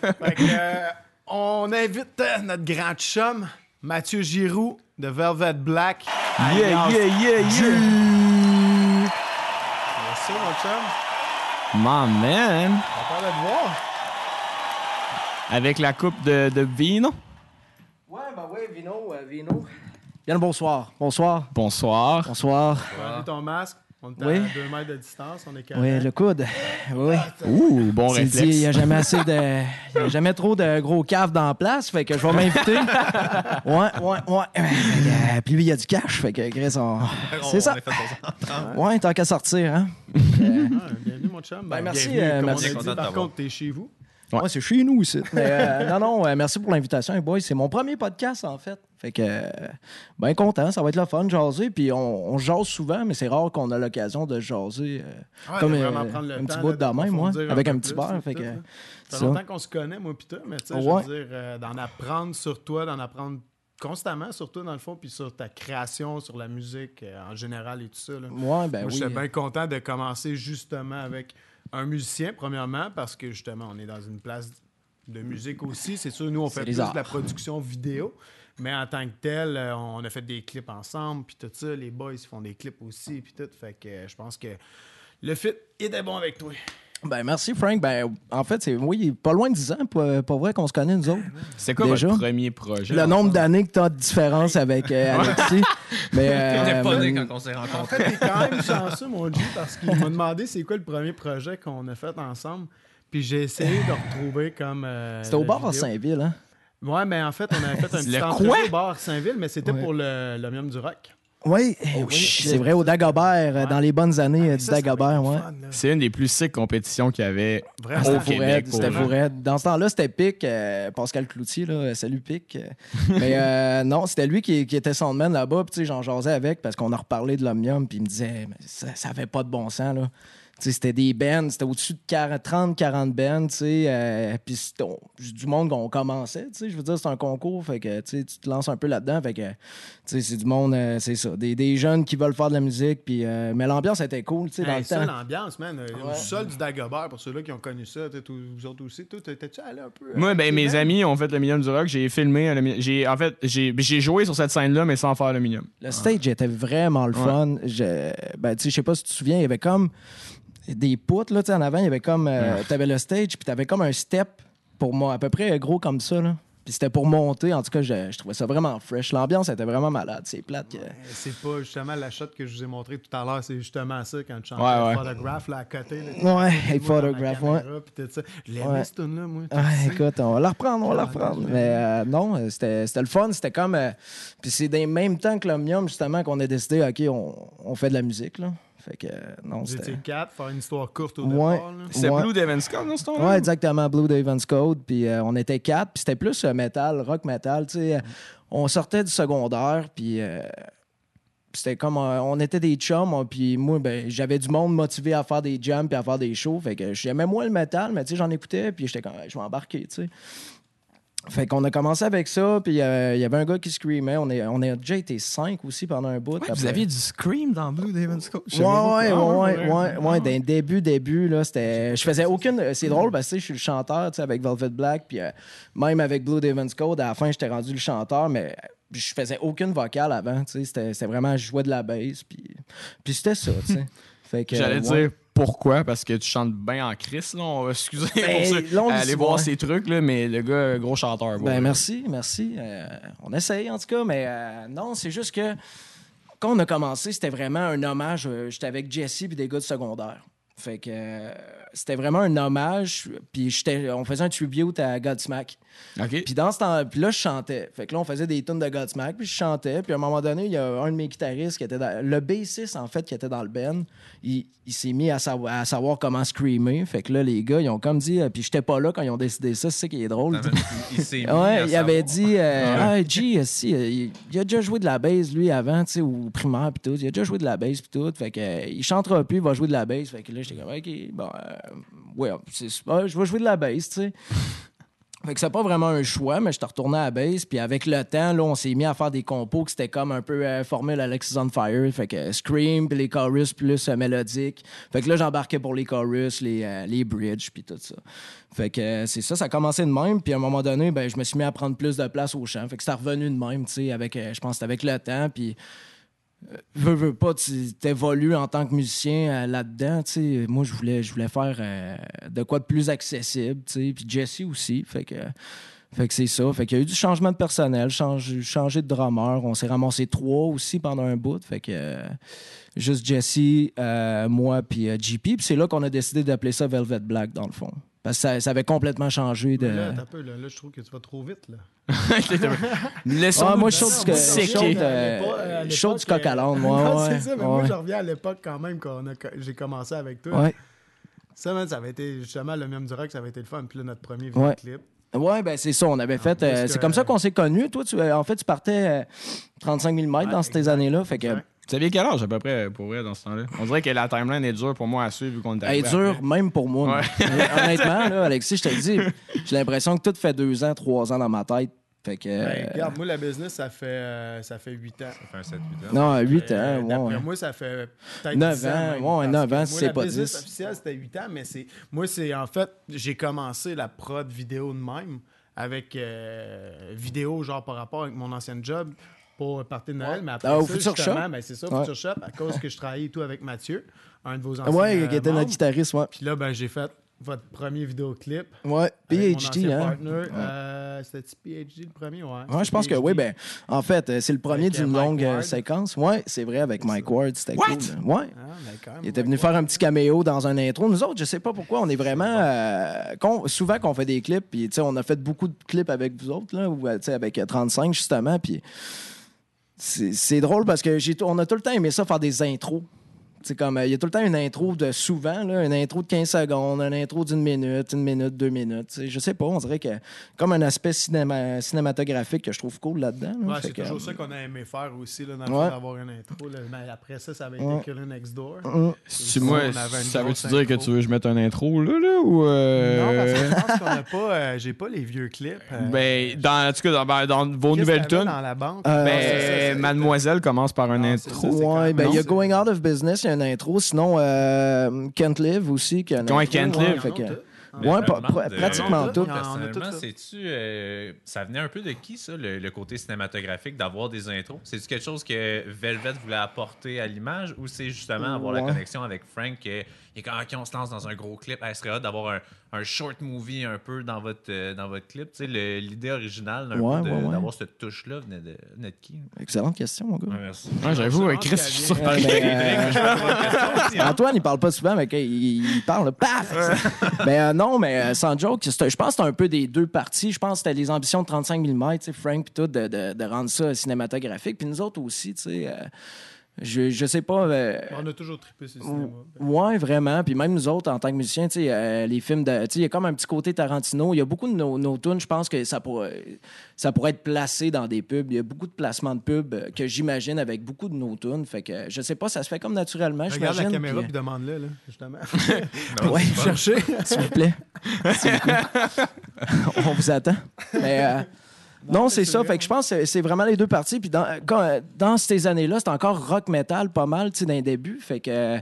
Fait que, euh, on invite euh, notre grand chum, Mathieu Giroux, de Velvet Black. Yeah, yeah, yeah, yeah. Sûr, mon chum. My man. De te voir. Avec la coupe de, de vino. Ouais, ben oui, Vino, euh, Vino. Bien le bonsoir. Bonsoir. Bonsoir. Bonsoir. Enlève ton masque. On est Oui. à deux mètres de distance. On est Oui, correct. le coude. Oui. Ouh, bon dit, il réflexe. n'y a jamais assez de. Il y a jamais trop de gros caves dans la place, fait que je vais m'inviter. Ouais, ouais, ouais. Euh, Puis lui, il y a du cash, fait que Chris, on... C'est ça. Ouais, tant qu'à sortir, hein. Ah, bienvenue, mon chum. Ben, merci, bienvenue, euh, merci. on dit, par contre, t'es chez vous. Ouais. Ouais, c'est chez nous ici. Mais euh, non, non, euh, merci pour l'invitation, boys. C'est mon premier podcast, en fait. Fait que, euh, ben content, ça va être le fun de jaser. Puis on, on jase souvent, mais c'est rare qu'on a l'occasion de jaser euh, Ouais, comme euh, vraiment prendre le un petit bout de même, moi, avec un petit là, Fait que. Ça fait longtemps qu'on se connaît, moi, toi, mais tu sais, je veux dire, euh, d'en apprendre sur toi, d'en apprendre constamment sur toi, dans le fond, puis sur ta création, sur la musique en général et tout ça. Là. Ouais, ben Moi, oui. j'étais bien content de commencer justement avec un musicien, premièrement, parce que justement, on est dans une place de musique aussi. C'est sûr, nous, on fait plus arts. de la production vidéo, mais en tant que tel, euh, on a fait des clips ensemble, puis tout ça. Les boys font des clips aussi, puis tout. Fait que euh, je pense que le fit était bon avec toi. Ben merci, Frank. Ben, en fait, c'est oui, pas loin de 10 ans, pas, pas vrai qu'on se connaît, nous autres. C'est quoi Déjà? votre premier projet? Le nombre d'années que tu as de différence avec euh, Alexis. Mais, euh, T'étais pas né quand on s'est En rencontrés. fait, t'es quand même chanceux, mon G, parce qu'il m'a demandé c'est quoi le premier projet qu'on a fait ensemble. Puis j'ai essayé de retrouver comme. euh, C'était au bar à. Saint-Ville, hein? Ouais, mais en fait, on avait fait un petit entrevue au bar Saint-Ville, mais c'était Ouais. pour le l'Omnium du Rock. Oui, Oh, oui, c'est vrai, au Dagobert, euh, dans les bonnes années euh, du Ça, Dagobert, ouais. fun. C'est une des plus sick compétitions qu'il y avait Vraiment. au Québec. C'était. Dans ce temps-là, c'était Pic, euh, Pascal Cloutier, là, salut Pic. Mais euh, non, c'était lui qui, qui était soundman là-bas, puis tu sais, j'en jasais avec parce qu'on a reparlé de l'Omnium, puis il me disait, mais ça, ça avait pas de bon sens, là. C'était des bands, c'était au-dessus de 30-40 bands, tu sais, euh, puis du monde qu'on commençait, tu sais, je veux dire, c'est un concours, fait que, tu sais, tu te lances un peu là-dedans, fait que, c'est du monde, euh, c'est ça, des, des jeunes qui veulent faire de la musique, puis, euh, mais l'ambiance était cool, tu sais, dans le temps. l'ambiance, man. euh, Ouais. Au sol du Dagobert, pour ceux-là qui ont connu ça, peut-être vous autres aussi. T'étais-tu allé un peu? Moi, ben, mes amis ont fait le Million du Rock. J'ai filmé. le J'ai, en fait, j'ai, joué sur cette scène-là, mais sans faire le Million. Le stage était vraiment le fun. Je, ben, tu sais, je sais pas si tu te souviens, il y avait comme des poutres, là, tu sais, en avant, il y avait comme, euh, t'avais le stage, puis t'avais comme un step pour moi, à peu près gros comme ça, là. Puis c'était pour monter. En tout cas, je, je trouvais ça vraiment fresh. L'ambiance était vraiment malade. C'est plate. que- C'est pas justement la shot que je vous ai montré tout à l'heure, c'est justement ça quand tu chantais Ouais, ouais. photographe là à côté. Là, Ouais, hey, dans photograph, ouais. Je l'aimais Ouais. cette tune là moi. le écoute, on va la reprendre, on va la Ah, reprendre. Mais euh, non, euh, c'était c'était le fun. C'était comme. euh, puis c'est des mêmes temps que l'Omnium, justement, qu'on a décidé, OK, on, on fait de la musique, là. Fait que, non, Vous c'était. étiez quatre, faire une histoire courte au Ouais. départ. C'est Ouais. Blue Devin's Code dans ce temps-là? Ouais, exactement. Blue Daven's Code. Puis euh, on était quatre. Puis c'était plus euh, metal, rock metal. Tu sais, euh, on sortait du secondaire. Puis euh, c'était comme. euh, on était des chums. hein, Puis moi, ben, j'avais du monde motivé à faire des jams puis à faire des shows. Fait que j'aimais moins le metal, mais tu sais, j'en écoutais. Puis j'étais comme, je vais embarquer, tu sais. Fait qu'on a commencé avec ça, puis euh, il y avait un gars qui screamait. On, est, on a déjà été cinq aussi pendant un bout. Ouais, vous aviez du Scream dans Blue Devin's Code. Je Ouais, savais pas. ouais, Ah, ouais, ouais, ouais, D'un début, début, là, c'était. Je faisais aucune. C'est drôle parce que je suis le chanteur, tu sais, avec Velvet Black, puis euh, même avec Blue Devin's Code, à la fin, j'étais rendu le chanteur, mais je faisais aucune vocale avant, tu sais. C'était vraiment, je jouais de la bass, puis. Puis c'était ça, tu sais. J'allais ouais. dire pourquoi, parce que tu chantes bien en Chris, là. On va s'excuser Ben, pour ça. Allez voir ces trucs, là, mais le gars, gros chanteur. Ben, bon. merci, merci. Euh, on essaye, en tout cas, mais euh, non, c'est juste que quand on a commencé, c'était vraiment un hommage. euh, J'étais avec Jesse et des gars de secondaire. Fait que euh, c'était vraiment un hommage. Puis on faisait un tribute à Godsmack. Puis dans ce temps, puis là, je chantais. Fait que là, on faisait des tunes de Godsmack, puis je chantais. Puis à un moment donné, il y a un de mes guitaristes qui était dans... Le bassiste, en fait, qui était dans le band, il, il s'est mis à, savoir à savoir comment screamer. Fait que là, les gars, ils ont comme dit... euh, Puis j'étais pas là quand ils ont décidé ça. C'est ça qui est drôle. Il, il s'est mis à Ouais, il avait dit euh, Ah, G, si, euh, il, il a déjà joué de la bass, lui, avant, tu sais, au primaire, puis tout. Il a déjà joué de la bass, puis tout. Fait que, il chantera plus, il va jouer de la bass. Fait que là, j'étais comme, OK, bon, euh, ouais, je vais jouer de la bass, tu sais. Fait que c'est pas vraiment un choix, mais je te retournais à la base. Puis avec le temps, là, on s'est mis à faire des compos que c'était comme un peu euh, formule Alexis on Fire. Fait que Scream, puis les chorus plus euh, mélodiques. Fait que là, j'embarquais pour les chorus, les, euh, les bridges, puis tout ça. Fait que euh, c'est ça, ça a commencé de même. Puis à un moment donné, ben, je me suis mis à prendre plus de place au chant. Fait que c'est revenu de même, tu sais, avec, je pense avec le temps. Puis veux, veux pas, tu t'évolues en tant que musicien euh, là-dedans, tu sais. Moi, je voulais, je voulais faire euh, de quoi de plus accessible, tu sais. Puis Jesse aussi, fait que... Fait que c'est ça. Fait qu'il y a eu du changement de personnel, change, changer de drummer. On s'est ramassé trois aussi pendant un bout. Fait que euh, juste Jesse, euh, moi, puis euh, JP. Puis c'est là qu'on a décidé d'appeler ça Velvet Black, dans le fond. Parce que ça, ça avait complètement changé de... Là, t'as peu, là, là, je trouve que tu vas trop vite. Là. Laissons Ah, moi, je saute du, euh, je saute du l'époque, coq à l'âne, euh, moi. ouais, c'est ça, mais moi, je reviens à l'époque quand même quand on a- quand j'ai commencé avec toi. Ouais. Ça, man, ça avait été justement le même du rock, ça avait été le fun. Puis là, notre premier Ouais. vidéoclip. Ouais, ben c'est ça. On avait fait. euh, c'est comme ça qu'on s'est connus. Toi, tu, euh, en fait, tu partais euh, 35 000 mètres Ouais, dans ces années-là. Fait que. exact. Tu savais quel âge à peu près pour vrai dans ce temps-là? On dirait que la timeline est dure pour moi à suivre vu qu'on est Elle est dure, même pour moi. Ouais. Honnêtement, là, Alexis, je te le dis, j'ai l'impression que tout fait deux ans, trois ans dans ma tête. Fait que. Ben, euh, regarde, moi, la business, ça fait, euh, ça fait 8 ans. Ça fait un 7-8 ans. non, 8 Euh, ans, ouais, D'après ouais. moi, ça fait peut-être 9 10 ans, même, ouais, parce 9 que ans, moi, si c'est la pas business 10. officielle, c'était 8 ans, mais c'est moi, c'est en fait, j'ai commencé la prod vidéo de même avec euh, vidéo, genre par rapport avec mon ancien job pour partir de Noël. Mais après Ah, ça, Future justement, Shop? ben, c'est ça, Ouais. Future Shop, à cause que je travaillais et tout avec Mathieu, un de vos anciens Ouais, qui était notre guitariste, ouais. Puis là, ben, j'ai fait votre premier vidéoclip. Ouais, PhD, hein. partner. Euh, C'était-tu PhD le premier? Ouais, Ouais, je pense que oui. Ben, en fait, euh, c'est le premier euh, d'une longue euh, Ward. séquence. Ouais, c'est vrai, avec Mike Ward, c'était What? cool. Ouais. Ah, ben, Il était ouais, venu ouais. faire un petit caméo dans un intro. Nous autres, je sais pas pourquoi, on est vraiment. euh, souvent qu'on fait des clips, puis tu sais, on a fait beaucoup de clips avec vous autres, là, ou tu sais, avec euh, 35 justement, puis c'est drôle parce que j'ai on a tout le temps aimé ça faire des intros. C'est comme, euh, il y a tout le temps une intro de souvent, là, une intro de 15 secondes, une intro d'une minute, une minute, deux minutes. tu sais. Je sais pas, on dirait que comme un aspect cinéma- cinématographique que je trouve cool là-dedans. là. Ouais, c'est que, toujours ça qu'on a aimé faire aussi, là, dans le Ouais. fait d'avoir une intro. là. Mais après ça, ça avait été Ouais. Killer Next Door. Hum. Si moi, ça veut-tu dire que tu veux que je mette un intro là, là ou. euh, Non, parce que je pense qu'on n'a pas. euh, J'ai pas les vieux clips. euh, Ben, dans, en tout cas, dans, ben, dans vos qu'est-ce nouvelles que tunes, dans la banque? Euh, ben, c'est- Mademoiselle commence par un Ah, intro. Ouais, ben il y a Going Out of Business, il y a une intro. Sinon, euh, Can't Live aussi. Qui a une Ouais, intro, Can't ouais, Live. fait que- Ouais, euh, pratiquement tout. Personnellement, c'est-tu. euh, ça venait un peu de qui, ça, le, le côté cinématographique d'avoir des intros? C'est-tu quelque chose que Velvet voulait apporter à l'image ou c'est justement avoir la connexion avec Frank et quand on se lance dans un gros clip, elle serait d'avoir un, un short movie un peu dans votre, euh, dans votre clip Tu sais, le- l'idée originale Ouais, ouais, d'avoir cette touche-là venait de, venait de qui Excellente question, mon gars. Ouais, merci. Ouais, J'avoue, euh, Chris, je suis ben, je question aussi, hein. Antoine, il parle pas souvent, mais quand il, il parle, paf! ben euh, non, mais euh, sans joke, je pense que c'est un peu des deux parties. Je pense que c'était les ambitions de 35 mm, Frank puis tout, de, de- de rendre ça cinématographique. Puis nous autres aussi, tu sais, euh, je, je sais pas... euh, On a toujours trippé sur le cinéma. Ouais, vraiment. Puis même nous autres, en tant que musiciens, euh, les films de. Il y a comme un petit côté Tarantino. Il y a beaucoup de nos, nos tunes, je pense que ça pourrait, ça pourrait être placé dans des pubs. Il y a beaucoup de placements de pubs euh, que j'imagine avec beaucoup de nos tunes. Fait que je sais pas, ça se fait comme naturellement, Regarde la caméra puis- demande-le, là, justement. Non, Ouais. Chercher. S'il vous plaît. S'il vous plaît. On vous attend. Mais, euh, non, c'est ça. vrai, Fait que je pense que c'est- vraiment les deux parties. Puis dans, quand, euh, dans ces années-là, c'était encore rock metal pas mal, tu sais, d'un début. Fait que. euh,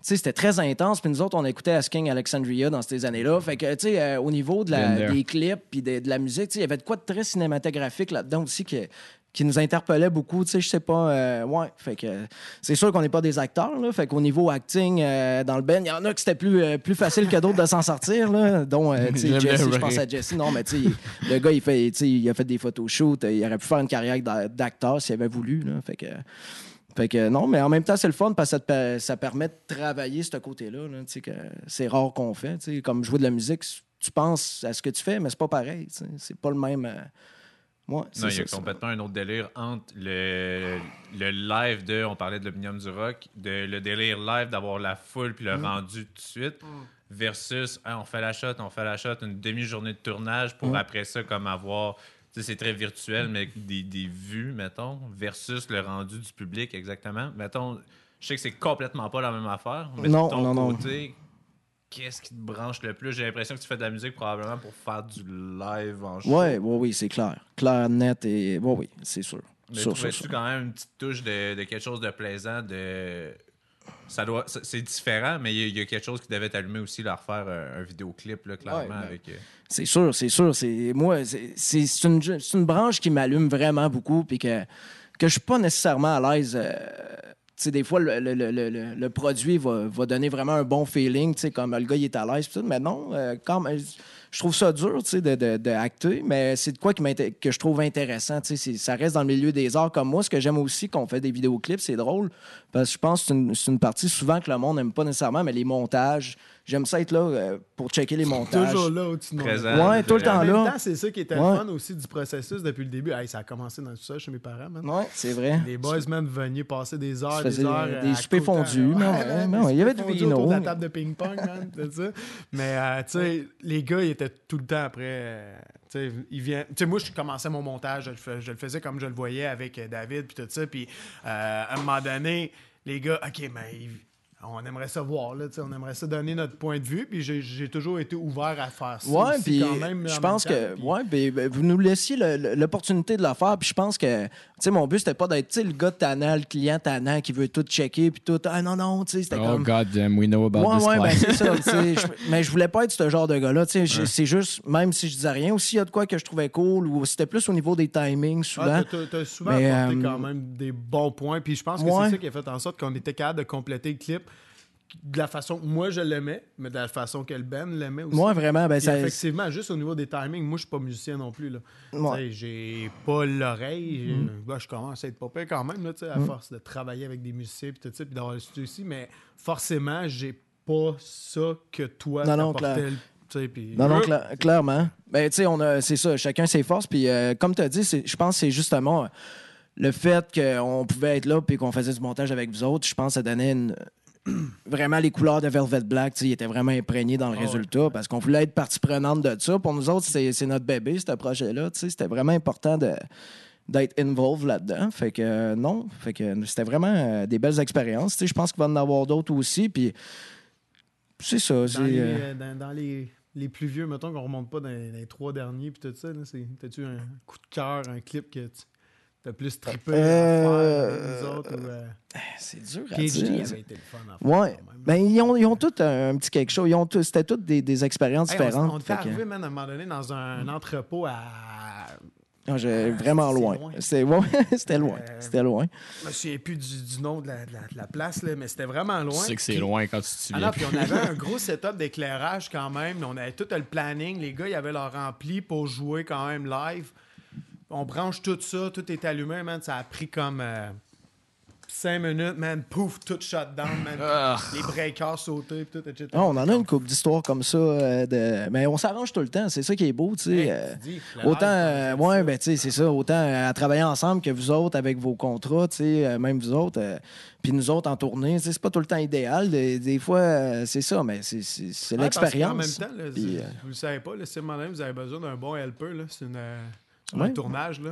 tu sais, c'était très intense. Puis nous autres, on écoutait Asking Alexandria dans ces années-là. Fait que, tu sais, euh, au niveau de la- des clips puis de, de la musique, tu sais, il y avait de quoi de très cinématographique là-dedans aussi qui, qui nous interpellait beaucoup. Tu sais, je sais pas. euh, ouais. Fait que euh, c'est sûr qu'on n'est pas des acteurs, là. Fait qu'au niveau acting, euh, dans le band, il y en a que c'était plus, euh, plus facile que d'autres de s'en sortir, là. Dont, tu sais, Jesse, je pense à Jesse. Non, mais tu sais, le gars, il, fait, il a fait des photoshoots. Il aurait pu faire une carrière d'a- d'acteur s'il avait voulu, là. Fait que. Fait que non, mais en même temps, c'est le fun parce que ça, te per- ça permet de travailler ce côté-là. là, que c'est rare qu'on fait. Comme jouer de la musique, tu penses à ce que tu fais, mais c'est pas pareil. C'est pas le même. euh, Ouais, Non, il y a ça, ça. complètement un autre délire entre le, le live de, on parlait de l'Omnium du rock, de, le délire live d'avoir la foule puis le Mm. rendu tout de suite, versus Ah, on fait la shot, on fait la shot, une demi-journée de tournage pour Mm. après ça, comme avoir. Tu sais, c'est très virtuel, mais des, des vues, mettons, versus le rendu du public, exactement. Mettons, je sais que c'est complètement pas la même affaire, mais Non, de ton non, non. Qu'est-ce qui te branche le plus? J'ai l'impression que tu fais de la musique probablement pour faire du live en show. Ouais, ouais, oui, c'est clair. Clair, net et. Ouais, oui, c'est sûr. Mais trouvais-tu quand même une petite touche de, de quelque chose de plaisant, de... Ça doit, c'est différent, mais il y, a- il y a quelque chose qui devait t'allumer aussi, leur faire un, un vidéoclip, là, clairement. Ouais, ben, avec, euh, C'est sûr, c'est sûr. C'est moi, c'est- c'est c'est une, c'est une branche qui m'allume vraiment beaucoup, puis que que je suis pas nécessairement à l'aise. euh, des fois, le, le- le- le- produit va, va donner vraiment un bon feeling, comme le gars, il est à l'aise, mais non, euh, quand même, je trouve ça dur, de, de, de acter, mais c'est de quoi que je trouve intéressant, ça reste dans le milieu des arts comme moi. Ce que j'aime aussi quand on fait des vidéoclips, c'est drôle, parce que je pense que c'est une partie souvent que le monde n'aime pas nécessairement, mais les montages, j'aime ça être là euh, pour checker les montages. Toujours là au-dessus de mon Présent. Ouais, tout le En temps même là. temps, c'est ça qui était Ouais. le fun aussi du processus depuis le début. Hey, ça a commencé dans tout ça chez mes parents, man. Ouais, c'est vrai. Les boys, man, venaient passer des heures, des heures. des- soupers fondus, il y avait du autour de la vino. table de ping-pong, man, tout ça. Mais, euh, tu sais, les gars, ils étaient tout le temps après. euh, tu sais, ils viennent. Tu sais, moi, je commençais mon montage, je le, fais- je le faisais comme je le voyais avec David, puis tout ça. Puis, euh, à un moment donné, les gars, OK, mais ils- on aimerait ça voir, là, tu sais, on aimerait ça donner notre point de vue, puis j'ai- toujours été ouvert à faire ça. Ouais, puis quand même, je en pense que ouais, ben, ben, vous nous laissiez l'opportunité de le faire, puis je pense que tu sais mon but c'était pas d'être tu sais, le gars tannant, le client tannant qui veut tout checker puis tout ah non non, tu sais c'était Oh comme god damn, we know about Ouais, this ouais, ben client. c'est ça. tu sais, je- mais je voulais pas être ce genre de gars-là. tu sais, C'est juste, même si je disais rien, aussi, il y a de quoi que je trouvais cool, ou c'était plus au niveau des timings, souvent. Ah, t'as- t'as- t'as souvent Mais, apporté euh, quand même des bons points. Puis je pense que Ouais. c'est ça qui a fait en sorte qu'on était capable de compléter le clip de la façon que moi je l'aimais, mais de la façon que le Ben l'aimait aussi. Moi, vraiment, ben, ça. effectivement, juste au niveau des timings, moi je suis pas musicien non plus. Là. Ouais. J'ai pas l'oreille. ben, je commence à être pas pire quand même, là, à force de travailler avec des musiciens puis tout ça, puis d'avoir le studio ici, mais forcément, j'ai pas ça que toi Non, non, clair. puis- Non, non, cla- clairement. Ben, tu sais, on a, c'est ça, chacun ses forces. Puis, euh, comme tu as dit, je pense que c'est justement euh, le fait qu'on pouvait être là puis qu'on faisait du montage avec vous autres. Je pense que ça donnait une- vraiment les couleurs de Velvet Black. Ils étaient vraiment imprégnés dans le Ah ouais. résultat parce qu'on voulait être partie prenante de ça. Pour nous autres, c'est, notre bébé, ce projet-là. tu sais, C'était vraiment important de d'être involved là-dedans. Fait que euh, non, fait que c'était vraiment euh, des belles expériences. Tu sais, Je pense qu'il va en avoir d'autres aussi. Puis c'est ça. Dans, les, euh, dans, dans les, les plus vieux, mettons qu'on remonte pas dans les, dans les trois derniers, puis tout ça, t'as-tu un coup de cœur, un clip que tu as plus trippé Euh, nous autres? Ou, euh, c'est dur à PhD dire. avait été le fun à faire Ouais. quand même. Ben, ils ont, ils ont tous un, un petit quelque chose. Ils ont tous- c'était toutes des, des expériences Hey, différentes. on était arrivé, man, à un moment donné, dans un, entrepôt à... Ah, j'ai- vraiment c'est loin. loin. C'était loin. Euh, C'était loin. Je me souviens plus du, du nom de la, de la- de la place, là, mais c'était vraiment Tu loin. sais que c'est loin quand tu te Ah souviens. non, puis on avait un gros setup d'éclairage quand même. On avait tout le planning. Les gars, ils avaient leur ampli pour jouer quand même live. On branche tout ça, tout est allumé, man. Ça a pris comme 5 minutes, man. Pouf, tout shut down, man. Ah. Les breakers sautés, tout, etc. Ah, on en a une couple d'histoires comme ça. euh, de... Mais on s'arrange tout le temps. C'est ça qui est beau, tu sais. Hey, euh, Autant, euh, ouais, ben, tu sais, c'est ça. Autant euh, à travailler ensemble que vous autres avec vos contrats, tu sais, euh, même vous autres, euh, puis nous autres en tournée, c'est pas tout le temps idéal. Des, des fois, euh, c'est ça, mais c'est, Ouais, l'expérience. même temps, là, euh, vous le savez pas, là, si vous avez besoin d'un bon helper, là, c'est une, Ouais. tournage. Là.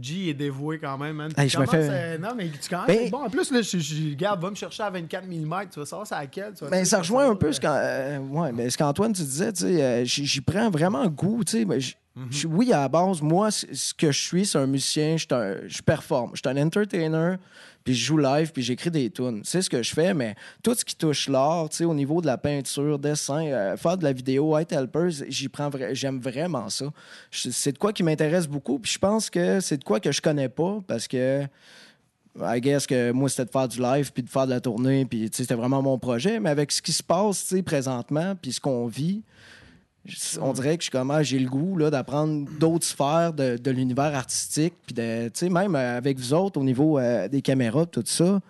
G est dévoué quand même, man. Hey, je me fais- Non, mais tu commences Ben- à être bon. En plus, là, je, je- regarde, va me chercher à 24 mm. Tu vas savoir c'est à laquelle. Tu vas Ben, ça rejoint un peu euh, ce, euh, ouais, ben, ce qu'Antoine, tu disais. tu sais, euh, J'y prends vraiment goût. tu sais, ben, Mhm. oui, à la base, moi, ce que je suis, c'est un musicien. Je un- Je performe. Je suis un entertainer. Puis je joue live. Puis j'écris des tunes. C'est ce que je fais. Mais tout ce qui touche l'art, tu sais, au niveau de la peinture, dessin, euh, faire de la vidéo, être helper, j'y prends j'aime vraiment ça. C'est de quoi qui m'intéresse beaucoup. Puis je pense que c'est de quoi que je connais pas. Parce que. I guess que moi, c'était de faire du live puis de faire de la tournée. Puis, c'était vraiment mon projet. Mais avec ce qui se passe, présentement, puis ce qu'on vit, on dirait que je suis comme, ah, j'ai le goût là, d'apprendre d'autres sphères de, de l'univers artistique. Puis, tu sais, même euh, avec vous autres, au niveau euh, des caméras, tout ça.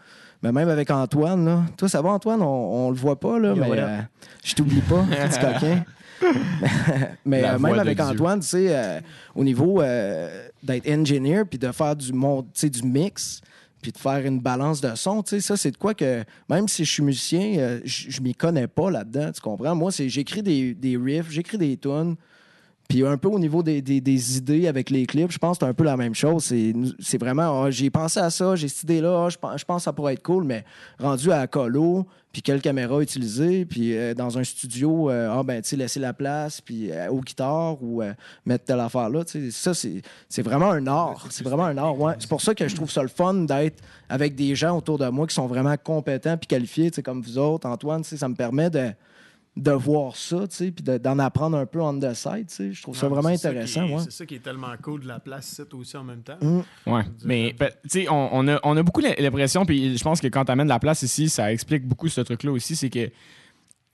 Mais même avec Antoine, là. Toi, ça va, Antoine? On, on le voit pas, là, mais euh, je t'oublie pas, petit coquin. mais euh, même avec Dieu. Antoine, tu sais, au niveau d'être engineer puis de faire du monde, tu sais, du mix, puis de faire une balance de son, tu sais, ça, c'est de quoi que, même si je suis musicien, euh, je m'y connais pas là-dedans, tu comprends? Moi, c'est j'écris des, des riffs, j'écris des tunes, Puis un peu au niveau des, des- idées avec les clips, je pense que c'est un peu la même chose. C'est vraiment, ah, j'ai pensé à ça, j'ai cette idée-là, ah, je pense, je pense que ça pourrait être cool, mais rendu à Colo, puis quelle caméra utiliser, puis euh, dans un studio, euh, ah ben, tu laisser la place, puis euh, aux guitares ou mettre telle affaire là, tu sais, ça, c'est vraiment un art. C'est vraiment un art. C'est pour ça que je trouve ça le fun d'être avec des gens autour de moi qui sont vraiment compétents puis qualifiés, comme vous autres, Antoine, ça me permet de de voir ça, tu sais, puis de- d'en apprendre un peu on the side, tu sais. Je trouve ça Ouais, vraiment intéressant, ouais. C'est ça qui est tellement cool de la place ici aussi en même temps. Mm. Ouais. Mais, ben, tu sais, on, on a, on a beaucoup l'impression, puis je pense que quand tu amènes la place ici, ça explique beaucoup ce truc-là aussi, c'est que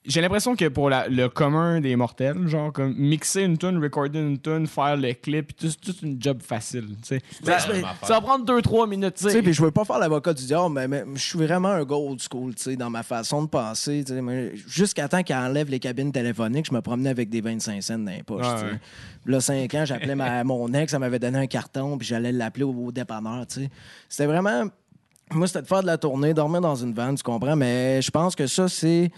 j'ai l'impression que pour la- le commun des mortels, genre, comme mixer une tune, recorder une tune, faire le clip, tout- c'est toute une job facile. Ça, va prendre 2-3 minutes, puis je veux pas faire l'avocat du diable, mais, mais je suis vraiment un gars old school, tu sais, dans ma façon de penser. Jusqu'à temps qu'il enlève les cabines téléphoniques, je me promenais avec des 25 cents dans les poches. Ah ouais. Là, 5 ans, j'appelais ma- mon ex, elle m'avait donné un carton, puis j'allais l'appeler au, au dépanneur. C'était vraiment... Moi, c'était de faire de la tournée, dormir dans une vanne, tu comprends? Mais je pense que ça, c'est...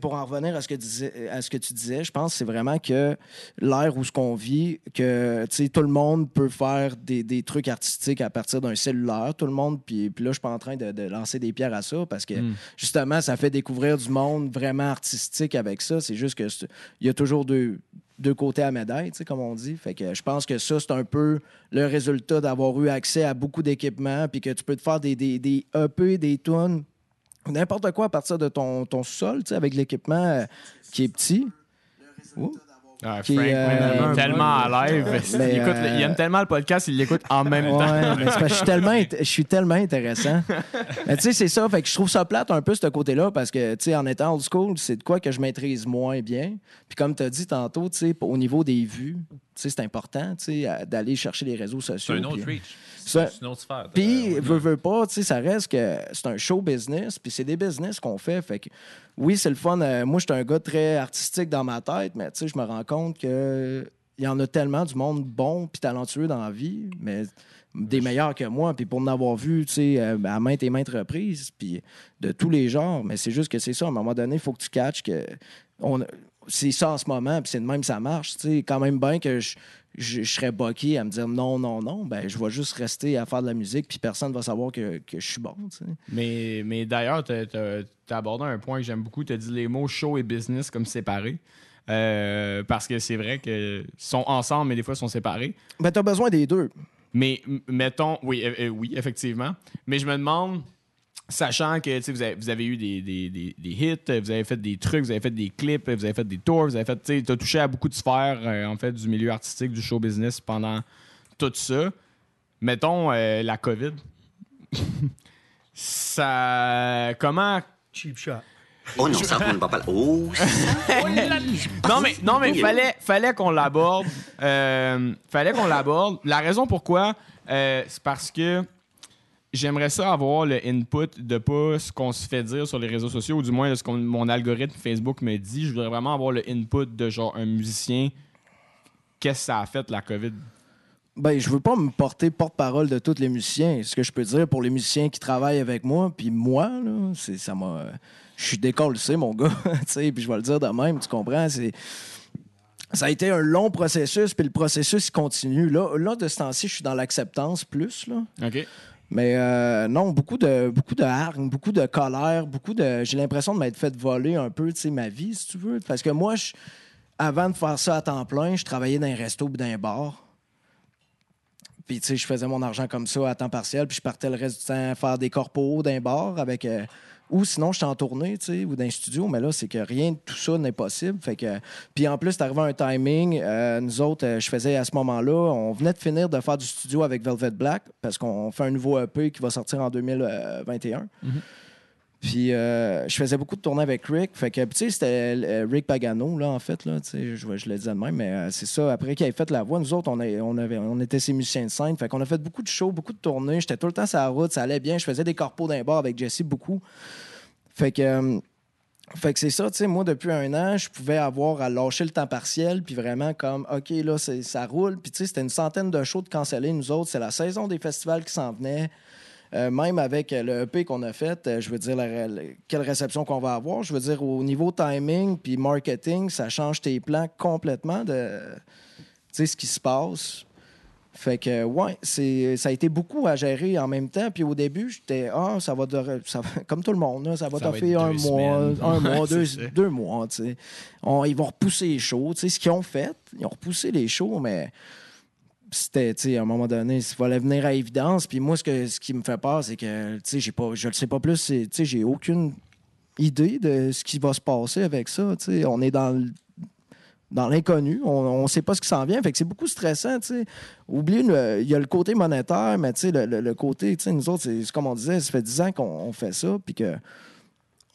Pour en revenir à ce que, disais- à ce que tu disais, je pense que c'est vraiment que l'ère où ce qu'on vit, que tout le monde peut faire des, des trucs artistiques à partir d'un cellulaire, tout le monde. Puis, puis là, je suis pas en train de, de lancer des pierres à ça parce que Mm. justement, ça fait découvrir du monde vraiment artistique avec ça. C'est juste que il y a toujours deux, deux côtés à médaille, comme on dit. Fait que je pense que ça, c'est un peu le résultat d'avoir eu accès à beaucoup d'équipements, puis que tu peux te faire des, des, des EP, des tunes, n'importe quoi à partir de ton, ton sol, tu sais, avec l'équipement euh, qui est petit. Ouh. Ah, qui, Frank, euh, man, il est tellement à live. Mais, il, écoute, euh, il aime tellement le podcast, il l'écoute en même temps. Ouais, mais c'est parce que je suis tellement, int- je suis tellement intéressant. mais tu sais, c'est ça. Fait que je trouve ça plate un peu, ce côté-là, parce que, tu sais, en étant old school, c'est de quoi que je maîtrise moins bien. Puis comme tu as dit tantôt, tu sais, au niveau des vues, tu sais, c'est important, tu sais, d'aller chercher les réseaux C'est sociaux. un autre puis- reach. C'est une autre sphère. Puis, Euh, veux, veux pas, tu sais, ça reste que c'est un show business, puis c'est des business qu'on fait. Fait que, oui, c'est le fun. Euh, moi, je suis un gars très artistique dans ma tête, mais tu sais, je me rends compte que il y en a tellement du monde bon puis talentueux dans la vie, mais des meilleurs que moi. Puis pour en avoir vu, tu sais, euh, à maintes et maintes reprises, puis de tous les genres, mais c'est juste que c'est ça. À un moment donné, il faut que tu catches que on, c'est ça en ce moment, puis c'est de même ça marche. Tu sais, quand même bien que je, je, je serais boqué à me dire non, non, non, ben je vais juste rester à faire de la musique, puis personne va savoir que, que je suis bon. tu. Mais, mais d'ailleurs, tu as, abordé un point que j'aime beaucoup. Tu as dit les mots show et business comme séparés. Euh, parce que c'est vrai qu'ils sont ensemble, mais des fois, ils sont séparés. Ben, t'as besoin des deux. Mais mettons, oui, euh, oui, effectivement. Mais je me demande, sachant que vous avez, vous avez eu des, des- des- des hits, vous avez fait des trucs, vous avez fait des clips, vous avez fait des tours, vous avez fait, tu as touché à beaucoup de sphères euh, en fait du milieu artistique, du show business pendant tout ça. Mettons euh, la COVID. ça. Comment? Cheap shot. Oh non, ça, on ne va pas. Oh, Non, mais, non, mais fallait, fallait qu'on l'aborde. Euh, fallait qu'on l'aborde. La raison pourquoi, euh, c'est parce que j'aimerais ça avoir le input de pas ce qu'on se fait dire sur les réseaux sociaux, ou du moins de ce que mon algorithme Facebook me dit. Je voudrais vraiment avoir le input de genre un musicien. Qu'est-ce que ça a fait, la COVID? Ben, je veux pas me porter porte-parole de tous les musiciens. Ce que je peux dire pour les musiciens qui travaillent avec moi, puis moi, là, c'est ça m'a. Je suis décollé, mon gars. tu sais, puis je vais le dire de même, tu comprends? C'est. Ça a été un long processus, puis le processus il continue. Là, là de ce temps-ci, je suis dans l'acceptance plus. Là. OK. Mais euh, non, beaucoup de beaucoup de hargne, beaucoup de colère, beaucoup de. J'ai l'impression de m'être fait voler un peu, tu sais, ma vie, si tu veux. Parce que moi, je- avant de faire ça à temps plein, je travaillais dans un resto ou dans un bar. Puis, tu sais, je faisais mon argent comme ça à temps partiel, puis je partais le reste du temps faire des corpos d'un bar avec. euh, ou sinon, j'étais en tournée, tu sais, ou dans un studio, mais là, c'est que rien de tout ça n'est possible. Fait que, puis en plus, c'est arrivé un timing. euh, nous autres, euh, je faisais à ce moment-là, on venait de finir de faire du studio avec Velvet Black, parce qu'on fait un nouveau EP qui va sortir en 2021. Puis euh, je faisais beaucoup de tournées avec Rick. Fait que, tu sais, c'était euh, Rick Pagano, là, en fait, là, tu sais, je, le disais de même, mais euh, c'est ça. Après qu'il avait fait la voix, nous autres, on, avait, on était ses musiciens de scène. Fait qu'on a fait beaucoup de shows, beaucoup de tournées. J'étais tout le temps sur la route, ça allait bien. Je faisais des corpos d'un bar avec Jesse beaucoup. Fait que. fait que c'est ça, tu sais, moi, depuis un an, je pouvais avoir à lâcher le temps partiel, puis vraiment comme, OK, là, ça roule. Puis, tu sais, c'était une centaine de shows de cancellés, nous autres. C'est la saison des festivals qui s'en venait. Euh, même avec le EP qu'on a fait, euh, je veux dire, la- la- quelle réception qu'on va avoir. Je veux dire, au niveau timing puis marketing, ça change tes plans complètement de ce qui se passe. Fait que, ouais, c'est, ça a été beaucoup à gérer en même temps. Puis au début, j'étais, ah, ça va, durer- ça va- comme tout le monde, là, ça va toffer un mois, un mois, deux, deux mois, tu sais. On- Ils vont repousser les shows, tu sais, ce qu'ils ont fait. Ils ont repoussé les shows, mais c'était, tu sais, à un moment donné, il fallait venir à évidence. Puis moi, ce, que, ce qui me fait peur, c'est que, tu sais, pas, je le sais pas plus, tu sais, j'ai aucune idée de ce qui va se passer avec ça, tu sais. On est dans dans l'inconnu, on ne sait pas ce qui s'en vient, fait que c'est beaucoup stressant, tu. Oubliez, il y a le côté monétaire, mais tu le, le- le côté, tu nous autres, c'est comme on disait, ça fait 10 ans qu'on on fait ça, puis que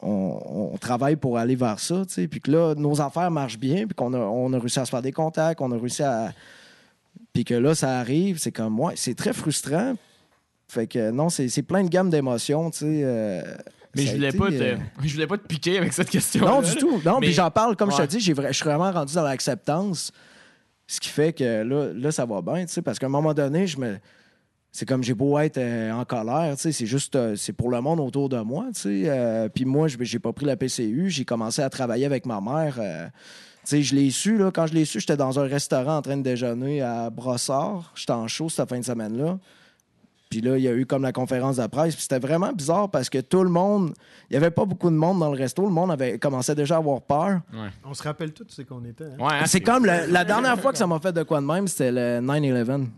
on, travaille pour aller vers ça, tu puis que là, nos affaires marchent bien, puis qu'on a, on a réussi à se faire des contacts, on a réussi à... Puis que là, ça arrive, c'est comme, ouais, c'est très frustrant. Fait que non, c'est plein de gammes d'émotions, tu sais. euh, Mais je voulais, été, pas te, euh, je voulais pas te piquer avec cette question. non, du tout. Non, Mais- puis j'en parle, comme je te dis, je suis vraiment rendu dans l'acceptance. Ce qui fait que là, là ça va bien, tu sais, parce qu'à un moment donné, je me. C'est comme j'ai beau être euh, en colère, tu sais, c'est juste, euh, c'est pour le monde autour de moi, tu sais. puis moi, je j'ai pas pris la PCU, j'ai commencé à travailler avec ma mère. Sais, je l'ai su, là, quand je l'ai su, j'étais dans un restaurant en train de déjeuner à Brossard. J'étais en show cette fin de semaine-là. Puis là, il y a eu comme la conférence de presse. Puis c'était vraiment bizarre parce que tout le monde, il n'y avait pas beaucoup de monde dans le resto. Le monde avait commencé déjà à avoir peur. On se rappelle tous c'est qu'on était. hein? Ouais, hein, C'est comme le- la dernière fois que ça m'a fait de quoi de même, c'était le 9-11.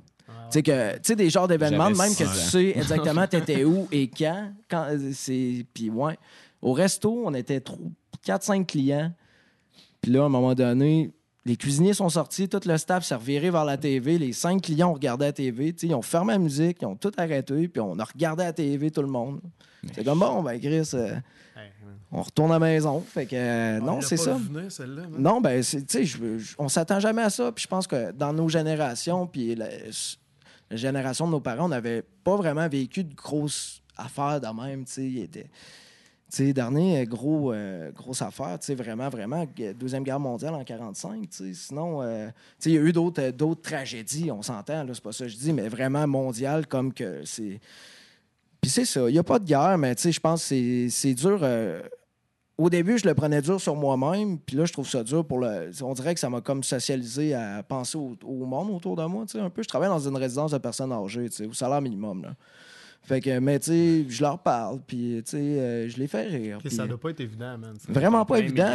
Tu sais, que- tu sais, des genres d'événements, même que tu sais exactement t'étais où et quand. quand euh, c'est Puis ouais. Au resto, on était 4-5 clients. Puis là, à un moment donné, les cuisiniers sont sortis, tout le staff s'est reviré vers la TV. Les cinq clients ont regardé la TV. tu sais, Ils ont fermé la musique, ils ont tout arrêté, puis on a regardé la TV, tout le monde. C'est comme bon, ben Chris, euh, Hey, on retourne à la maison. Fait que euh, On non, c'est ça. venir, man. Non, ben, c'est- tu sais, on s'attend jamais à ça. Puis je pense que dans nos générations, puis la, la génération de nos parents, on n'avait pas vraiment vécu de grosses affaires de même. Tu sais, sais, dernier euh, gros, euh, grosse affaire, vraiment, vraiment, Deuxième Guerre mondiale en 45, tu sais. Sinon, euh, il y a eu d'autres tragédies, on s'entend, c'est pas ça que je dis, mais vraiment mondiales, comme que c'est... Puis c'est ça, il n'y a pas de guerre, mais je pense que c'est- dur... au début, je le prenais dur sur moi-même, puis là, je trouve ça dur pour le. On dirait que ça m'a comme socialisé à penser au, monde autour de moi, un peu. Je travaille dans une résidence de personnes âgées, au salaire minimum, là. Fait que, mais tu sais, je leur parle, puis tu sais, euh, je les fais rire. Puis- Ça doit pas être évident, man. ça. Vraiment pas évident.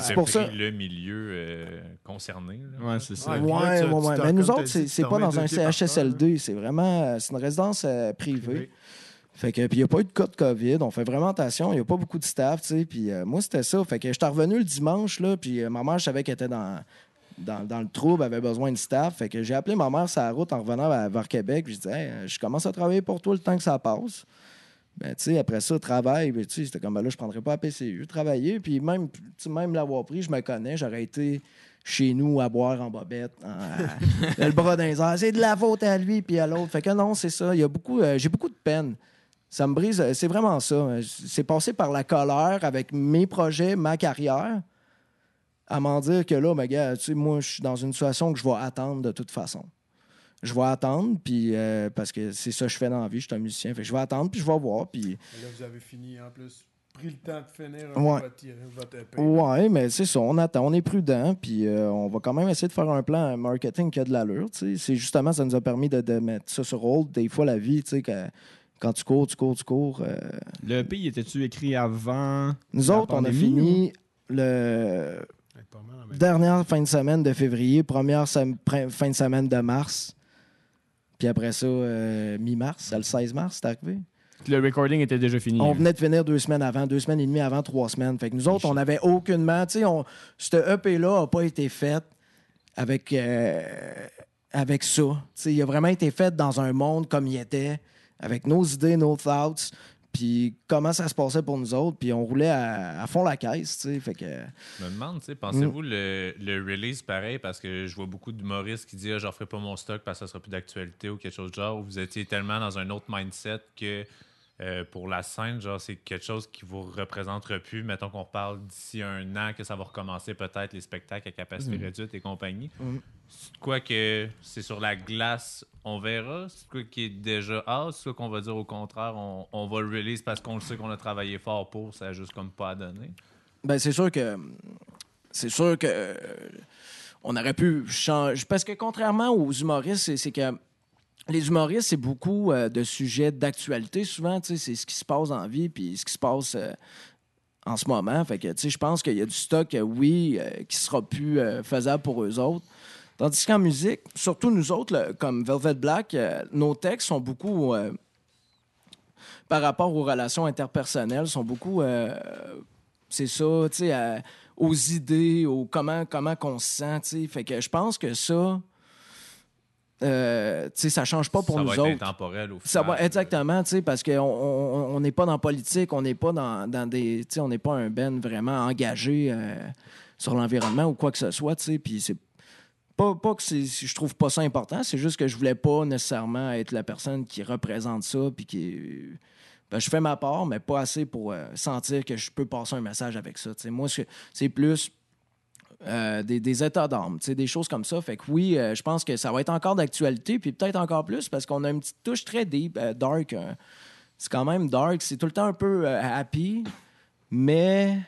c'est pour ça. le milieu euh, concerné. là. Ouais, c'est ça. Ouais, là, tu- Mais nous autres, c'est pas dans un CHSLD, c'est vraiment euh, c'est une résidence euh, privée. Privé. Fait que, puis il n'y a pas eu de cas de COVID. On fait vraiment attention. Il n'y a pas beaucoup de staff, tu sais. Puis euh, moi, c'était ça. Fait que j'étais revenu le dimanche, là. Puis euh, ma mère, je savais qu'elle était dans, dans, dans le trouble, avait besoin de staff. Fait que j'ai appelé ma mère sur la route en revenant à- vers Québec. Puis je disais, Hey, je commence à travailler pour toi le temps que ça passe. Ben, après ça, travail, ben, c'était comme, ben là, je prendrais pas la PCU, travailler. Puis même, même l'avoir pris, je me connais, j'aurais été chez nous à boire en bobette, le bras airs. C'est de la faute à lui puis à l'autre. Fait que non, c'est ça. Il y a beaucoup, euh, j'ai beaucoup de peine. Ça me brise. euh, C'est vraiment ça. C'est passé par la colère avec mes projets, ma carrière, à m'en dire que là, ben, gars, tu sais, moi, je suis dans une situation que je vais attendre de toute façon. Je vais attendre, puis euh, parce que c'est ça que je fais dans la vie, je suis un musicien. Fait que je vais attendre, puis je vais voir, puis... Et Là, vous avez fini, en plus, pris le temps de finir Ouais. votre, votre EP. Ouais, mais c'est ça, on attend, on est prudent, puis euh, on va quand même essayer de faire un plan marketing qui a de l'allure. tu sais. C'est justement, ça nous a permis de, de mettre ça sur hold. Des fois, la vie, tu sais, que- quand tu cours, tu cours, tu cours. euh, Le pays était-tu écrit avant Nous La autres, on a fini le Ouais, pas mal, en même dernière fin de semaine de février, première fin de semaine de mars. Puis après ça, euh, mi-mars, c'est le 16 mars, c'est arrivé? Le recording était déjà fini. On venait de finir deux semaines avant, deux semaines et demie avant, trois semaines. Fait que nous autres, on n'avait aucunement. Tu sais, on- ce EP-là n'a pas été fait avec, euh, avec ça. Tu sais, il a vraiment été fait dans un monde comme il était, avec nos idées, nos thoughts, puis comment ça se passait pour nous autres. Puis on roulait à, à fond la caisse. Tu sais, fait que. Je me demande, tu sais, pensez-vous le, le release pareil? Parce que je vois beaucoup d'humoristes qui disent ah, je referai pas mon stock parce que ça sera plus d'actualité ou quelque chose de genre où vous étiez tellement dans un autre mindset que euh, pour la scène, genre, c'est quelque chose qui vous représentera plus. Mettons qu'on parle d'ici un an que ça va recommencer peut-être les spectacles à capacité réduite et compagnie. Mhm. C'est quoi que c'est sur la glace, on verra. C'est quoi qui est déjà out. C'est quoi qu'on va dire au contraire, on, on va le release parce qu'on le sait qu'on a travaillé fort pour, ça a juste comme pas à donner? Ben, c'est sûr que. C'est sûr que. euh, on aurait pu changer. Parce que contrairement aux humoristes, c'est que. Les humoristes, c'est beaucoup euh, de sujets d'actualité. Souvent, c'est ce qui se passe en vie, puis ce qui se passe euh, en ce moment. Fait que, je pense qu'il y a du stock, euh, oui, qui sera plus faisable pour eux autres. Tandis qu'en musique, surtout nous autres, comme Velvet Black, nos textes sont beaucoup, par rapport aux relations interpersonnelles, sont beaucoup, c'est ça, tu aux idées, aux comment, comment qu'on se sent, tu. Fait que je pense que ça, euh, ça change pas pour ça nous va être autres. intemporel au final. Ça va exactement, parce qu'on on on n'est pas dans la politique, on n'est pas dans, dans des, on n'est pas un ben vraiment engagé euh, sur l'environnement ou quoi que ce soit, puis c'est pas, pas que je trouve pas ça important, c'est juste que je voulais pas nécessairement être la personne qui représente ça, puis qui, ben, je fais ma part, mais pas assez pour euh, sentir que je peux passer un message avec ça. Moi, c'est plus euh, des, des états d'âme, des choses comme ça. Fait que oui, euh, je pense que ça va être encore d'actualité, puis peut-être encore plus parce qu'on a une petite touche très deep, euh, dark. euh, c'est quand même dark, c'est tout le temps un peu happy, mais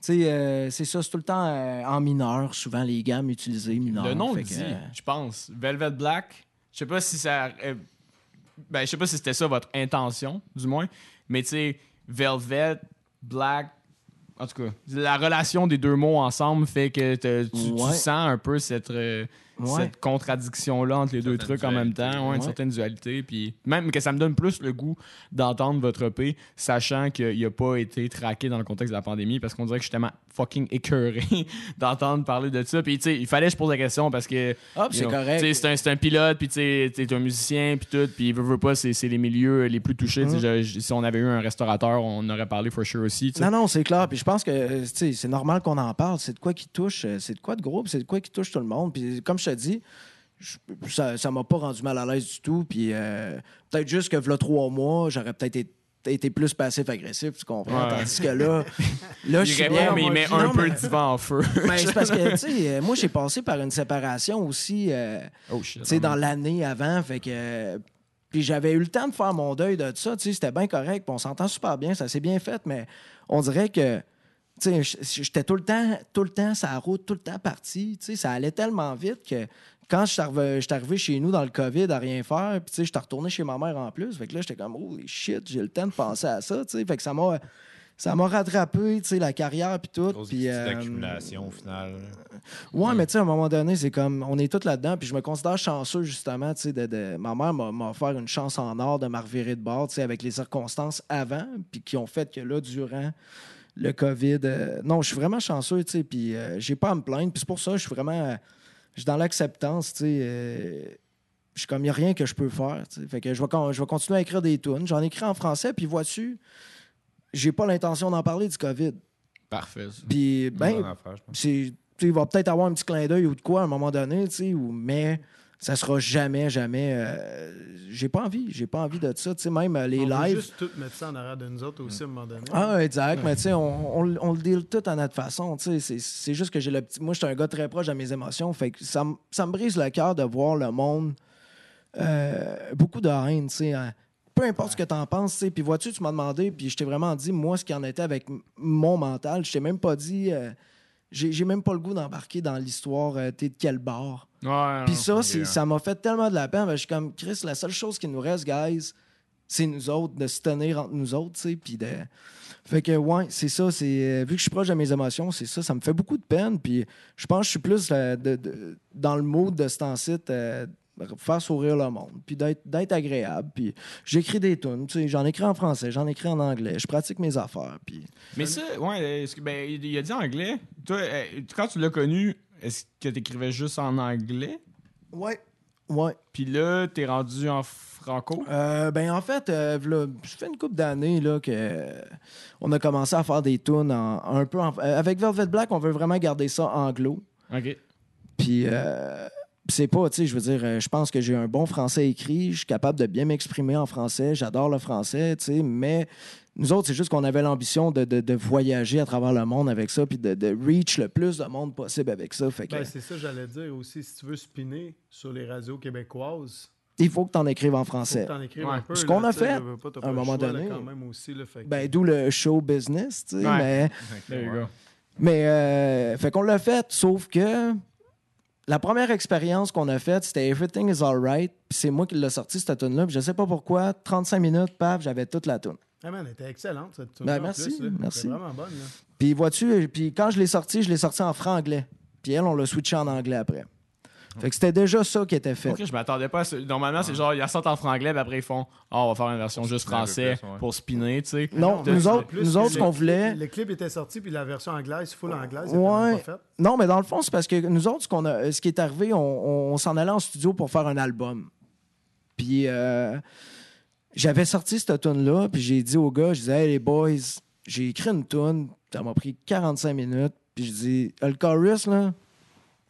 c'est ça, c'est tout le temps en mineur, souvent les gammes utilisées mineurs. Le nom dit, je pense. Velvet Black. Je sais pas si ça. ben, je sais pas si c'était ça votre intention, du moins. Mais tu sais, Velvet, Black. En tout cas, la relation des deux mots ensemble fait que te- tu, sens un peu cette, euh, Ouais. cette contradiction-là entre les deux trucs en même temps, ouais, une certaine dualité. Puis même que ça me donne plus le goût d'entendre votre EP, sachant qu'il n'a pas été traqué dans le contexte de la pandémie, parce qu'on dirait que je suis tellement fucking écœuré d'entendre parler de ça. Puis tu sais, il fallait que je pose la question parce que Ah, c'est You know, correct. tu sais, C'est un, pilote, puis tu sais, t'es un musicien, puis tout, puis veut, veut pas, c'est c'est les milieux les plus touchés. Je- je- si on avait eu un restaurateur, on aurait parlé for sure aussi. Non, non, c'est clair. Puis je pense que c'est normal qu'on en parle. C'est de quoi qui touche, euh, c'est de quoi de gros, puis c'est de quoi qui touche tout le monde. Puis comme je te dis, je- ça ça m'a pas rendu mal à l'aise du tout. Puis euh, peut-être juste que, là, trois mois, j'aurais peut-être été, été plus passif-agressif, tu comprends? Ouais. Tandis que là, là, je Il suis bien. mais il met Non, un peu mais- le divan en feu. mais c'est parce que, tu sais, euh, moi, j'ai passé par une séparation aussi. euh, oh tu sais, dans l'année avant. Fait que. euh, Puis j'avais eu le temps de faire mon deuil de ça. Tu sais, c'était bien correct. puis on s'entend super bien. Ça s'est bien fait. Mais on dirait que. J'étais tout le temps, tout le temps, sa route, tout le temps parti. Ça allait tellement vite que quand je suis arrivé, chez nous dans le COVID à rien faire, puis sais, j'étais retourné chez ma mère en plus. Fait que là, j'étais comme, holy shit, j'ai le temps de penser à ça. Tu sais, fait que ça m'a. Ça m'a rattrapé, tu sais, la carrière puis tout. Puis, euh, d'accumulation au final. Ouais, mais tu sais, à un moment donné, c'est comme, on est tous là-dedans, puis je me considère chanceux, justement, tu sais, de, de- ma mère m'a offert une chance en or de me revirer de bord, tu sais, avec les circonstances avant, puis qui ont fait que là, durant le COVID, euh, non, je suis vraiment chanceux, tu sais, puis euh, j'ai pas à me plaindre, puis c'est pour ça, je suis vraiment, euh, je suis dans l'acceptance, tu sais, euh, je suis comme, il n'y a rien que je peux faire, tu sais, fait que je vais, je vais continuer à écrire des tunes, j'en écris en français, puis vois-tu, j'ai pas l'intention d'en parler du COVID, Parfait. puis, ben, c'est il va peut-être avoir un petit clin d'œil ou de quoi à un moment donné, tu sais, ou- mais ça sera jamais, jamais. euh, j'ai pas envie, j'ai pas envie de ça, tu sais, même euh, les on veut lives. juste tout mettre ça en arrière de nous autres aussi à un moment donné. Ah, exact, mais tu sais, on, on, on le deal tout à notre façon, tu sais. C'est- C'est juste que j'ai le petit. Moi, je suis un gars très proche de mes émotions, fait que ça, me- ça me brise le cœur de voir le monde. euh, beaucoup de haine, tu sais. hein. Peu importe ce que tu en penses, tu sais. Puis vois-tu, tu m'as demandé, puis je t'ai vraiment dit, moi, ce qui en était avec mon mental. Je t'ai même pas dit. J'ai même pas le goût d'embarquer dans l'histoire, euh, t'es de quel bord. Ouais, Puis ça, ça m'a fait tellement de la peine. Ben, je suis comme, Chris, la seule chose qui nous reste, guys, c'est nous autres, de se tenir entre nous autres, tu sais, puis de... Fait que, ouais, c'est ça, c'est... euh, vu que je suis proche de mes émotions, c'est ça, ça me fait beaucoup de peine, puis je pense que je suis plus euh, de- de- dans le mood de ce temps-ci, euh, faire sourire le monde, puis d'être agréable, puis j'écris des tunes, tu j'en écris en français, j'en écris en anglais, je pratique mes affaires, puis... Mais ça, ouais, que- ben, il a dit anglais. Toi, euh, quand tu l'as connu, est-ce que t'écrivais juste en anglais? Ouais. Ouais. Puis là, t'es rendu en franco? Euh, ben en fait, euh, v'là- ça fait une couple d'années là que euh, on a commencé à faire des tunes en- un peu en- euh, avec Velvet Black, on veut vraiment garder ça anglo. OK. Puis euh, Puis c'est pas, tu sais, je veux dire, euh, je pense que j'ai un bon français écrit, je suis capable de bien m'exprimer en français, j'adore le français, tu sais, mais nous autres, c'est juste qu'on avait l'ambition de, de- de voyager à travers le monde avec ça, puis de, de reach le plus de monde possible avec ça. Fait que, Ben, c'est ça, j'allais dire aussi. Si tu veux spinner sur les radios québécoises, il faut que tu en écrives en faut français. que t'en écrives Ouais. un peu. Ce qu'on a fait, à un moment choix, là, donné. quand même aussi, là, fait que- Ben, d'où le show business, tu sais, Ouais. mais... There you go. Mais, euh, fait qu'on l'a fait, sauf que la première expérience qu'on a faite, c'était Everything is Alright. Puis c'est moi qui l'ai sorti, cette tune-là. Puis je sais pas pourquoi, 35 minutes, paf, j'avais toute la tune. Ah, man, elle était excellente, cette tune Ben, merci, merci. Vraiment bonne, là. Puis vois-tu, puis quand je l'ai sorti, je l'ai sorti en franglais. Puis elle, on l'a switché en anglais après. Fait que c'était déjà ça qui était fait. Ok, je m'attendais pas à ce... Normalement, c'est genre, ils sortent en franglais, puis après, ils font Ah, on va faire une version juste français plus, ouais. pour spinner, tu sais. Non, mais nous autres, plus nous autres, ce qu'on voulait. Le clip était sorti, puis la version anglaise, full anglaise, elle Ouais. était même pas faite. Non, mais dans le fond, c'est parce que nous autres, ce, qu'on a, ce qui est arrivé, on, on s'en allait en studio pour faire un album. Puis euh, j'avais sorti cette tune-là, puis j'ai dit aux gars, je disais, hey les boys, j'ai écrit une tune, ça m'a pris 45 minutes, puis je dis, le chorus, là,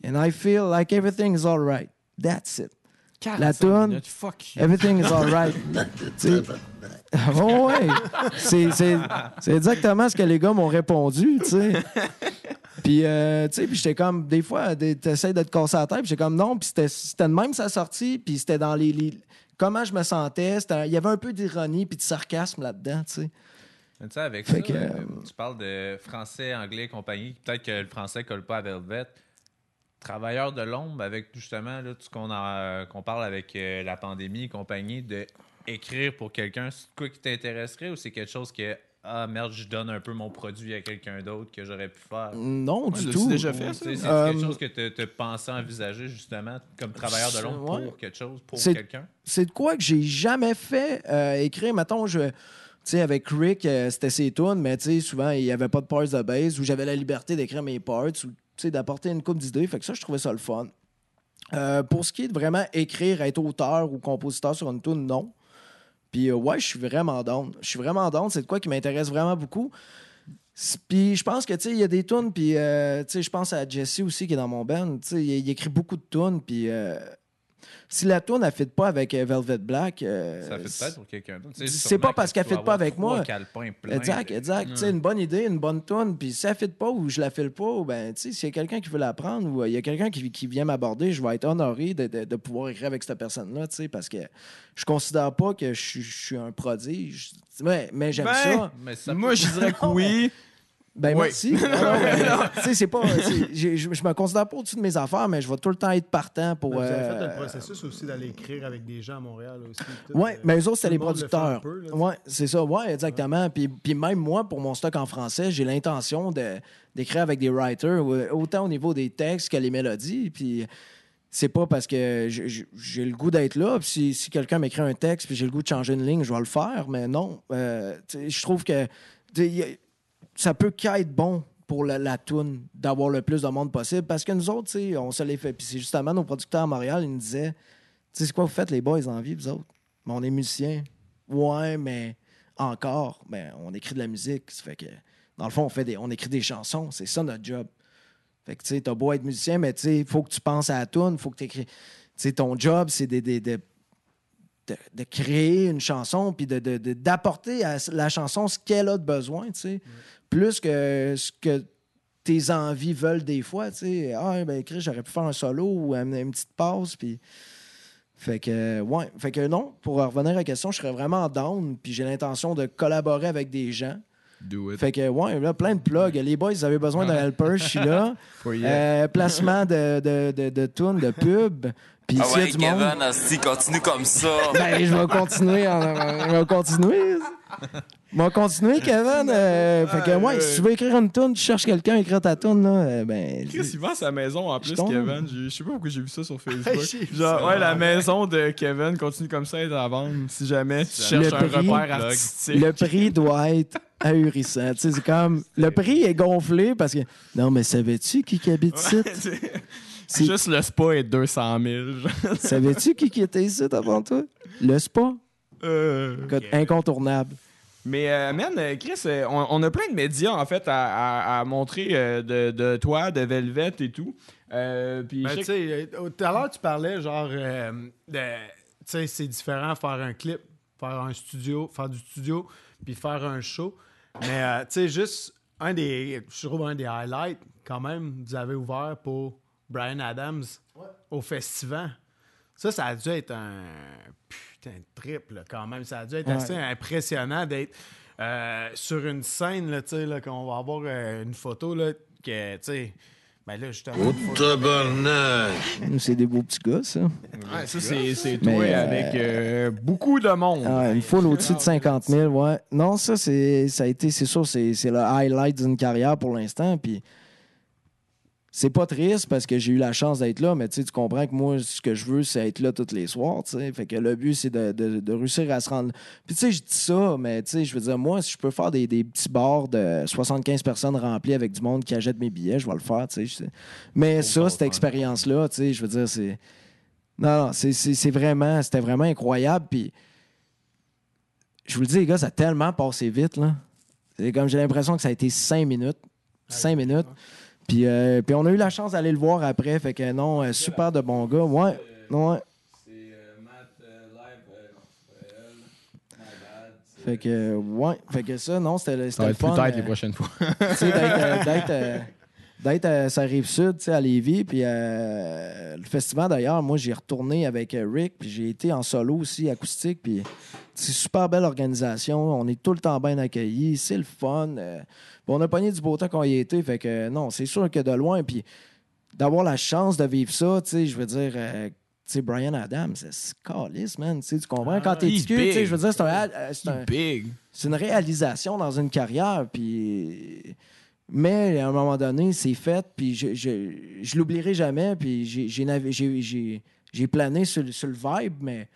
and I feel like everything is alright. That's it. 45 La Fuck you. Everything is Oh, ouais. C'est, exactement ce que les gars m'ont répondu, tu sais. Puis, euh, tu sais, puis j'étais comme, des fois, t'essayes de te casser la tête, puis j'étais comme, non, puis c'était, de même sa sortie, puis c'était dans les, les- Comment je me sentais, il y avait un peu d'ironie puis de sarcasme là-dedans, tu sais. Mais Tu sais, avec Fait ça, que, euh, euh, tu parles de français, anglais et compagnie. Peut-être que le français colle pas à Velvet. Travailleur de l'ombre, avec justement là, tout ce qu'on a- qu'on parle avec euh, la pandémie et compagnie, de écrire pour quelqu'un, c'est quoi qui t'intéresserait ou c'est quelque chose que ah merde, je donne un peu mon produit à quelqu'un d'autre que j'aurais pu faire? Non, Ouais, du tout. déjà fait, C'est Euh, quelque chose que tu as pensé envisager justement comme travailleur de l'ombre Ouais. pour quelque chose, pour quelqu'un? c'est de quoi que j'ai jamais fait euh, écrire. Mettons, je. Tu sais, avec Rick, euh, c'était ses tunes, mais tu sais, souvent, il n'y avait pas de parts de base où j'avais la liberté d'écrire mes parts ou d'apporter une coupe d'idées. Fait que ça, je trouvais ça le fun. Euh, pour ce qui est de vraiment écrire, être auteur ou compositeur sur une tune, non. Puis euh, ouais, je suis vraiment down. Je suis vraiment down. C'est de quoi qui m'intéresse vraiment beaucoup. Puis je pense que, tu sais, il y a des tunes, puis, euh, tu sais, je pense à Jesse aussi qui est dans mon band. Tu sais, il, écrit beaucoup de tunes, puis si la tune, elle fit pas avec euh, Velvet Black... euh, Ça fait peut-être pour quelqu'un d'autre. C'est pas parce que qu'elle vas fit pas avec moi. pleins Exact, exact. Tu sais, une bonne idée, une bonne tune, puis si elle fit pas ou je la file pas, ben, tu sais, s'il y a quelqu'un qui veut la prendre ou euh, il y a quelqu'un qui, qui vient m'aborder, je vais être honoré de, de- de pouvoir écrire avec cette personne-là, tu sais, parce que je considère pas que je, suis- je suis un prodige. Ouais, mais j'aime Ben, ça. Mais ça Moi, je dirais que oui. Ben, Oui. merci. C'est pas. j'ai- Je, je me considère pas au-dessus de mes affaires, mais je vais tout le temps être partant pour. Ben, vous avez euh, fait le processus aussi d'aller écrire avec des gens à Montréal aussi. Oui, euh, mais eux autres, c'était les le un producteurs. peu, là, Oui, c'est ça. Oui, exactement. Puis, puis même moi, pour mon stock en français, j'ai l'intention de- d'écrire avec des writers, euh, autant au niveau des textes que les mélodies. Puis c'est pas parce que j'ai- le goût d'être là. Puis si, si quelqu'un m'écrit un texte puis j'ai le goût de changer une ligne, je vais le faire. Mais non, euh, je trouve que ça peut qu'être bon pour la, la toune d'avoir le plus de monde possible. Parce que nous autres, on se les fait. Puis c'est justement nos producteurs à Montréal, ils nous disaient Tu sais, c'est quoi vous faites, les boys, en vie, vous autres? Mais on est musiciens. Ouais, mais encore, ben, on écrit de la musique. Ça fait que, dans le fond, on, fait des, on écrit des chansons. C'est ça notre job. Fait que, tu sais, t'as beau être musicien, mais tu sais, faut que tu penses à la tune, faut que tu écris. Ton job, c'est de, de, de, créer une chanson, puis d'apporter à la chanson ce qu'elle a de besoin, tu sais. Plus que ce que tes envies veulent des fois, tu sais. Ah, ben, Chris, j'aurais pu faire un solo ou une, une petite pause, puis. Fait que, ouais. Fait que non, pour revenir à la question, je serais vraiment down, puis j'ai l'intention de collaborer avec des gens. Do it. Fait que, ouais, là, plein de plugs. Les boys, vous avez besoin d'un helper, je suis là. Euh, placement de, de, de, de tunes, de pub. Puis Ah ouais, du monde. Kevin, asti, continue comme ça. Ben, je vais continuer. en- je vais continuer. Vais continuer, Kevin. Euh, fait que, ouais, si tu veux écrire une tune, tu cherches quelqu'un à écrire ta tune, là, euh, ben. Chris, il vend sa maison en plus. Kevin. Je sais pas pourquoi j'ai vu ça sur Facebook. Genre, ouais, la maison de Kevin continue comme ça à être à vendre si jamais tu cherches un prix- repère artistique. Le prix doit être ahurissant. Tu sais, c'est comme. Le prix est gonflé parce que. Non, mais savais-tu qui qui habite ici? Ouais, c'est- C'est- Juste le spa est 200 000. genre. Savais-tu qui qui était ici avant toi? Le spa? Euh, Incontournable. Mais, euh, man, euh, Chris, euh, on, on a plein de médias, en fait, à, à- à montrer euh, de, de toi, de Velvet et tout. Euh, puis Ben, tu sais tout à l'heure, tu parlais genre euh, de. Tu sais, c'est différent faire un clip, faire un studio, faire du studio, puis faire un show. Mais, euh, tu sais, juste un des. Je trouve un des highlights, quand même, vous avez ouvert pour Brian Adams au festival. Ça, ça a dû être un putain de trip, là, quand même. Ça a dû être Ouais. assez impressionnant d'être euh, sur une scène, là, tu sais, là, qu'on va avoir euh, une photo, là, que, tu sais. Ben là, justement. photo- C'est des beaux petits gars, ça. Ouais, ça, c'est, c'est toi Mais, euh, avec euh, beaucoup de monde. Ah, une foule au-dessus de 50 000, ouais. Non, ça, c'est, ça a été, c'est sûr, c'est, c'est le highlight d'une carrière pour l'instant. Puis c'est pas triste parce que j'ai eu la chance d'être là, mais tu comprends que moi, ce que je veux, c'est être là tous les soirs. Fait que le but, c'est de, de- de réussir à se rendre. Puis tu sais, je dis ça, mais tu sais, je veux dire, moi, si je peux faire des, des petits bars de 75 personnes remplis avec du monde qui achète mes billets, je vais le faire, tu sais. je sais. Mais ça, cette expérience-là, tu sais, je veux dire, c'est. Non, non, c'est- c'est c'est vraiment, c'était vraiment incroyable. Puis je vous le dis, les gars, ça a tellement passé vite, là. C'est comme j'ai l'impression que ça a été cinq minutes. Cinq minutes. Puis, euh, puis on a eu la chance d'aller le voir après. Fait que non, euh, super de bon gars. Ouais. Ouais. Fait que, ouais. Fait que ça, non, c'était Ça va c'était être le plus fun. tard les euh, prochaines fois. tu sais, d'être, euh, d'être, euh, à sa rive sud, tu sais, à Lévis. Puis euh, le festival, d'ailleurs, moi, j'ai retourné avec euh, Rick, puis j'ai été en solo aussi, acoustique. Puis c'est super belle organisation. On est tout le temps bien accueillis. C'est le fun. euh, on a pogné du beau temps quand il y été. Fait que non, c'est sûr que de loin, puis d'avoir la chance de vivre ça, tu sais, je veux dire. euh, tu sais, Brian Adams, c'est calice, man. Tu comprends? Quand t'es cul, tu sais, je veux dire, c'est un, euh, un, Big. c'est une réalisation dans une carrière. Puis... Mais à un moment donné, c'est fait, puis je, je, je l'oublierai jamais. Puis j'ai- plané sur, sur le vibe, mais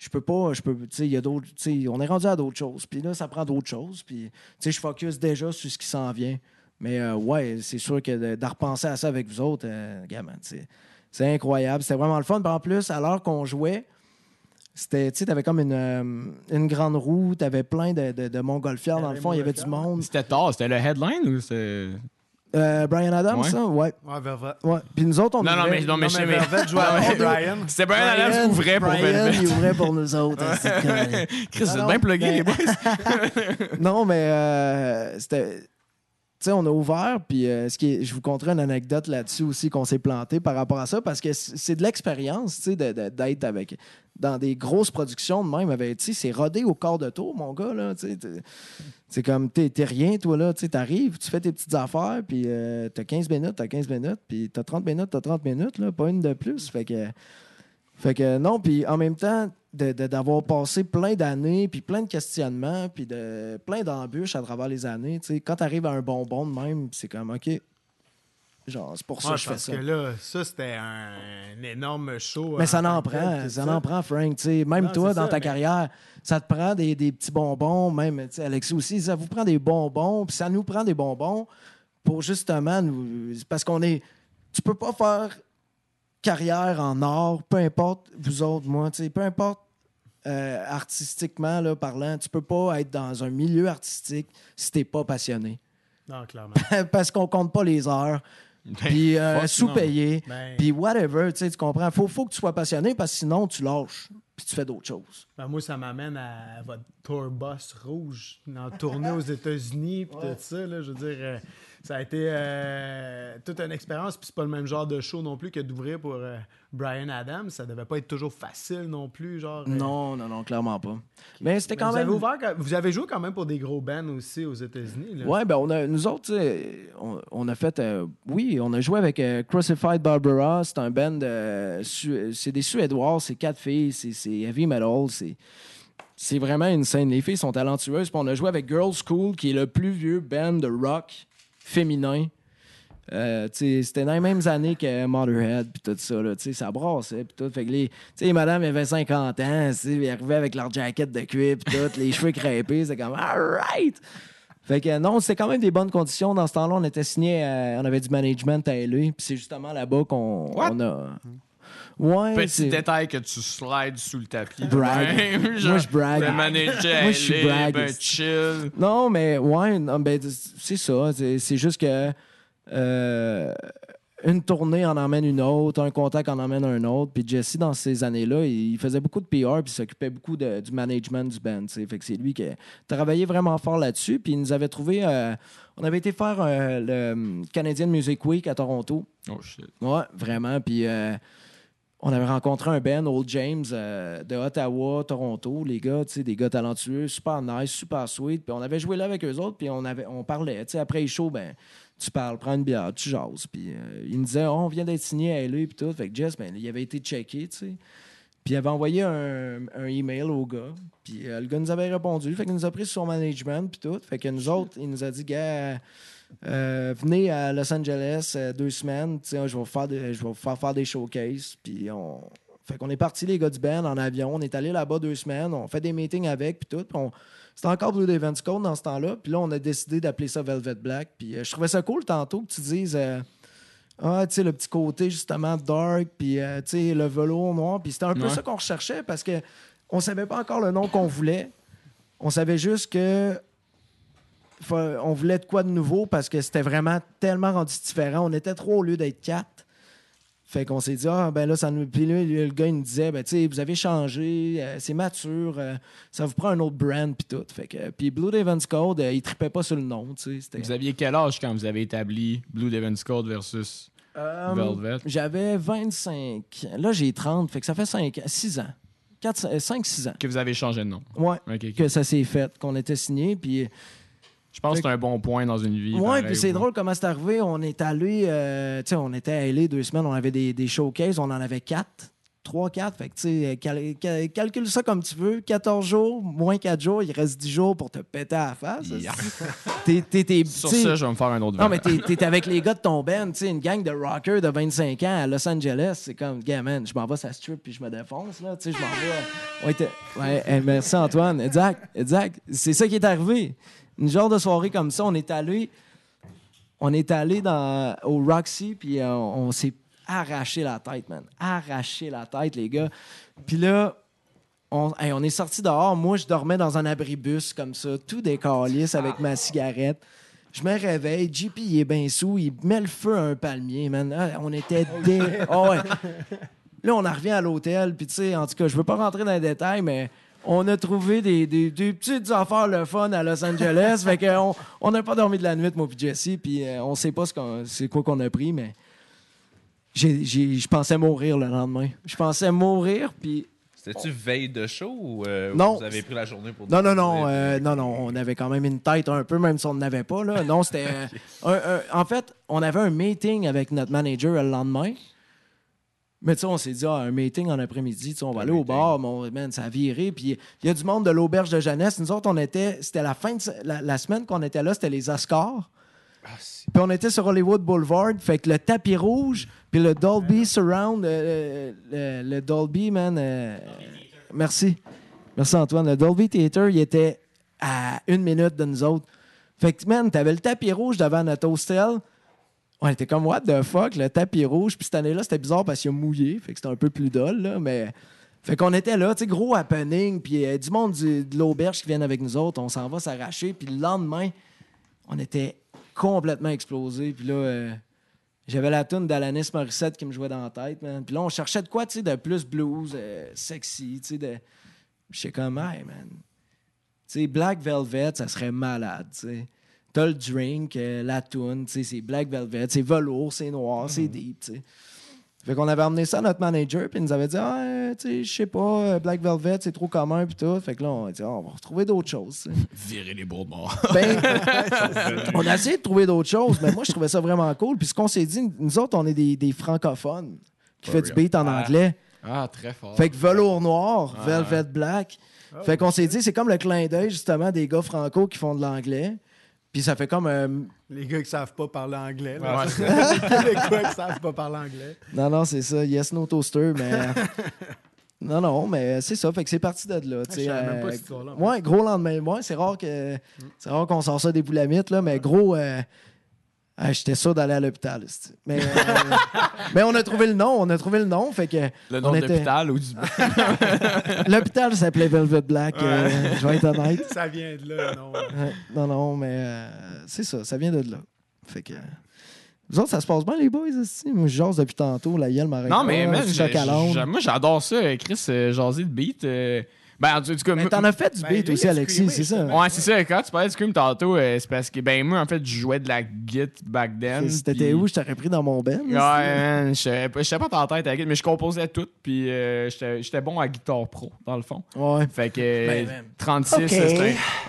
je peux pas. Je peux, tu sais, il y a d'autres. On est rendu à d'autres choses. Puis là, ça prend d'autres choses. Puis tu sais, je focus déjà sur ce qui s'en vient. Mais euh, ouais, c'est sûr que de, de repenser à ça avec vous autres, euh, gamin, c'est incroyable. C'était vraiment le fun. En plus, à l'heure qu'on jouait, c'était, tu sais, t'avais comme une, euh, une grande roue, t'avais plein de, de, de montgolfières dans le fond, il y avait du monde. C'était tard, c'était le headline ou c'était. Euh, Brian Adams, Ouais. ça? Ouais. Ouais, Velvet. ouais. Puis nous autres, on Non, non, ouvrait- mais, non, mais je sais, mais. Velvet jouait avant Brian. C'était Brian Adams qui ouvrait pour Brian, Velvet. il ouvrait pour nous autres. hein, c'est. Chris, vous êtes bien plugué, les boys. non, mais euh, c'était. Sais, on a ouvert, puis euh, ce qui je vous conterai une anecdote là-dessus aussi qu'on s'est planté par rapport à ça, parce que c'est de l'expérience, tu sais, d'être avec dans des grosses productions de même. avec- c'est rodé au quart de tour, mon gars, là. C'est comme, t'es rien, toi, là. Tu tu fais tes petites affaires, puis euh, t'as 15 minutes, t'as 15 minutes, puis t'as 30 minutes, t'as 30 minutes, là, pas une de plus. Fait que. Fait que non, puis en même temps, d'avoir passé plein d'années, puis plein de questionnements, puis de plein d'embûches à travers les années, tu sais, quand tu arrives à un bonbon de même, c'est comme, OK, genre, c'est pour ça Ouais, que je fais parce ça. que là, ça, c'était un, un énorme show. Mais ça en en prend, ça en prend, Frank. tu sais. Même Non, toi, dans ça, ta mais- carrière, ça te prend des, des petits bonbons, même Alexis aussi, ça vous prend des bonbons, puis ça nous prend des bonbons pour justement nous. Parce qu'on est. Tu peux pas faire carrière en art, peu importe vous autres, moi, tu sais, peu importe euh, artistiquement là, parlant, tu peux pas être dans un milieu artistique si t'es pas passionné. Non, clairement. Parce qu'on compte pas les heures, puis euh, sous-payé. Ben, Puis whatever, tu comprends. Faut, faut que tu sois passionné parce que sinon, tu lâches. Puis tu fais d'autres choses. ben, moi, ça m'amène à votre tour bus rouge, en tournée aux États-Unis, puis tout ça. Là, je veux dire, euh, ça a été euh, toute une expérience, puis c'est pas le même genre de show non plus que d'ouvrir pour euh, Brian Adams. Ça devait pas être toujours facile non plus. Genre, euh, Non, non, non, clairement pas. Mais c'était mais quand vous, même. avez ouvert, quand- vous avez joué quand même pour des gros bands aussi aux États-Unis. Ouais, ben on a, nous autres, on, on a fait, oui, on a joué avec Crucified Barbara. C'est un band, c'est des Suédois, c'est quatre filles, c'est c'est heavy metal, c'est c'est vraiment une scène. Les filles sont talentueuses. Puis on a joué avec Girls School, qui est le plus vieux band de rock féminin. Euh, c'était dans les mêmes années que Motherhead puis tout ça là, ça brassait puis tout fait que les tu madames avaient 50 ans, ils arrivaient avec leur jacket de cuir puis tout, les cheveux crêpés, c'est comme alright. Fait que non, c'était quand même des bonnes conditions dans ce temps-là, on était signé on avait du management à LA, puis c'est justement là-bas qu'on on a Ouais, Petit détail que tu slides sous le tapis. Brag. Genre, Moi, je brag. Le manager, Moi, je suis elle est, brag. ben chill. Non, mais ouais, non, ben, c'est ça. C'est juste que euh, une tournée en emmène une autre, un contact en emmène un autre. Puis Jesse, dans ces années-là, il faisait beaucoup de PR, puis il s'occupait beaucoup de- du management du band. Fait que c'est lui qui a travaillé vraiment fort là-dessus. Puis il nous avait trouvé. euh, on avait été faire euh, le Canadian Music Week à Toronto. Oh shit. Ouais, vraiment. Puis on avait rencontré un band, Old James, euh, de Ottawa, Toronto. Les gars, tu sais, des gars talentueux, super nice, super sweet. Puis on avait joué là avec eux autres, puis on, avait, on parlait. Tu après les shows, ben, tu parles, prends une bière, tu jases. Puis euh, ils nous disaient, oh, on vient d'être signé à LA, puis tout. Fait que Jess, ben, il avait été checké, tu sais. Puis il avait envoyé un, un email au gars. Puis euh, le gars nous avait répondu. Fait qu'il nous a pris sur son management, puis tout. Fait que nous autres, il nous a dit, gars, euh, venez à Los Angeles euh, deux semaines. Je vais vous faire des, je vais vous faire faire des showcases. Puis on... Fait qu'on est parti, les gars du band, en avion. On est allé là-bas deux semaines. On fait des meetings avec, puis tout. On- C'était encore Blue Events Code dans ce temps-là. Puis là, on a décidé d'appeler ça Velvet Black. Puis euh, je trouvais ça cool tantôt que tu dises... ah, tu sais, le petit côté justement dark, puis tu sais, le velours noir. Puis c'était un peu ça qu'on recherchait parce que on savait pas encore le nom qu'on voulait. On savait juste que on voulait de quoi de nouveau parce que c'était vraiment tellement rendu différent. On était trois au lieu d'être quatre. Fait qu'on s'est dit, ah, ben là, ça nous. Puis là, le gars, il nous disait, ben, tu sais, vous avez changé, euh, c'est mature, euh, ça vous prend un autre brand, puis tout. Fait que, puis Blue Devils Code, euh, il tripait pas sur le nom, tu sais. Vous aviez quel âge quand vous avez établi Blue Devils Code versus Velvet? J'avais 25. Là, j'ai 30, fait que ça fait 5, 6 ans. 5-6 ans. que vous avez changé de nom? Ok. que ça s'est fait, qu'on était signé. Puis, Je pense que c'est un bon point dans une vie. pareil, puis c'est drôle comment c'est arrivé. On est allé, euh, tu sais, on était à LA deux semaines, on avait des, des showcases, on en avait 4. 3, 4. Fait que, tu sais, cal- cal- calcule ça comme tu veux. 14 jours, moins 4 jours, il reste 10 jours pour te péter à la face. Yeah. Sur ça, je vais me faire un autre Non, mais t'es avec les gars de ton band, tu sais, une gang de rockers de 25 ans à Los Angeles. C'est comme, gars, man, je m'en vais à strip puis je me défonce, là. Tu sais, je m'en vais. Ouais, hey, merci Antoine. Exact, exact. C'est ça qui est arrivé. Une genre de soirée comme ça, on est allé. On est allé dans, au Roxy, puis euh, on, s'est arraché la tête, man. Arraché la tête, les gars. Puis là, on, hey, on est sorti dehors. Moi, je dormais dans un abribus comme ça, tout décalisse avec ma cigarette. Je me réveille, JP, il est bien sous, il met le feu à un palmier, man. Ah, on était dé... Ah ouais. Là, on en revient à l'hôtel, puis tu sais, en tout cas, je veux pas rentrer dans les détails, mais on a trouvé des, des- des petites affaires le fun à Los Angeles. fait qu'on on n'a pas dormi de la nuit, moi puis Jesse, puis euh, on sait pas ce qu'on- c'est quoi qu'on a pris, mais j'ai- j'ai- je pensais mourir le lendemain. Je pensais mourir, puis C'était-tu veille de show ou euh, Non. vous avez pris la journée pour Non, non, non, euh, non, non, on avait quand même une tête un peu, même si on n'en avait pas. Là. Non, c'était. euh, un- un- en fait, on avait un meeting avec notre manager le lendemain. Mais tu sais, on s'est dit, ah, un meeting en après-midi, tu sais, on va aller au bar, mais on- man, ça a viré. Puis il y a du monde de l'auberge de jeunesse. Nous autres, on était, c'était la fin de la, la semaine qu'on était là, c'était les Oscars. Puis on était sur Hollywood Boulevard, fait que le tapis rouge, puis le Dolby Surround, euh, le, le Dolby, man. euh, merci. Merci Antoine. Le Dolby Theater, il était à une minute de nous autres. Fait que, man, t'avais le tapis rouge devant notre hostel. On était comme, what the fuck, le tapis rouge. Puis cette année-là, c'était bizarre parce qu'il a mouillé. Fait que c'était un peu plus dol, là. Mais. Fait qu'on était là, tu sais, gros happening. Puis euh, du monde de l'auberge qui viennent avec nous autres. On s'en va s'arracher. Puis le lendemain, on était complètement explosé. Puis là, euh, j'avais la tune d'Alanis Morissette qui me jouait dans la tête, man. Puis là, on cherchait de quoi, tu sais, de plus blues, euh, sexy, tu sais, de... J'étais comme, hey, man. Tu sais, Black Velvet, ça serait malade, tu sais. T'as le drink, euh, la sais, c'est Black Velvet, c'est velours, c'est noir, c'est deep, tu sais. Fait qu'on avait amené ça à notre manager, puis il nous avait dit, ah, euh, tu sais, je sais pas, euh, Black Velvet, c'est trop commun, puis tout. Fait que là, on a dit, Ah, on va retrouver d'autres choses. Virer les beaux morts. Ben, on a essayé de trouver d'autres choses, mais moi, je trouvais ça vraiment cool. Puis ce qu'on s'est dit, nous autres, on est des, des francophones qui fait du beat en anglais. Ah, très fort. Fait que velours noir, velvet black. Fait qu'on s'est dit, c'est comme le clin d'œil, justement, des gars franco qui font de l'anglais. Puis ça fait comme. euh, Les gars qui savent pas parler anglais. Ouais, les Québécois qui savent pas parler anglais. Non, non, c'est ça. Yes, no toaster, mais. non, non, mais c'est ça. Fait que c'est parti de là. tu sais, je savais même pas euh. Ouais, gros lendemain. Ouais, c'est rare que. C'est rare qu'on sort ça des boulamites, là, mais gros. euh, ah, J'étais sûr d'aller à l'hôpital. Mais, euh, mais on a trouvé le nom. On a trouvé le nom. Fait que. Le nom on de était- l'hôpital ou du. L'hôpital s'appelait Velvet Black. euh, je vais être honnête. Ça vient de là, non? Ouais, non, non, mais euh, c'est ça. Ça vient de là. Fait que. Vous autres, ça se passe bien, les boys, aussi? Moi, je jase depuis tantôt, la gueule m'arrête Non, pas, mais à l'onde. j'ai- moi, j'adore ça, Chris, jaser de beat. Ben, en Mais t'en as fait du beat aussi, Alexis, c'est ça? Ouais, c'est ça. Quand tu parlais du Scream tantôt, euh, c'est parce que, ben, moi, en fait, je jouais de la git back then. C'était pis... où? Je t'aurais pris dans mon band. Ouais, man, hein, je sais pas t'entendre ta git, mais je composais tout, puis euh, j'étais bon à guitare pro, dans le fond. Ouais. Fait que euh, 36,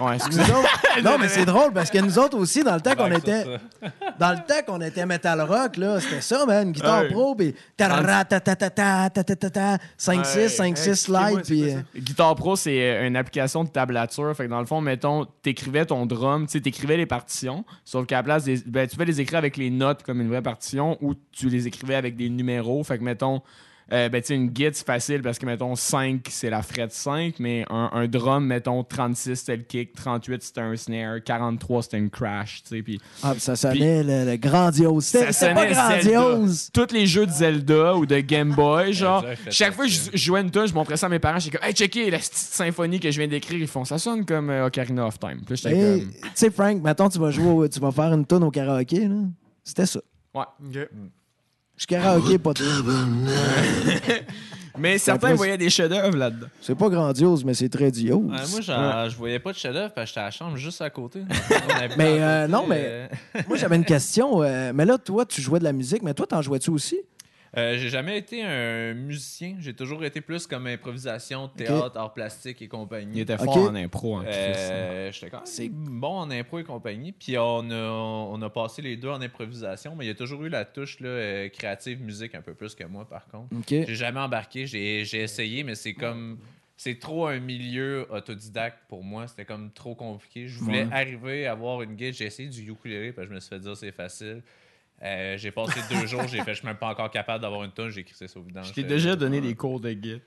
Ouais, excusez autres... Non, mais c'est drôle, parce que nous autres aussi, dans le temps qu'on était. Dans le temps qu'on était metal rock, là, c'était ça, man, guitare pro, puis. 5-6, 5-6 slide, puis. Guitare Pro, c'est euh, une application de tablature. Fait que dans le fond, mettons, t'écrivais ton drum, tu t'écrivais les partitions, sauf qu'à la place, des, ben, tu pouvais les écrire avec les notes comme une vraie partition ou tu les écrivais avec des numéros. Fait que, mettons, euh, ben, tu sais, une git, c'est facile parce que, mettons, 5, c'est la fret 5, mais un, un drum, mettons, 36, c'était le kick, 38, c'était un snare, 43, c'était une crash, tu sais. Puis Ah, puis ça sonnait le, le grandiose. C'était pas grandiose. tous les jeux de Zelda ou de Game Boy, genre, chaque fois que je jouais une tune, je montrais ça à mes parents, j'étais comme, hey, checker la petite symphonie que je viens d'écrire, ils font, ça sonne comme euh, Ocarina of Time. Puis j'étais comme, Tu sais, Frank, maintenant tu vas jouer, au- tu vas faire une tune au karaoké, là. C'était ça. ouais. Ok. Je karaoké, pas tout. Mais certains plus- voyaient des chefs-d'œuvre là-dedans. C'est pas grandiose, mais c'est très diose. Ouais, moi, genre, je voyais pas de chef-d'œuvre parce que j'étais à la chambre juste à côté. On Mais, à euh, côté, non, mais- euh, Moi, j'avais une question. euh, mais là, toi, tu jouais de la musique, mais toi, t'en jouais-tu aussi? Euh, j'ai jamais été un musicien. J'ai toujours été plus comme improvisation, théâtre, art plastique et compagnie. Il était fort en impro, en. Euh, J'étais quand même bon en impro et compagnie. Puis on a, on a passé les deux en improvisation, mais il y a toujours eu la touche là, euh, créative musique un peu plus que moi, par contre. J'ai jamais embarqué. J'ai j'ai essayé, mais c'est comme. C'est trop un milieu autodidacte pour moi. C'était comme trop compliqué. Je voulais Ouais. arriver à avoir une guide. J'ai essayé du ukulélé, parce que je me suis fait dire c'est facile. Euh, j'ai passé deux jours, j'ai fait, je suis même pas encore capable d'avoir une tonne, j'ai crissé ça au vidange. Je t'ai déjà donné des cours de git.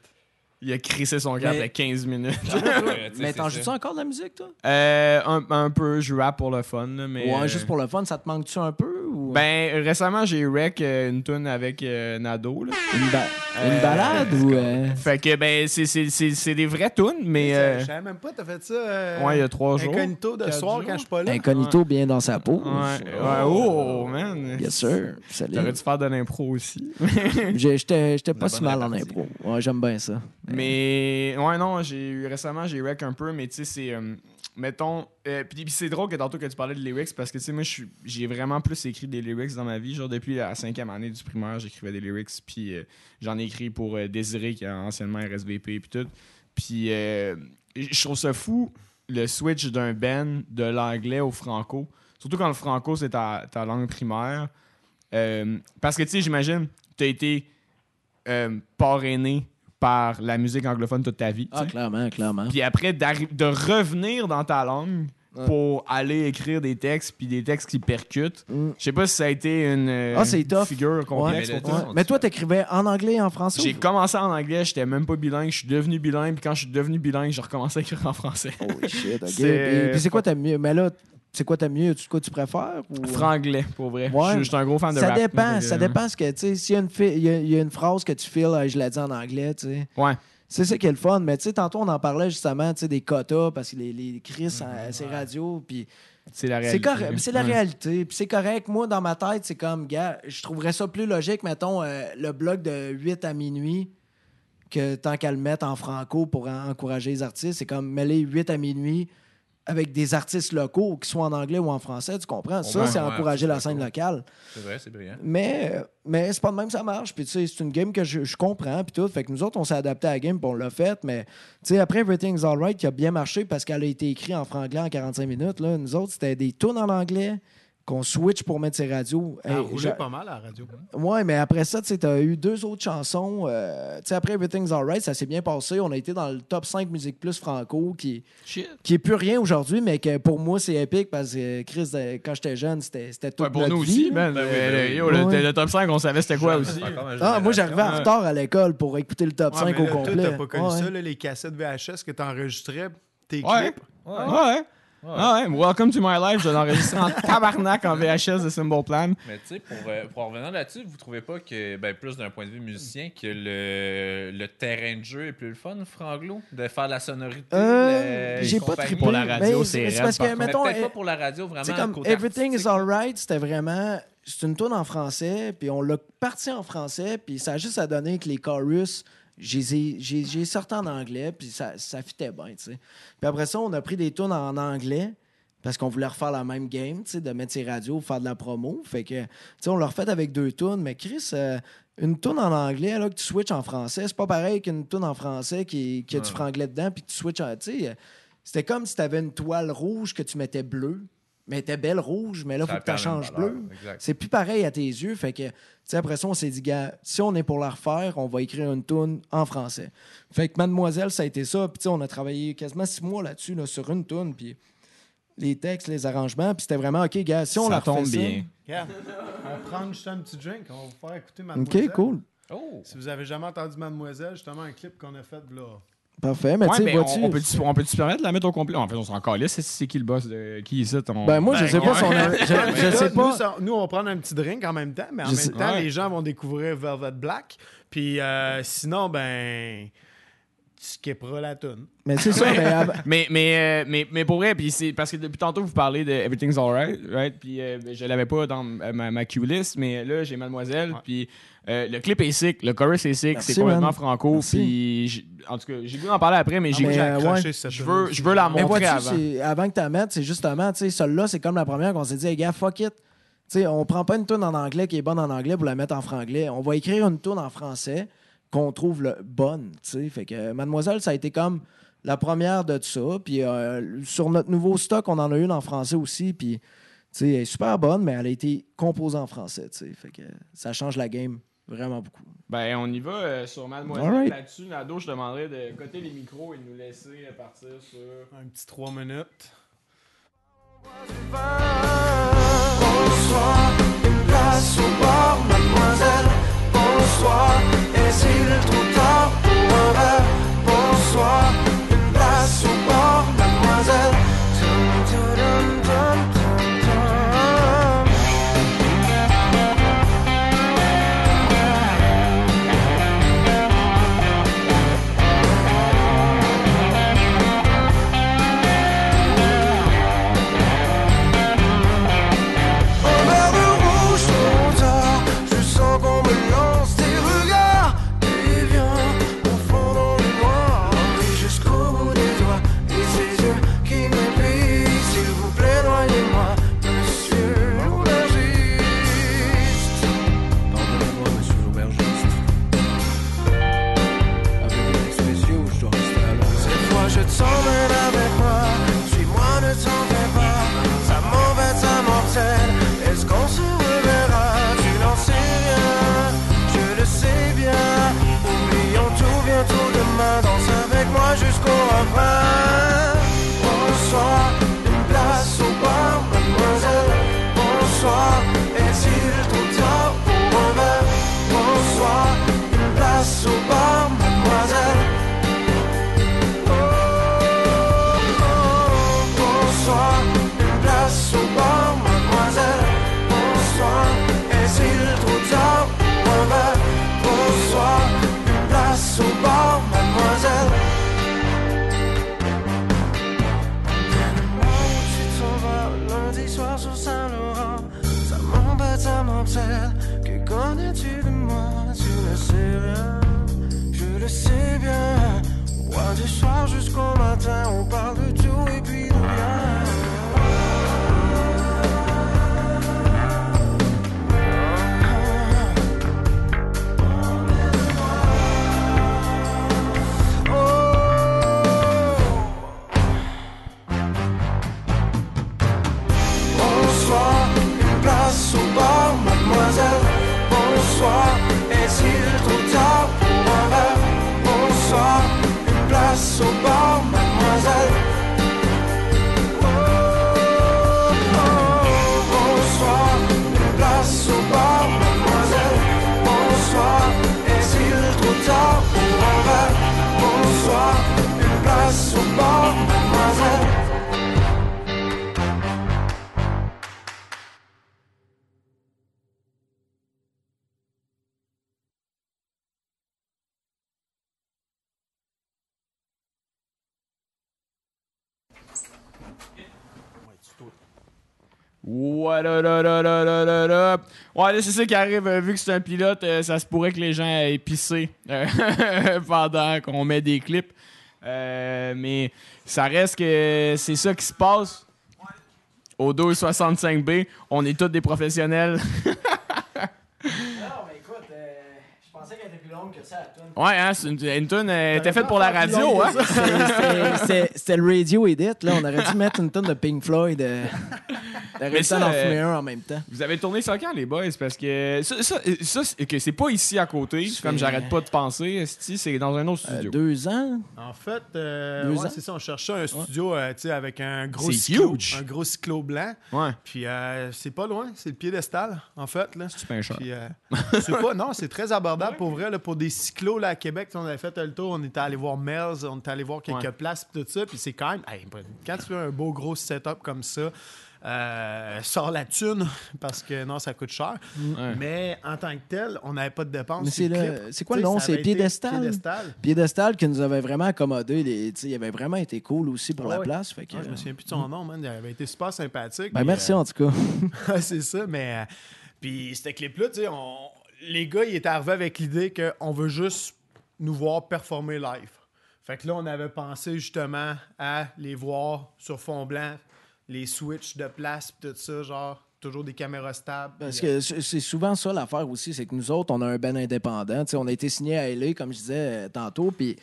Il a crissé son gars Mais- après 15 minutes. tu sais, Mais t'en joues-tu encore de la musique, toi? Euh, un, un peu, je rap pour le fun, mais... Ouais, euh, juste pour le fun, ça te manque-tu un peu? Ou... Ben, récemment, j'ai rec euh, une tune avec euh, Nado, là. une, ba- une Euh, balade ou. euh, Fait que, ben, c'est- c'est c'est- c'est des vraies tunes, mais... Ça, euh, Je savais même pas, t'as fait ça. euh, ouais, il y a trois jours. Incognito de soir jours. quand je suis pas là. Incognito bien dans sa peau. Ouais, ouais, oh, man. Bien sûr. T'aurais dû faire de l'impro aussi. J'ai- J'étais j'étais pas si mal en impro. Ouais, j'aime bien ça. Mais ouais, non, j'ai eu récemment, j'ai rec un peu, mais tu sais, c'est. Mettons. euh, puis c'est drôle que tantôt que tu parlais de lyrics parce que tu sais, moi, j'ai vraiment plus écrit des lyrics dans ma vie. Genre, depuis la cinquième année du primaire, j'écrivais des lyrics, puis euh, j'en ai écrit pour euh, Désiré, qui est anciennement RSVP, puis tout. Puis je trouve ça fou, le switch d'un band de l'anglais au franco. Surtout quand le franco, c'est ta, ta langue primaire. Parce que, tu sais, j'imagine, tu as été parrainé par la musique anglophone toute ta vie. Ah, clairement, clairement. Puis après, de revenir dans ta langue Ouais. pour aller écrire des textes, puis des textes qui percutent. Mm. Je sais pas si ça a été une euh, Ah, tough. figure complexe Ouais, pour mais toi. Ouais. Mais toi, t'écrivais en anglais et en français? J'ai ou- commencé en anglais, j'étais même pas bilingue, je suis devenu bilingue, puis quand je suis devenu bilingue, j'ai recommencé à écrire en français. Holy shit, ok. C'est- Puis, c'est quoi t'aimes mieux? Mais là, c'est quoi t'aimes mieux? Tu quoi tu préfères? Ou... Franglais, pour vrai. Ouais. Je suis un gros fan de ça rap. dépend, donc, ça euh, dépend ce que, tu sais, s'il y a une, fi- il y a, il y a une phrase que tu files, euh, je l'ai dit en anglais, tu sais. Ouais. C'est ça qui est le fun, mais tu sais, tantôt on en parlait justement, tu sais, des quotas, parce que les, les Chris, Mhm. à ces radios, puis C'est la c'est réalité. c'est la Ouais. réalité, puis c'est correct. Moi, dans ma tête, c'est comme, gars, je trouverais ça plus logique, mettons, euh, le bloc de 8 à minuit, que tant qu'à le mettre en franco pour en- encourager les artistes, c'est comme mêler 8 à minuit avec des artistes locaux, qui soient en anglais ou en français, tu comprends? Ça, c'est ouais, encourager la scène locale. C'est vrai, c'est brillant. Mais, mais c'est pas de même que ça marche. Puis, tu sais, c'est une game que je, je comprends. Puis tout. Fait que nous autres, on s'est adapté à la game, puis on l'a fait. Mais, tu sais, après Everything's Alright, qui a bien marché parce qu'elle a été écrite en franglais en 45 minutes, là, nous autres, c'était des tunes en anglais qu'on switch pour mettre ses radios. Elle Hey, roulait j'a- pas mal à la radio. Ouais, mais après ça, tu sais, t'as eu deux autres chansons. euh, tu sais, après Everything's Alright, ça s'est bien passé. On a été dans le top 5 Musique Plus Franco, qui, Shit. qui est plus rien aujourd'hui, mais que pour moi, c'est épique parce que Chris, euh, quand j'étais jeune, c'était Ouais, pour notre nous vie, aussi, man. Ben Euh, ben yo, le, Ouais. le top 5, on savait c'était quoi aussi. Ah, moi, j'arrivais en Ouais. retard à l'école pour écouter le top Ouais, 5 mais au là, complet. T'as pas connu Ouais. ça, là, les cassettes VHS que t'enregistrais, tes Ouais. clips? Ouais. Ah ouais, Welcome to my life, je l'ai enregistré en tabarnak en VHS de Symbol Plan. Mais tu sais, pour, euh, pour en revenir là-dessus, vous trouvez pas que, ben, plus d'un point de vue musicien, que le, le terrain de jeu est plus le fun, Franglo, de faire la sonorité? Euh, j'ai pas trippé. Pour la radio, c'est parce raide, que, par Mais mettons, peut-être eh, pas pour la radio, vraiment. C'est comme côté Everything is artistique. Alright, c'était vraiment. C'est une tune en français, puis on l'a parti en français, puis ça a juste à donner que les chorus, j'ai sorti en anglais, puis ça, ça fitait bien, tu sais. Puis après ça, on a pris des tunes en anglais, parce qu'on voulait refaire la même game, tu sais, de mettre ses radios, faire de la promo. Fait que, tu sais, on l'a refait avec deux tunes, mais Chris. euh, une tune en anglais, là, que tu switches en français, c'est pas pareil qu'une tune en français qui, qui a du franglais dedans, puis que tu switches en. Tu sais, euh, c'était comme si tu avais une toile rouge que tu mettais bleue, mais était belle rouge, mais là, il faut que tu changes bleu. C'est plus pareil à tes yeux. Fait que, après ça, on s'est dit, gars, si on est pour la refaire, on va écrire une tune en français. Fait que Mademoiselle, ça a été ça. Puis, tu sais, on a travaillé quasiment six mois là-dessus, là, sur une tune. Puis, les textes, les arrangements. Puis, c'était vraiment, OK, gars, si on Ça la refait tombe ça- bien. On prend juste un petit drink, on va vous faire écouter Mademoiselle. OK, cool. Oh! Si vous avez jamais entendu Mademoiselle, justement un clip qu'on a fait là. Parfait. Mais, Ouais, tu sais, mais vois-tu. on, on peut-tu on peut se permettre de la mettre au complet? En fait, on s'en calisse. C'est, c'est qui le boss de. Qui est ça? Ton... Ben, moi, je Ben, sais pas si on a. ouais. Je, sais Nous, pas. ça- nous, on va prendre un petit drink en même temps, mais en Je même sais- temps, Ouais. les gens vont découvrir Velvet Black. Puis euh, sinon, ben, tu skipperas la tune. Mais c'est ça. mais av- Mais, mais, euh, mais, mais pour vrai, puis c'est parce que depuis tantôt, vous parlez de Everything's Alright, right? Puis euh, je l'avais pas dans ma, ma, ma queue list, mais là, j'ai Mademoiselle, puis euh, le clip est sick, le chorus est sick, c'est complètement man. franco, puis en tout cas, j'ai voulu en parler après, mais j'ai mais, j'ai euh, accroché ouais. cette je veux, je veux la Mais montrer avant. avant que tu la mettes, c'est justement, tu sais, celle-là, c'est comme la première qu'on s'est dit, hey, gars, fuck it. Tu sais, on prend pas une tune en anglais qui est bonne en anglais pour la mettre en franglais. On va écrire une tune en français qu'on trouve le, bonne, tu sais. Fait que Mademoiselle, ça a été comme la première de ça. Puis euh, sur notre nouveau stock, on en a une en français aussi. Puis, tu sais, elle est super bonne, mais elle a été composée en français, tu sais. Fait que ça change la game vraiment beaucoup. Ben, on y va euh, sur Mademoiselle. Alright. Là-dessus, Nado, je demanderais de coter les micros et de nous laisser euh, partir sur. Un petit 3 minutes. Bonsoir, une place au bar, mademoiselle. Bonsoir, est-il trop tard pour un verre? Bonsoir, Que connais-tu de moi? Tu ne sais rien. Je le sais bien. Bois du soir jusqu'au matin, on parle de tout et puis de rien. Mademoiselle. Bonsoir, est-il Ouais, c'est ça qui arrive. euh, vu que c'est un pilote, euh, ça se pourrait que les gens aient pissé euh, pendant qu'on met des clips. Mais ça reste que c'est ça qui se passe. Au 265B, on est tous des professionnels écoute, je pensais qu'elle était plus longue que ça, la tune. Ouais, hein, c'est une, une tune euh, était faite pour la radio, hein? C'était le radio edit, là. On aurait dû mettre une tonne de Pink Floyd. Euh, Mais ça, à en euh, fumer un en même temps. Vous avez tourné ça quand, les boys? Parce que ça, ça, ça, c'est que c'est pas ici à côté, comme j'arrête pas de penser. C'est dans un autre Euh, studio. deux ans? En fait, euh, Deux ouais, ans? c'est ça, on cherchait un studio euh, tu sais, avec un gros cyclo, huge. un gros cyclo blanc. Ouais, Puis euh, c'est pas loin, c'est le piédestal, en fait. Là. c'est pas un chat. Puis, euh, c'est pas, non, c'est très abordable pour vrai. Là, pour des cyclos là, à Québec, on avait fait le tour, on était allé voir Mel's, on était allé voir quelques Ouais. places, tout ça. Puis c'est quand même, hey, quand tu fais un beau gros setup comme ça, euh, sors la thune parce que non, ça coûte cher. Ouais. Mais en tant que tel, on n'avait pas de dépenses. C'est le- clip. c'est quoi le nom? C'est Piédestal? Piédestal. Piédestal qui nous avait vraiment accommodé. Les, il avait vraiment été cool aussi pour Ah la ouais. place. Fait que, Ah, je me souviens plus de son nom, man. Il avait été super sympathique. ben, merci euh, en tout cas. Ouais, c'est ça, mais. euh, puis, c'était clip-là, tu sais, on- les gars, ils étaient arrivés avec l'idée qu'on veut juste nous voir performer live. Fait que là, on avait pensé justement à les voir sur fond blanc, les switches de place, pis tout ça, genre, toujours des caméras stables. Parce que c'est souvent ça l'affaire aussi, c'est que nous autres, on a un ben indépendant. Tu sais, on a été signé à LA, comme je disais euh, tantôt, puis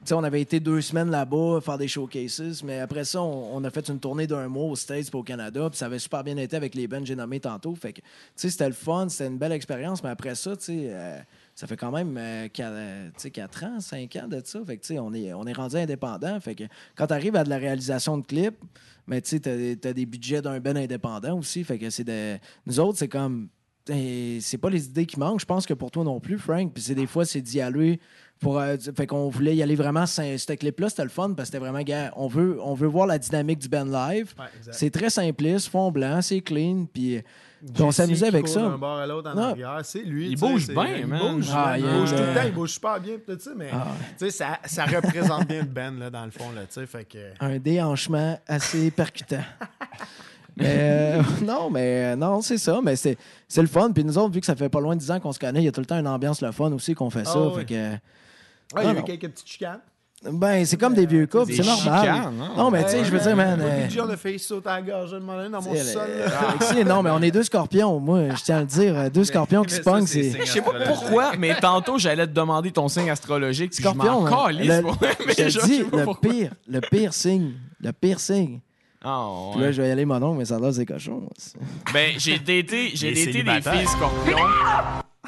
tu sais, on avait été deux semaines là-bas faire des showcases, mais après ça, on, a fait une tournée d'un mois aux States puis au Canada, puis ça avait super bien été avec les bands j'ai nommés tantôt. Fait que, c'était le fun, c'était une belle expérience, mais après ça, euh, ça fait quand même euh, qua- euh, tu sais, 4 ans, 5 ans de ça. Fait que, on est, on est rendu indépendant. Fait que quand tu arrives à de la réalisation de clips, mais tu t'as des budgets d'un ben indépendant aussi. Fait que c'est de... Nous autres, c'est comme. et C'est pas les idées qui manquent. Je pense que pour toi non plus, Frank. Puis c'est des fois, c'est d'y aller. Pour, euh, fait qu'on voulait y aller vraiment. sin- Ce clip-là, c'était le fun parce que c'était vraiment, gars, on veut, on veut voir la dynamique du band live. ouais. C'est très simpliste, fond blanc, c'est clean. Puis puis on s'amusait avec court ça. D'un bord à l'autre en Ouais. arrière, c'est lui. Il bouge bien, il man. Bouge, Ah, il il est- bouge tout le temps, il bouge super bien, tout ça, mais Ah. ça, ça représente bien le band, là, dans le fond, là, tu sais, fait que... un déhanchement assez percutant. Mais euh, non, mais euh, non, c'est ça. Mais c'est c'est le fun. Puis nous autres, vu que ça fait pas loin de 10 ans qu'on se connaît, il y a tout le temps une ambiance le fun aussi qu'on fait ça. Ah fait ouais. que, Ouais, il y Ah, avait non. quelques petites chicanes. ben, c'est comme des vieux couples, c'est normal. chicanes, hein? Non, mais tu sais, je veux dire, man. Moi, euh, on a fait sauter à la gorge moment donné dans mon tu sais, sol. là. Alexis, non, mais on est deux scorpions. Moi, je tiens à le dire. euh, Deux scorpions qui se pognent, c'est Je sais pas pourquoi, mais tantôt, j'allais te demander ton signe astrologique. Scorpion, je hein. Je te dis, le pire, le pire signe. Le pire signe. Ah, Puis là, je vais y aller, mon oncle, mais ça a l'air des cochons. Ben, j'ai daté, j'ai daté des filles scorpions.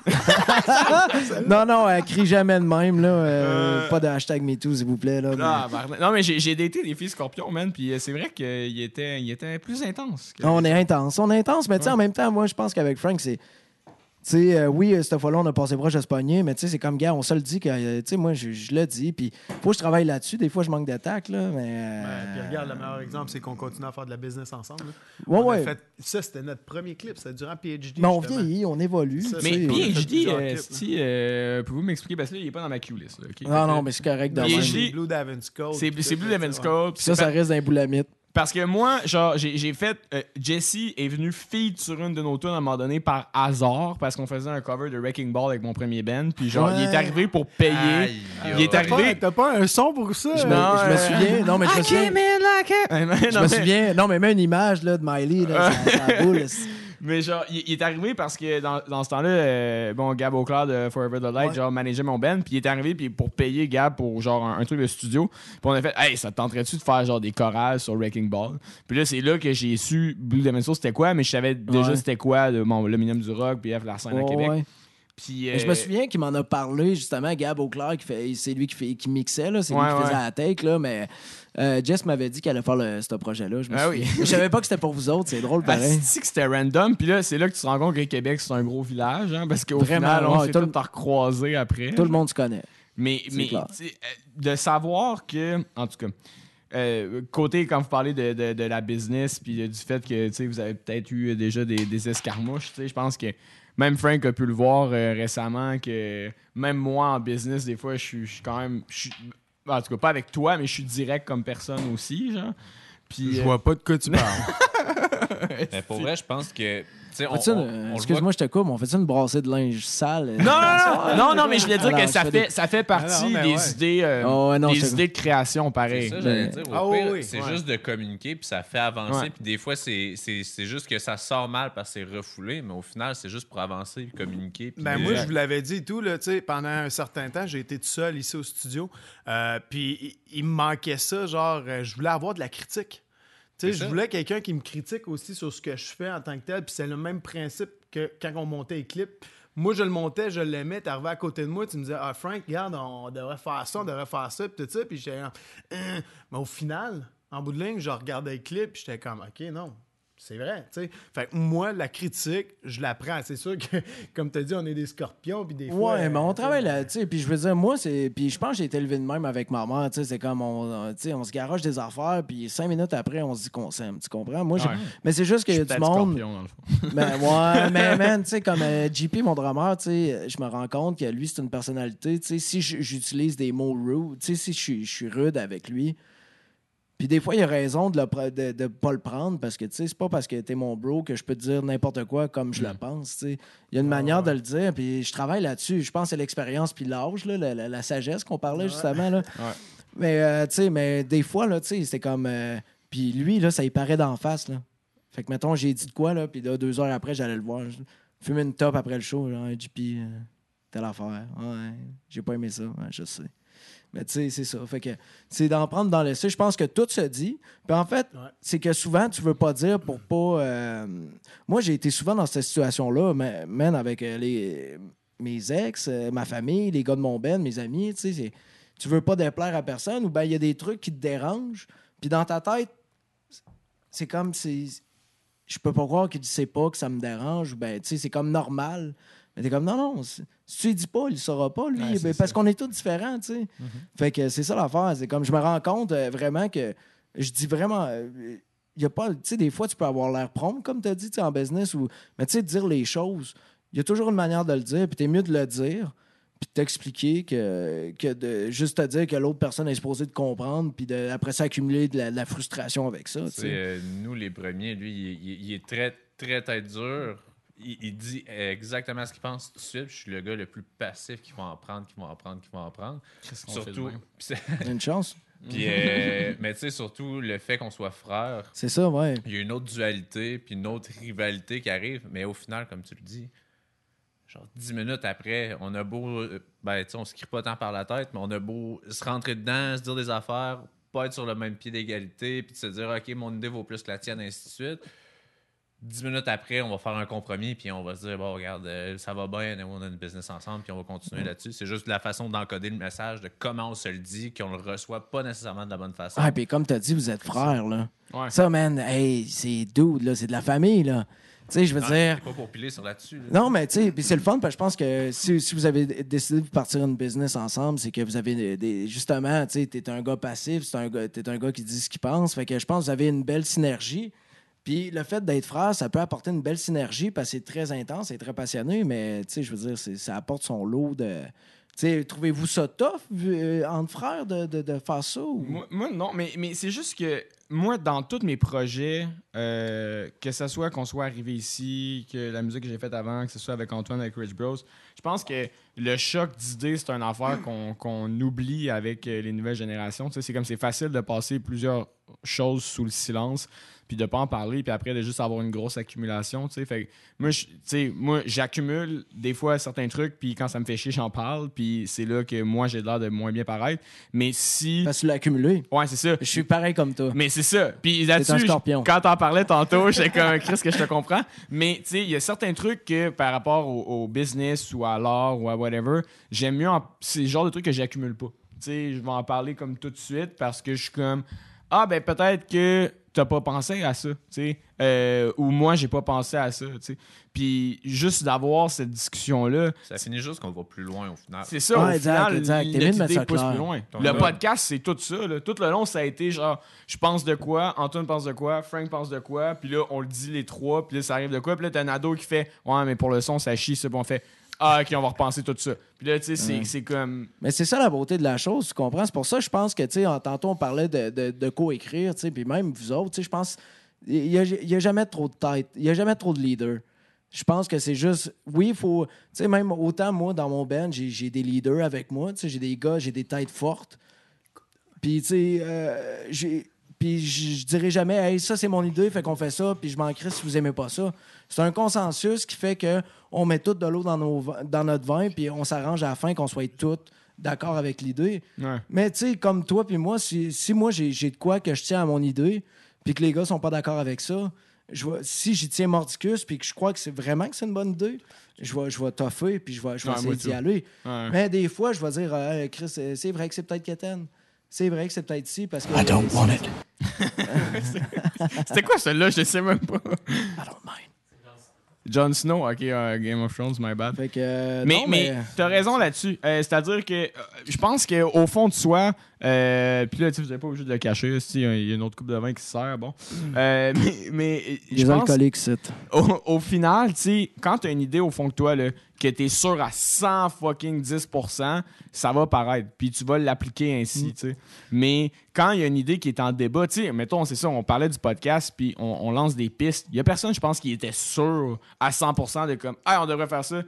non, non, elle crie jamais de même, là. euh, Euh. Pas de hashtag MeToo, s'il vous plaît, là. mais- Ah, barna- non, mais j'ai daté des filles scorpions, man, puis euh, c'est vrai qu'il était, il était plus intense. que- On est intense, on est intense, mais tu sais, en même temps, moi, je pense qu'avec Frank, c'est. Tu sais, euh, oui, euh, cette fois-là, on a passé proche de se pogner, mais tu sais, c'est comme, gars, on se le dit que, euh, tu sais, moi, je, je le dis, puis faut que je travaille là-dessus. Des fois, je manque d'attaque, là, mais. euh, Ouais, puis regarde, le meilleur exemple, c'est qu'on continue à faire de la business ensemble. là. ouais, On a ouais. fait- ça, c'était notre premier clip, c'était durant PhD. Mais on vieillit, on évolue. Ça, Mais PhD, euh, si, euh, pouvez-vous m'expliquer? Parce que là, il est pas dans ma là, ok? Non, non, mais c'est correct PhD. C'est Blue Davin's Code. C'est Blue. Code. Ça, ça reste d'un boulamite. Parce que moi, genre, j'ai fait. euh, Jesse est venu feed sur une de nos tunes à un moment donné par hasard parce qu'on faisait un cover de Wrecking Ball avec mon premier band. Puis, genre, il est arrivé pour payer. Aïe, il est arrivé. pas, t'as pas un son pour ça? Je me, Non, je me souviens. Non, mais je me souviens. Je non, me mais- souviens. Non, mais mets une image là, de Miley, là, boule. Mais genre, il, il est arrivé parce que dans, dans ce temps-là, euh, bon, Gab Auclair de Forever the Light, Ouais. genre, manageait mon band, puis il est arrivé puis pour payer Gab pour genre un, un truc de studio. Puis on a fait, hey, ça te tenterait-tu de faire genre des chorales sur Wrecking Ball? Puis là, c'est là que j'ai su Blue Code c'était quoi, mais je savais déjà Ouais. c'était quoi, de, bon, le minimum du rock, puis F, la scène à Québec. ouais. Puis, Je euh, me souviens qu'il m'en a parlé justement, Gab Auclair, qui fait, c'est lui qui, fait, qui mixait, là, c'est Ouais, lui qui faisait la take, là, mais euh, Jess m'avait dit qu'elle allait faire le- ce projet-là. Je me Ah oui. Je savais pas que c'était pour vous autres, c'est drôle pareil. Asti que c'était random? Puis là, c'est là que tu te rends compte que Québec, c'est un gros village. Hein, parce qu'au Vraiment, final, on ouais, s'est tout tous le- recroisés après. Tout le monde se connaît. Mais, C'est mais clair. tu sais, euh, de savoir que, en tout cas, euh, côté, quand vous parlez de, de- de la business, puis euh, du fait que tu sais, vous avez peut-être eu déjà des, des escarmouches, tu sais, je pense que même Frank a pu le voir euh, récemment, que même moi en business, des fois, je suis je suis quand même. je suis- en tout cas, pas avec toi, mais je suis direct comme personne aussi, genre. Puis, Je euh, vois pas de quoi tu parles. Mais pour vrai, je pense que. Voit Excuse-moi, je te coupe, mais on fait une brassée de linge sale? Non, non, non, non, non, mais je voulais dire Alors, que ça fait, des- ça fait partie des ouais. idées, euh, Oh, des idées de création, C'est pareil. ça, j'allais Mais- dire. Au Ah pire, c'est Ouais. juste de communiquer, puis ça fait avancer. Ouais. Puis des fois, c'est c'est- c'est juste que ça sort mal parce que c'est refoulé, mais au final, c'est juste pour avancer, puis communiquer. puis Ben moi, je vous l'avais dit et tout, là, tu sais, pendant un certain temps, j'ai été tout seul ici au studio. euh, puis il, me manquait ça, genre, euh, je voulais avoir de la critique. Tu sais, C'est je voulais quelqu'un qui me critique aussi sur ce que je fais en tant que tel. Puis c'est le même principe que quand on montait les clips. Moi, je le montais, je l'aimais. Tu arrivé à côté de moi, tu me disais, ah, Frank, regarde, on devrait faire ça, on devrait faire ça, puis tout ça. Puis j'étais Hein. mais au final, en bout de ligne, je regardais le clip, puis j'étais comme, OK, non. C'est vrai, tu sais. Fait que moi, la critique, je la prends. C'est sûr que, comme tu as dit, on est des scorpions, puis des fois... Ouais, mais on euh, travaille là, tu sais. Puis je veux dire, moi, c'est. Puis je pense que j'ai été élevé de même avec ma mère, tu sais. C'est comme, on, tu sais, on se garoche des affaires, puis cinq minutes après, on se dit qu'on s'aime. Tu comprends? Moi, Ouais. Mais c'est juste qu'il y a du monde. scorpion, dans le fond. Ben, ouais, mais man, tu sais, comme euh, JP, mon drummer, tu sais, je me rends compte que lui, c'est une personnalité. Tu sais, si j'utilise des mots rude, tu sais, si je suis- je suis rude avec lui, puis des fois, il a raison de ne de, de pas le prendre parce que, tu sais, c'est pas parce que t'es mon bro que je peux te dire n'importe quoi comme je le pense, tu sais. Il y a une manière de le dire, puis je travaille là-dessus. Je pense que c'est l'expérience puis l'âge, là, la, la- la sagesse qu'on parlait justement, là. Mais, euh, tu sais, mais des fois, là, tu sais, c'est comme... euh, puis lui, là, ça y paraît d'en face, là. Fait que, mettons, j'ai dit de quoi, là, puis là, deux heures après, j'allais le voir. Je fume une top après le show, genre, JP, euh, telle affaire. Ouais, j'ai pas aimé ça, ouais, je sais. Mais tu sais, c'est ça. Fait que c'est d'en prendre dans l'essai. Je pense que tout se dit. Puis en fait, Ouais. c'est que souvent, tu veux pas dire pour pas. euh, Moi, j'ai été souvent dans cette situation-là, man, avec euh, les... mes ex, euh, ma famille, les gars de mon ben, mes amis. Tu sais, tu veux pas déplaire à personne ou ben il y a des trucs qui te dérangent. Puis dans ta tête, c'est comme si. Je peux pas croire qu'il sait pas que ça me dérange. ou Ben, tu sais, c'est comme normal. Mais t'es comme, non, non, si tu lui dis pas, il le saura pas, lui. Ouais, Ben, parce qu'on est tous différents, tu sais. Fait que c'est ça l'affaire. C'est comme, je me rends compte euh, vraiment que je dis vraiment. euh, il y a pas, tu sais, des fois, tu peux avoir l'air prompt, comme tu as dit, tu sais, en business, ou, mais tu sais, dire les choses, il y a toujours une manière de le dire, puis t'es mieux de le dire, puis de t'expliquer que, que de juste te dire que l'autre personne est supposée de comprendre, puis de, après ça, accumuler de la, de la frustration avec ça, euh, nous, les premiers, lui, il, il- il est très, très tête dure. Il, il dit exactement ce qu'il pense tout de suite. Je suis le gars le plus passif qui va en prendre, qui va en prendre, qui va en prendre. qu'on fait de Surtout. Une chance. puis, euh, mais tu sais, surtout le fait qu'on soit frères, C'est ça, ouais. il y a une autre dualité, puis une autre rivalité qui arrive. Mais au final, comme tu le dis, genre dix minutes après, on a beau. euh, Ben, tu sais, on se crie pas tant par la tête, mais on a beau se rentrer dedans, se dire des affaires, pas être sur le même pied d'égalité, puis de se dire, OK, mon idée vaut plus que la tienne, ainsi de suite. Dix minutes après, on va faire un compromis, puis on va se dire, bon, regarde, euh, ça va bien, on a une business ensemble, puis on va continuer là-dessus. C'est juste la façon d'encoder le message, de comment on se le dit, qu'on le reçoit pas nécessairement de la bonne façon. Ah, puis comme tu as dit, vous êtes frères, là. Ouais. Ça, man, hey, c'est dude, là, c'est de la famille, là. Tu sais, je veux Non, dire. pas pour piler sur là-dessus. là. Non, mais tu sais, puis c'est le fun, parce que je pense que si, si vous avez décidé de partir une business ensemble, c'est que vous avez des, justement, tu sais, t'es un gars passif, t'es un gars, t'es un gars qui dit ce qu'il pense, fait que je pense que vous avez une belle synergie. Puis le fait d'être frère, ça peut apporter une belle synergie parce que c'est très intense, c'est très passionné, mais tu sais, je veux dire, ça apporte son lot de. Trouvez-vous ça tough euh, entre frères de, de, de faire ça? Ou... Moi, moi, non, mais, mais c'est juste que moi, dans tous mes projets, euh, que ce soit qu'on soit arrivé ici, que la musique que j'ai faite avant, que ce soit avec Antoine, avec Rich Bros, je pense que le choc d'idées, c'est une affaire qu'on qu'on oublie avec euh, les nouvelles générations. C'est comme c'est facile de passer plusieurs choses sous le silence, puis de pas en parler, puis après de juste avoir une grosse accumulation. tu sais. Fait que moi, je- tu sais, moi, j'accumule des fois certains trucs, puis quand ça me fait chier, j'en parle, puis c'est là que moi, j'ai l'air de moins bien paraître. Mais si... Parce que tu l'as accumulé. Ouais, c'est ça. Je suis pareil comme toi. Mais c'est ça. Puis là-dessus, quand t'en parlais tantôt, j'étais comme Chris que je te comprends. Mais tu sais, il y a certains trucs que par rapport au, au business ou à l'art ou à whatever, j'aime mieux. en- C'est le genre de trucs que j'accumule pas. Tu sais, je vais en parler comme tout de suite parce que je suis comme ah ben peut-être que t'as pas pensé à ça, tu sais, Euh, ou moi j'ai pas pensé à ça, tu sais. Puis juste d'avoir cette discussion là, Ça finit juste qu'on va plus loin au final. c'est ça, Ouais, au exact, final, exact. Notre idée pousse plus loin. Ton Le podcast, c'est tout ça. là. Tout le long, ça a été genre, je pense de quoi, Antoine pense de quoi, Frank pense de quoi, puis là, on le dit les trois, puis là, ça arrive de quoi, puis là, t'as un ado qui fait, ouais, mais pour le son, ça chie, ça, puis on fait, ah, ok, on va repenser tout ça. Puis là, tu sais, c'est- c'est comme. Mais c'est ça la beauté de la chose, tu comprends? C'est pour ça que je pense que, tu sais, tantôt, on parlait de, de, de co-écrire, tu sais, puis même vous autres, tu sais, je pense. Il n'y a, y a jamais trop de tête. Il n'y a jamais trop de leader. Je pense que c'est juste. Oui, il faut. Tu sais, même autant moi, dans mon band, j'ai j'ai des leaders avec moi. Tu sais, j'ai des gars, j'ai des têtes fortes. Puis, tu sais, euh, j'ai. Puis je je dirais jamais, hey, ça c'est mon idée, fait qu'on fait ça, puis je m'en crie si vous aimez pas ça. C'est un consensus qui fait que on met tout de l'eau dans, nos dans notre vin, puis on s'arrange à la fin qu'on soit tous d'accord avec l'idée. Ouais. Mais tu sais, comme toi puis moi, si, si moi j'ai j'ai de quoi que je tiens à mon idée, puis que les gars sont pas d'accord avec ça, je si j'y tiens mordicus, puis que je crois que c'est vraiment que c'est une bonne idée, je vais, je vais toffer, puis je vais, je vais Ouais, moi essayer d'y aller. Ouais. Mais des fois, je vais dire, Chris, c'est vrai que c'est peut-être Keten. C'est vrai que c'est peut-être si, parce que. I don't want it. C'était quoi celle-là? Je sais même pas. I don't mind. Jon Snow, ok, euh, Game of Thrones, my bad. Fait que. euh, Mais, non, mais t'as raison là-dessus. Euh, C'est-à-dire que euh, je pense qu'au fond de soi, euh, puis là, tu vous n'êtes pas obligé de le cacher, si, il y a une autre coupe de vin qui se sert, bon. Euh, mais mais je Les pense alcooliques, c'est. au, au final, tu quand t'as une idée au fond de toi, là, que t'es sûr à 100 fucking 10%, ça va paraître. Puis tu vas l'appliquer ainsi, tu sais. Mais quand il y a une idée qui est en débat, tu mettons, c'est ça, on parlait du podcast, puis on, on lance des pistes. Il y a personne, je pense, qui était sûr à 100% de comme, ah, on devrait faire ça.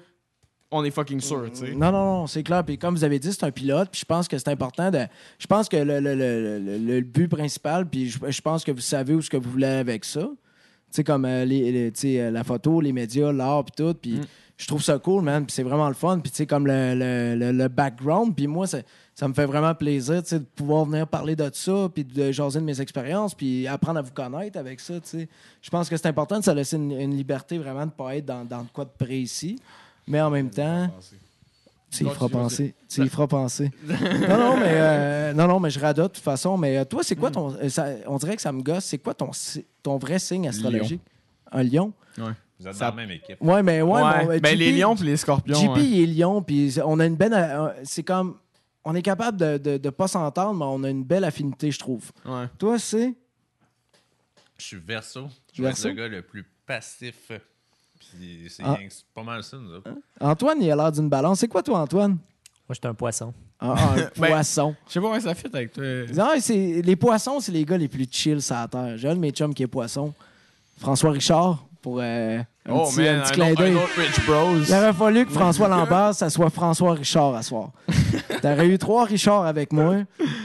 On est fucking sûr, tu sais. Non, non, non, c'est clair. Puis comme vous avez dit, c'est un pilote. Puis je pense que c'est important de. Je pense que le, le- le- le- le but principal, puis je, je pense que vous savez où ce que vous voulez avec ça. Tu sais, comme euh, les, les- euh, la photo, les médias, l'art, puis tout. Puis je trouve ça cool, man. Puis c'est vraiment le fun. Puis tu sais, comme le, le- le- le background. Puis moi, ça, ça me fait vraiment plaisir, tu sais, de pouvoir venir parler de ça, puis de jaser de mes expériences, puis apprendre à vous connaître avec ça, tu sais. Je pense que c'est important de se laisser une, une liberté vraiment de ne pas être dans, dans quoi de précis. Mais en même temps. Tu y feras penser. Tu y feras penser. non, non, mais, euh, non, non, mais je radote de toute façon. Mais euh, toi, c'est quoi ton. euh, ça- on dirait que ça me gosse. C'est quoi ton, ton vrai signe astrologique? Un lion? Vous êtes Ça- dans la même équipe. Ouais, mais ouais. Ouais, mais, euh, ben, JP les lions puis les scorpions. JP, ouais. il est lion, puis on a une belle. C'est comme. On est capable de, de, de pas s'entendre, mais on a une belle affinité, je trouve. Ouais. Toi, c'est? Je suis verso. Je Verseau? le gars le plus passif. Puis c'est Ah. c'est pas mal ça, nous autres. Antoine, il a l'air d'une balance. C'est quoi, toi, Antoine? Moi, j'étais un poisson. Ah, ah, un Ben, poisson. Je sais pas comment ça fit avec toi. Non, c'est, les poissons, c'est les gars les plus chill sur la terre. J'ai un de mes chums qui est poisson. François Richard, pour euh, un Oh, petit, man, un petit un, clin autre, d'œil. un autre Rich Bros. Il aurait fallu que François Lambert, ça soit François Richard à soir. T'aurais eu trois Richards avec moi,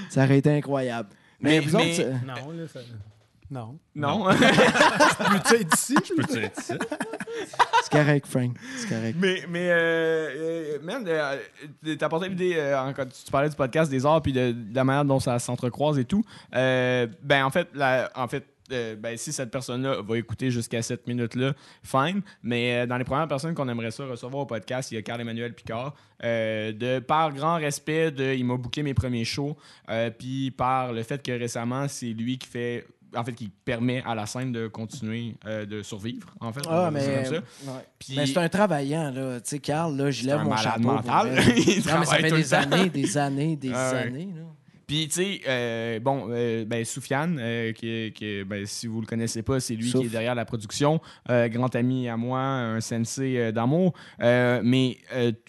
ça aurait été incroyable. Mais, Mais- vous mais- autres, Non, là, ça... Non. Non. Peux-tu être ici? Peux-tu être ici? c'est correct, Frank. C'est correct. mais, mais euh, euh, man, euh, t'as apporté l'idée, euh, quand tu parlais du podcast des arts puis de, de la manière dont ça s'entrecroise et tout. Euh, ben, en fait, la, en fait euh, ben, si cette personne-là va écouter jusqu'à cette minute-là, fine. Mais euh, dans les premières personnes qu'on aimerait ça recevoir au podcast, il y a Carl-Emmanuel Picard. Euh, de, par grand respect, de, il m'a booké mes premiers shows. euh, puis par le fait que récemment, c'est lui qui fait. En fait, qui permet à la scène de continuer euh, de survivre, en fait. Ah, mais, comme ça. ouais. Puis- mais c'est un travaillant, là. Tu sais, Carl, là, je lève mon chapeau. mental. non, mais ça fait des années, des années, des Ah années. Là. Puis, tu sais, euh, bon, euh, ben, Soufiane, euh, qui, qui- ben, si vous le connaissez pas, c'est lui Souf. qui est derrière la production. Grand ami à moi, un sensei d'amour. Mais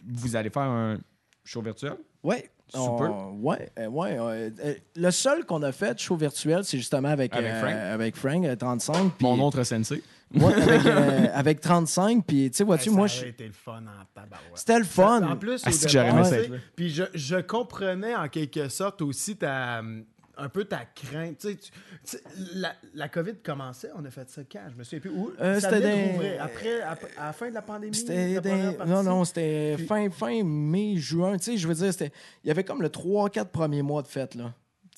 vous allez faire un show virtuel? Ouais. Super. On- ouais, euh, ouais. euh, euh, le seul qu'on a fait, show virtuel, c'est justement avec, Avec euh, Frank. avec Frank, euh, 35. puis- Mon autre sensei. Ouais, avec, euh, avec 35. Puis, tu sais, vois-tu, moi, je- été le fun en tabarouette. c'était le fun. En plus, Ah, que j'aurais. Puis je, je comprenais en quelque sorte aussi ta, un peu ta crainte. Tu sais, tu- tu sais, la, la COVID commençait, on a fait ça quand? Je me souviens plus. Où, Euh, ça des-. Après, à la fin de la pandémie? La des-? Non, non, c'était Puis- fin, fin mai, juin. Tu sais, je veux dire, c'était... il y avait comme le 3-4 premiers mois de fête, là.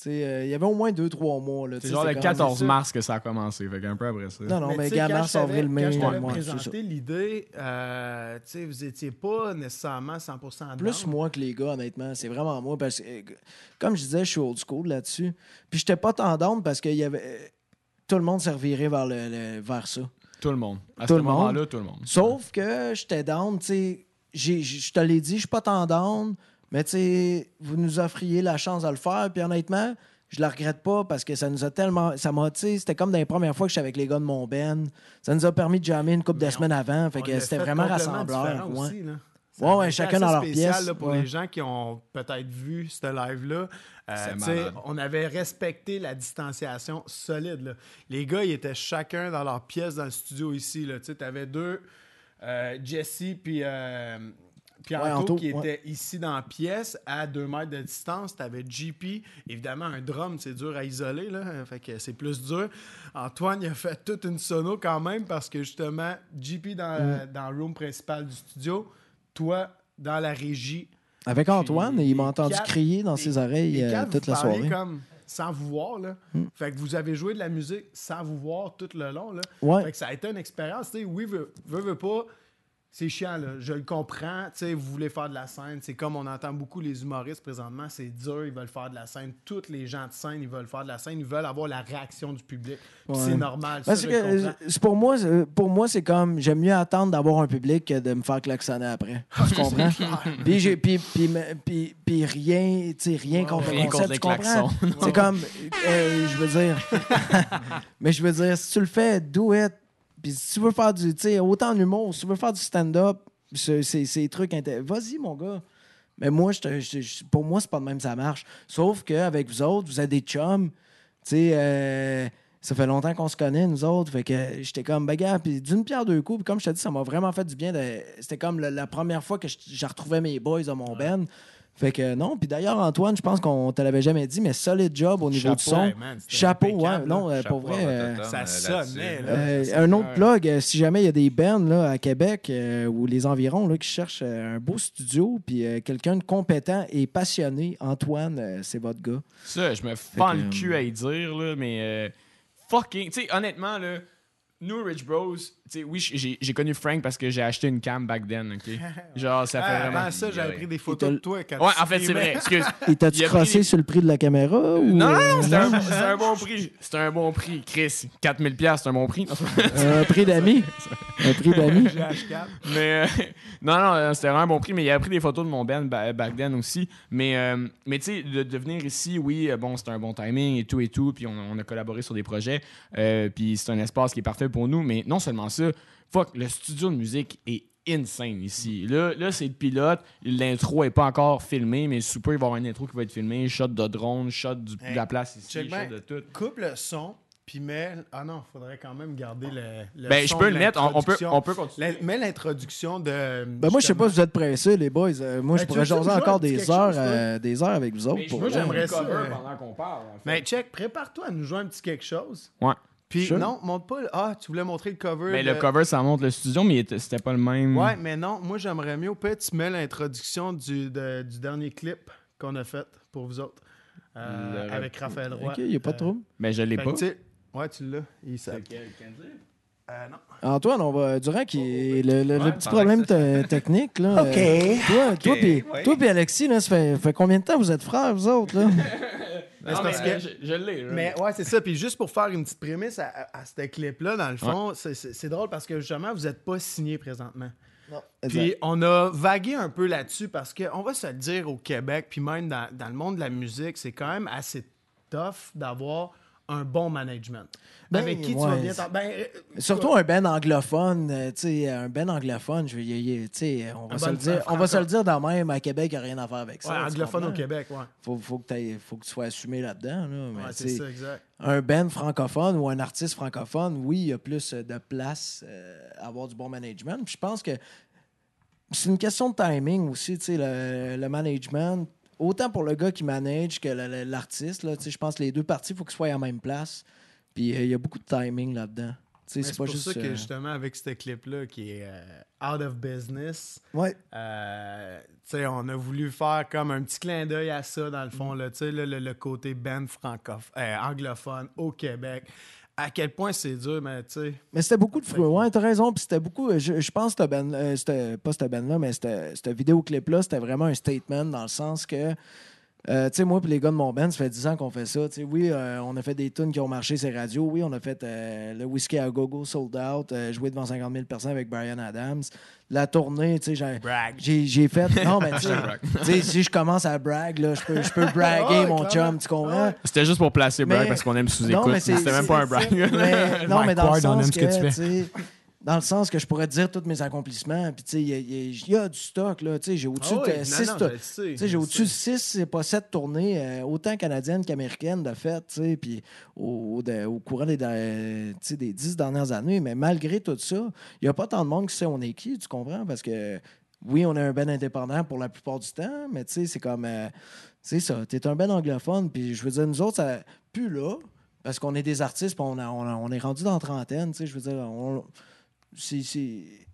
Euh, il y avait au moins 2-3 mois, C'est genre le c'était comme- 14 ça. mars que ça a commencé. Fait qu'un peu après ça. Non, non, mais, quand mars, avril, mai, Quand je t'avais présenté l'idée, euh, vous étiez pas nécessairement 100% Plus down. moi que les gars, honnêtement. C'est vraiment moi. Parce que, comme je disais, je suis old school là-dessus. Puis j'étais pas tendance parce que y avait... tout le monde servirait vers, le, le- vers ça. Tout le monde. À Tout ce le monde. moment-là, tout le monde. Sauf que j'étais down, tu sais. j'ai- Je te l'ai dit, je suis pas tant down, mais tu sais, vous nous offriez la chance de le faire. Puis honnêtement, je la regrette pas parce que ça nous a tellement. Ça m'a, c'était comme dans les premières fois que j'étais avec les gars de mon Ben. Ça nous a permis de jammer une couple de semaines avant. Fait que c'était vraiment rassembleur. ouais. aussi, là. Ça Ouais, chacun dans leur spécial, pièce, là, pour ouais. les gens qui ont peut-être vu ce live-là. euh, on avait respecté la distanciation solide. là. Les gars, ils étaient chacun dans leur pièce dans le studio ici. Tu avais deux, euh, Jesse puis euh, puis Ouais, Anto, Anto, qui ouais. étaient ici dans la pièce à deux mètres de distance. Tu avais JP. Évidemment, un drum, c'est dur à isoler. Là, fait que c'est plus dur. Antoine, il a fait toute une sono quand même parce que justement, JP dans, Mm. dans le room principal du studio, toi dans la régie. Avec Antoine, Puis il m'a entendu quatre- crier dans ses oreilles les euh, toute la soirée. comme sans vous voir. Là. Mm. Fait que vous avez joué de la musique sans vous voir tout le long. Là. Ouais. Fait que ça a été une expérience. Tu sais, oui, veut, veut, veut pas. C'est chiant, là. Je le comprends. Tu sais, vous voulez faire de la scène. C'est comme on entend beaucoup les humoristes présentement. C'est dur. Ils veulent faire de la scène. Tous les gens de scène, ils veulent faire de la scène. Ils veulent avoir la réaction du public. Ouais. C'est normal. Parce que pour moi, c'est- pour moi, c'est comme j'aime mieux attendre d'avoir un public que de me faire klaxonner après. Tu comprends? puis, puis, puis, puis, puis rien, tu sais, rien contre Rien le contre concept, les tu comprends? klaxons. C'est comme, euh, je veux dire, mais je veux dire, si tu le fais, do it. Puis si tu veux faire du, tu sais, autant d'humour, si tu veux faire du stand-up, des trucs, vas-y mon gars. Mais moi, je te- je- je- pour moi, c'est pas de même ça marche. Sauf qu'avec vous autres, vous êtes des chums. Tu sais, euh, ça fait longtemps qu'on se connaît, nous autres. Fait que j'étais comme, bagarre, puis d'une pierre deux coups. Puis comme je te dis, ça m'a vraiment fait du bien. de- C'était comme la, la première fois que je, je retrouvais mes boys de mon band. Fait que non. Puis d'ailleurs, Antoine, je pense qu'on te l'avait jamais dit, mais solide job au niveau du son. Man, Chapeau, ouais. Non, euh, pour vrai. euh, ça euh, sonnait, là. euh, un autre plug, euh, si jamais il y a des bands là, à Québec euh, ou les environs là, qui cherchent euh, un beau studio, puis euh, quelqu'un de compétent et passionné, Antoine, euh, c'est votre gars. Ça, je me fends le cul à y dire, là, mais euh, fucking. Tu sais, honnêtement, là, nous, Rich Bros, tu sais, oui, j'ai j'ai connu Frank parce que j'ai acheté une cam back then, OK? Genre, ça fait Ah, vraiment. avant ça, j'avais pris des photos de toi. Quand Ouais, tu en fait, c'est vrai, excuse. Et t'as-tu pris crossé des- sur le prix de la caméra? Ou... Non, non, non, c'était un, Non? c'était un bon prix. C'était un bon prix. Chris, 4000$, piastres, c'est un bon prix. un prix d'amis. Un prix d'amis. GH4. Mais euh, non, non, euh, c'était vraiment un bon prix. Mais il a pris des photos de mon band ba- back then aussi. Mais, euh, mais tu sais, de, de venir ici, oui, euh, bon, c'était un bon timing et tout et tout. Puis on, on a collaboré sur des projets. Euh, puis c'est un espace qui est parfait pour nous. Mais non seulement ça, fuck, le studio de musique est insane ici. Là, là c'est le pilote. L'intro est pas encore filmé, mais super, il va y avoir une intro qui va être filmée. Shot de drone, shot du- de la place ici, check shot bien. de tout. Coupe le son, puis mets. Ah non, faudrait quand même garder le. le Ben, je peux de le mettre. On, on peut, on peut continuer. La- Mets l'introduction de. Ben moi, je sais pas si vous êtes pressés, les boys. Euh, moi, Ben, je pourrais jaser jouer encore des heures, chose, euh, des heures avec vous autres. Mais pour moi, j'aimerais ça, cover euh, pendant qu'on parle. en fait. Mais check, prépare-toi à nous jouer un petit quelque chose. Ouais. Puis Sure. non, montre pas. le- Ah, tu voulais montrer le cover. Mais de- le cover, ça montre le studio, mais c'était pas le même. Ouais, mais non, moi j'aimerais mieux. Au tu mets l'introduction du, de- du dernier clip qu'on a fait pour vous autres. euh, Le- avec Raphaël Roy. OK, il n'y a pas de Euh, trouble. Mais je l'ai pas. tu sais, Ouais, tu l'as. Il s'appelle. Euh, non. Antoine, on va. Durant qui le, le- le Ouais, petit problème te- technique, là. OK. euh, toi, toi, puis ouais. toi puis Alexis, là, ça fait, fait combien de temps vous êtes frères, vous autres, là? Non, parce mais, que- je, je l'ai. Mais ouais, c'est ça. Puis juste pour faire une petite prémisse à, à, à ce clip-là, dans le fond, c'est- drôle parce que justement, vous n'êtes pas signé présentement. Non. Puis on a vagué un peu là-dessus parce qu'on va se le dire au Québec, puis même dans, dans le monde de la musique, c'est quand même assez tough d'avoir un bon management. Ben, Avec qui tu vas bien ben, euh, Surtout un ben anglophone, euh, tu sais, un ben anglophone, je veux y- on va Un se le dire, on va se le dire dans même, à Québec, il n'y a rien à faire avec ça. ouais, anglophone au? Québec, ouais. Faut, faut, que t'ailles- faut que tu sois assumé là-dedans, là. mais Ouais, c'est ça, exact. un band francophone ou un artiste francophone, oui, il y a plus euh, de place euh, à avoir du bon management. Puis je pense que c'est une question de timing aussi, tu sais, le, le management. Autant pour le gars qui manage que l'artiste, je pense que les deux parties, il faut qu'ils soient à la même place. Puis euh, il y a beaucoup de timing là-dedans. C'est pour juste. ça que euh, justement, avec ce clip-là qui est euh, out of business, Ouais. On a voulu faire comme un petit clin d'œil à ça, dans le fond, Mm. là, le, le- côté band francophone, anglophone au Québec. À quel point c'est dur, mais tu sais. Mais c'était beaucoup de fruits. Ouais, t'as raison. Puis c'était beaucoup. Je, je pense que band- euh, pas cette band-là, mais cette, cette vidéoclip-là, c'était vraiment un statement dans le sens que. Euh, tu sais, moi et les gars de mon band, ça fait 10 ans qu'on fait ça. Tu sais, oui, euh, on a fait des tunes qui ont marché sur radios. Oui, on a fait euh, le Whiskey à Gogo Sold Out, euh, joué devant 50 000 personnes avec Brian Adams. La tournée, tu sais, j'ai- Brag. fait. Non, mais tu sais, si je commence à brag, là, je peux, je peux braguer mon clairement. chum, tu comprends? C'était juste pour placer Bragg Mais- parce qu'on aime sous-écoute. mais c'est- C'était même pas un brag. mais- non, mais dans le sens aime que, ce que tu fais. Tu sais, dans le sens que je pourrais te dire tous mes accomplissements. Puis, tu sais, il y, a- y du stock, là. Tu sais, j'ai au-dessus Ah oui, de non, 6 non, je le sais, tu sais, j'ai au-dessus de sais. 6, c'est pas 7 tournées, euh, autant canadiennes qu'américaines de fait, tu sais, puis au, au- de- au courant des, tu sais, des 10 dernières années. Mais malgré tout ça, il n'y a pas tant de monde qui sait on est qui, tu comprends? Parce que oui, on est un ben indépendant pour la plupart du temps, mais tu sais, c'est comme. euh, c'est ça, t'es un ben anglophone, puis je veux dire, nous autres, ça plus là, parce qu'on est des artistes, puis on, a- on, a- on est rendu dans la trentaine, tu sais, je veux dire, on, c'est-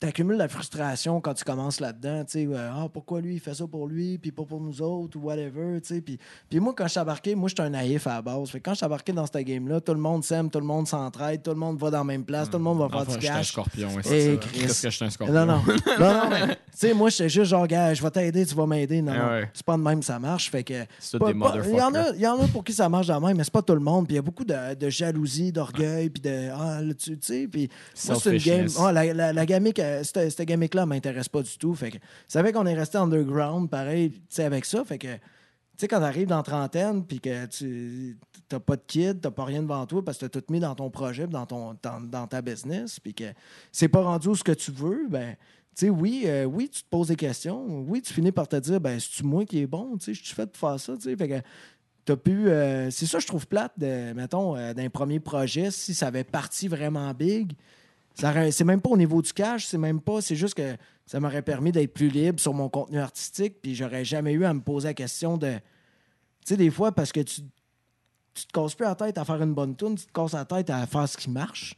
c'est. T'accumules la frustration quand tu commences là-dedans, tu sais, euh, ah, pourquoi lui, il fait ça pour lui, puis pas pour nous autres, ou whatever, tu sais. Puis, puis moi, quand je suis embarqué, moi, j'étais un naïf à la base. Fait que quand je suis embarqué dans cette game-là, tout le monde s'aime, tout le monde s'entraide, tout le monde va dans la même place, tout le monde va faire Enfin, du je suis un cash. scorpion. c'est ça. Chris. Qu'est-ce que je suis un scorpion? Non, non. non, non, mais, tu sais, moi, j'étais juste genre, gars, je vais t'aider, tu vas m'aider. Non, Ah non. ouais. C'est pas de même, ça marche. Fait que. C'est des Il y, en motherfuckers. a- il y en a pour qui ça marche de même, mais c'est pas tout le monde. Puis il y a beaucoup de, de jalousie, d'orgueil, puis de. Ah, tu tu sais. Puis moi, c'est une game. Ah, la, la, la gamique, euh, cette, gamique-là m'intéresse pas du tout. Fait que. Qu'on est resté underground, pareil, avec ça. Fait que. Tu sais, quand t'arrives dans trentaine, puis que tu t'as pas de kid, t'as pas rien devant toi parce que t'as tout mis dans ton projet, dans, ton, dans, dans ta business, puis que c'est pas rendu où ce que tu veux, ben, tu sais, oui, euh, oui, tu te poses des questions. Oui, tu finis par te dire, ben, c'est-tu moi qui est bon, tu sais, je suis fait pour faire ça, tu sais. Fait que t'as euh, c'est ça, je trouve plate, mettons, d'un premier projet, si ça avait parti vraiment big. C'est même pas au niveau du cash, c'est même pas. C'est juste que ça m'aurait permis d'être plus libre sur mon contenu artistique, puis j'aurais jamais eu à me poser la question de. Tu sais, des fois, parce que tu, tu te casses plus la tête à faire une bonne tune, tu te casses la tête à faire ce qui marche.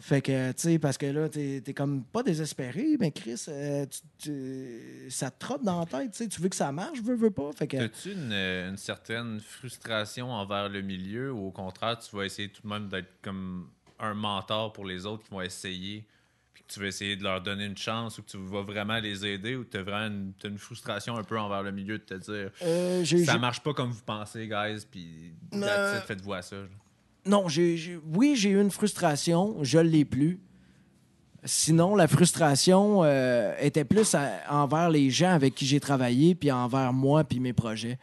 Fait que, tu sais, parce que là, t'es es comme pas désespéré, mais Chris, euh, tu- tu- ça te trotte dans la tête, tu sais, tu veux que ça marche, veux, veux pas. Fait que, As-tu une, euh, une certaine frustration envers le milieu ou au contraire, tu vas essayer tout de même d'être comme un mentor pour les autres qui vont essayer, puis que tu vas essayer de leur donner une chance ou que tu vas vraiment les aider ou tu as vraiment une, t'as une frustration un peu envers le milieu de te dire euh, ça marche pas comme vous pensez, guys, puis Euh, faites-vous à ça. genre. Non, j'ai, j'ai- oui, j'ai eu une frustration, je l'ai plus. Sinon, la frustration euh, était plus à- envers les gens avec qui j'ai travaillé, puis envers moi, puis mes projets.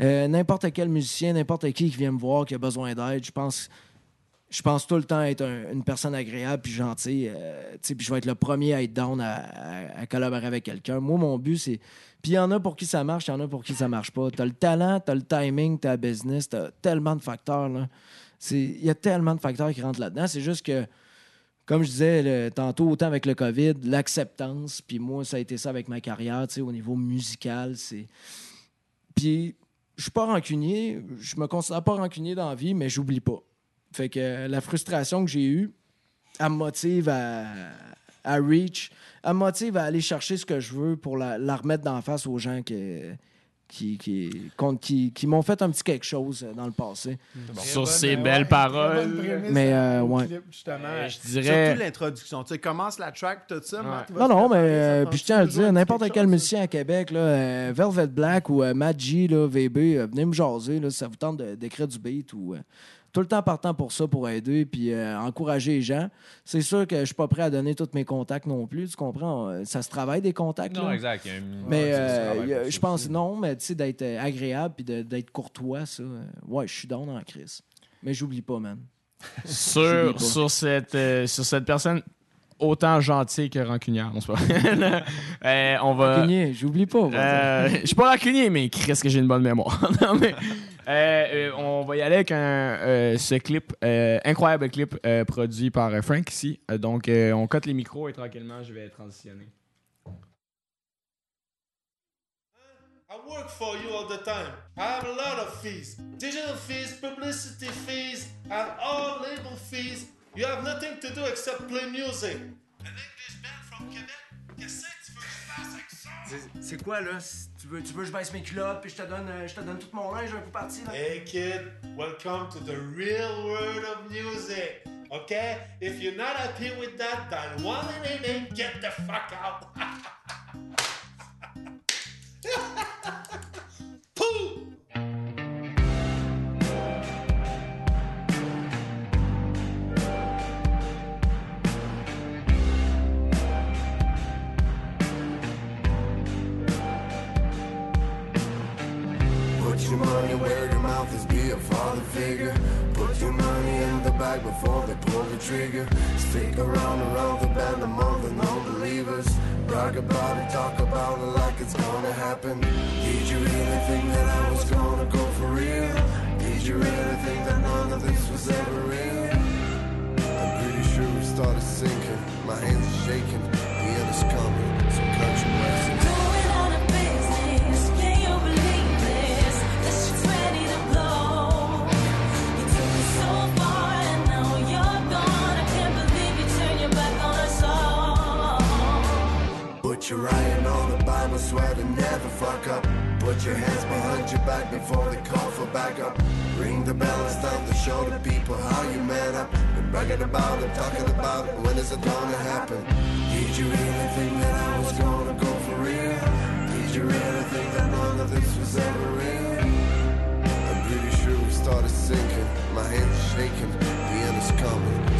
Euh, n'importe quel musicien, n'importe qui qui vient me voir, qui a besoin d'aide, je pense, je pense tout le temps être un- une personne agréable puis gentille. euh, puis je vais être le premier à être down à, collaborer avec quelqu'un. Moi, mon but, c'est. Puis il y en a pour qui ça marche, il y en a pour qui ça marche pas. T'as le talent, t'as le timing, t'as le business, t'as tellement de facteurs. Il y a tellement de facteurs qui rentrent là-dedans. C'est juste que, comme je disais tantôt, autant avec le COVID, l'acceptance, puis moi, ça a été ça avec ma carrière, au niveau musical. c'est Puis, je suis pas rancunier, je me considère pas rancunier dans la vie, mais j'oublie pas. Fait que euh, la frustration que j'ai eue, elle me motive à, à reach, elle me motive à aller chercher ce que je veux pour la, la remettre d'en face aux gens que- qui, qui, contre- qui, qui m'ont fait un petit quelque chose dans le passé. Sur ces belles paroles. Mais, euh, ouais. justement. Euh, je dirais- Surtout l'introduction. Tu sais, commence la track, tout ça. Non, non, mais euh, puis je tiens à le dire, n'importe quel chose, musicien à Québec, là, euh, Velvet Black ou euh, G, là, VB, euh, venez me jaser là, si ça vous tente de- d'écrire du beat ou euh, tout le temps partant pour ça, pour aider puis euh, encourager les gens. C'est sûr que je suis pas prêt à donner tous mes contacts non plus, tu comprends? Ça se travaille des contacts. Non, là. exact. il y a une- Mais ouais, euh, je pense, aussi. non, mais tu sais, d'être euh, agréable puis d'être courtois, ça, euh, ouais, je suis down en crise. Mais j'oublie pas, man. Sur, pas. sur, cette, euh, sur cette personne autant gentille que rancunière. Non, c'est pas. Euh, on va. Rancunier, j'oublie pas. Euh, je suis pas rancunier, mais Chris, que j'ai une bonne mémoire. Non, mais, euh, euh, on va y aller avec un, euh, ce clip, euh, incroyable clip euh, produit par euh, Frank ici. Donc, euh, on cote les micros et tranquillement, je vais transitionner. I work for you all the time. I have a lot of fees. Digital fees, publicity fees, and all label fees. You have nothing to do except play music. An English band from Quebec? Qu'est-ce que tu veux que je fasse avec ça? C'est quoi, là? Tu veux, tu veux que je baisse mes culottes puis je te donne, je te donne tout mon linge un coup parti, là? Hey kid, welcome to the real world of music. Okay? If you're not happy with that, then one and get the fuck out. before they pull the trigger. Stick around around the band among the non-believers. Brag about it, talk about it like it's gonna happen. Did you really think that I was gonna go for real? Did you really think that none of this was ever real? I'm pretty sure we started sinking. My hands are shaking. The end is coming. Writing on the Bible, swear to never fuck up. Put your hands behind your back before they call for backup. Ring the bell, it's time to show the people how you man up. Been bragging about it, talking about it, when is it gonna happen? Did you really think that I was gonna go for real? Did you really think that none of this was ever real? I'm pretty sure we started sinking. My hands shaking, the end is coming.